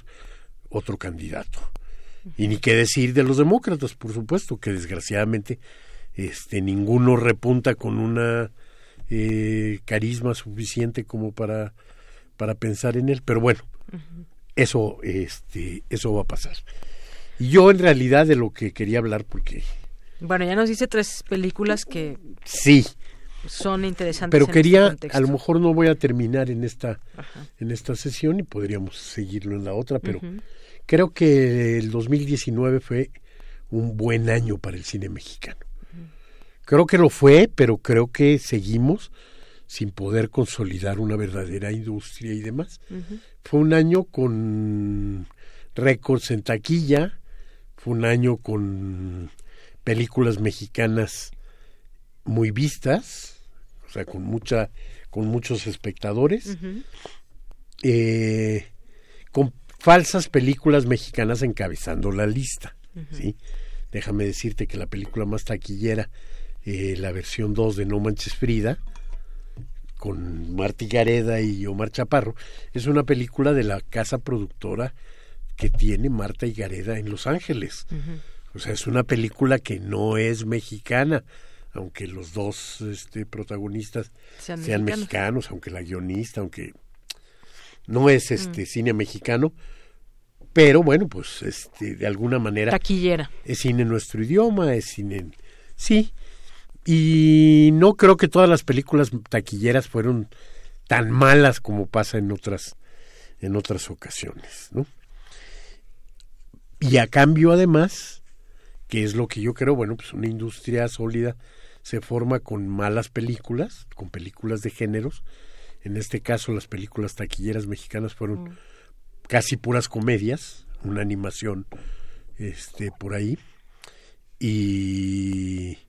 otro candidato. Y ni qué decir de los demócratas, por supuesto, que desgraciadamente este ninguno repunta con una eh, carisma suficiente como para para pensar en él, pero bueno, eso este eso va a pasar. Y yo en realidad de lo que quería hablar, porque... Bueno, ya nos dice tres películas que... Sí. Son interesantes. Pero quería, este a lo mejor no voy a terminar en esta, en esta sesión y podríamos seguirlo en la otra, pero creo que el 2019 fue un buen año para el cine mexicano. Creo que lo fue, pero creo que seguimos sin poder consolidar una verdadera industria y demás. Fue un año con récords en taquilla, fue un año con películas mexicanas muy vistas, o sea, con mucha, con muchos espectadores, eh, con falsas películas mexicanas encabezando la lista, ¿sí? Déjame decirte que la película más taquillera, eh, la versión 2 de No Manches Frida, con Martí Gareda y Omar Chaparro, es una película de la casa productora que tiene Marta y Gareda en Los Ángeles. O sea, es una película que no es mexicana, aunque los dos este, protagonistas sean, mexicanos. aunque la guionista, aunque no es este cine mexicano, pero bueno, pues este de alguna manera taquillera. Es cine en nuestro idioma, es cine sí, y no creo que todas las películas taquilleras fueron tan malas como pasa en otras en otras ocasiones, ¿no? Y a cambio además, que es lo que yo creo, bueno, pues una industria sólida se forma con malas películas, con películas de géneros. En este caso las películas taquilleras mexicanas fueron mm. casi puras comedias, una animación este por ahí y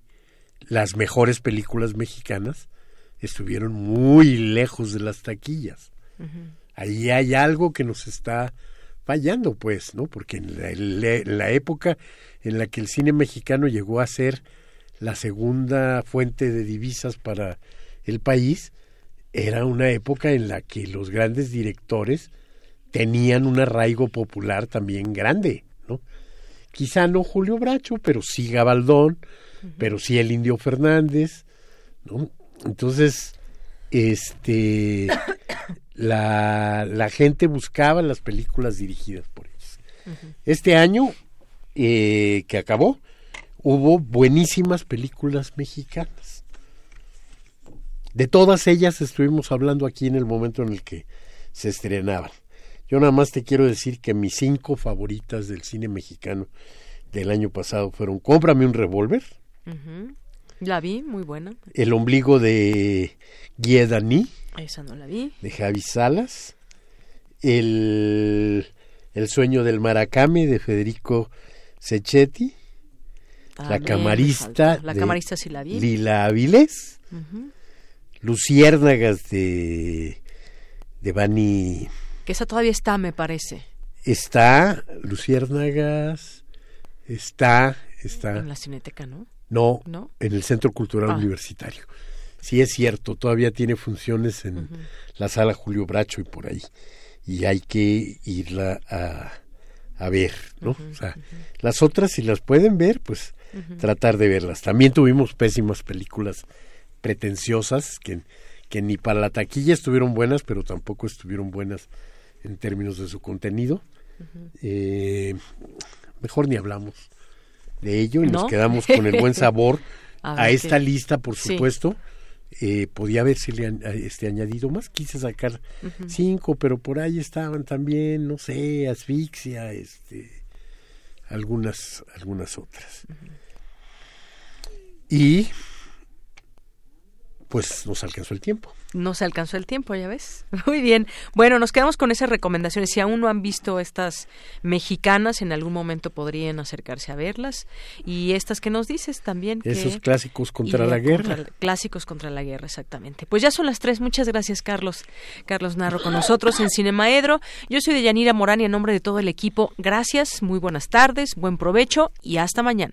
las mejores películas mexicanas estuvieron muy lejos de las taquillas. Ahí hay algo que nos está fallando, pues, ¿no? Porque en la, época en la que el cine mexicano llegó a ser la segunda fuente de divisas para el país, era una época en la que los grandes directores tenían un arraigo popular también grande, ¿no? Quizá no Julio Bracho, pero sí Gabaldón, pero sí el Indio Fernández, ¿no? Entonces, este, la, la gente buscaba las películas dirigidas por ellos. Este año eh, que acabó, hubo buenísimas películas mexicanas. De todas ellas estuvimos hablando aquí en el momento en el que se estrenaban. Yo nada más te quiero decir que mis cinco favoritas del cine mexicano del año pasado fueron Cómprame un revólver, la vi, muy buena. El ombligo de Guiedani. Esa no la vi. De Javi Salas. El, el sueño del Maracame de Federico Sechetti. La camarista. La camarista vi. Lila Avilés. Luciérnagas de, de Bani. Que esa todavía está, me parece. Está Luciérnagas. Está, está. En la cineteca, ¿no? No, en el Centro Cultural ah. Universitario. Sí es cierto, todavía tiene funciones en la sala Julio Bracho y por ahí. Y hay que irla a, a ver, ¿no? o sea, las otras si las pueden ver, pues tratar de verlas. También tuvimos pésimas películas pretenciosas que, que ni para la taquilla estuvieron buenas, pero tampoco estuvieron buenas en términos de su contenido. Eh, mejor ni hablamos de ello y nos quedamos con el buen sabor a, esta lista, por supuesto. Eh, podía haberse este, añadido más, quise sacar cinco, pero por ahí estaban también, no sé, asfixia, este, algunas, algunas otras. Y pues nos alcanzó el tiempo. No se alcanzó el tiempo, ya ves. Muy bien. Bueno, nos quedamos con esas recomendaciones. Si aún no han visto estas mexicanas, en algún momento podrían acercarse a verlas. Y estas que nos dices también. Esos clásicos contra la guerra. clásicos contra la guerra, exactamente. Pues ya son las tres. Muchas gracias, Carlos. Carlos Narro con nosotros en Cinemaedro. Yo soy de Yanira Morán y en nombre de todo el equipo, gracias, muy buenas tardes, buen provecho y hasta mañana.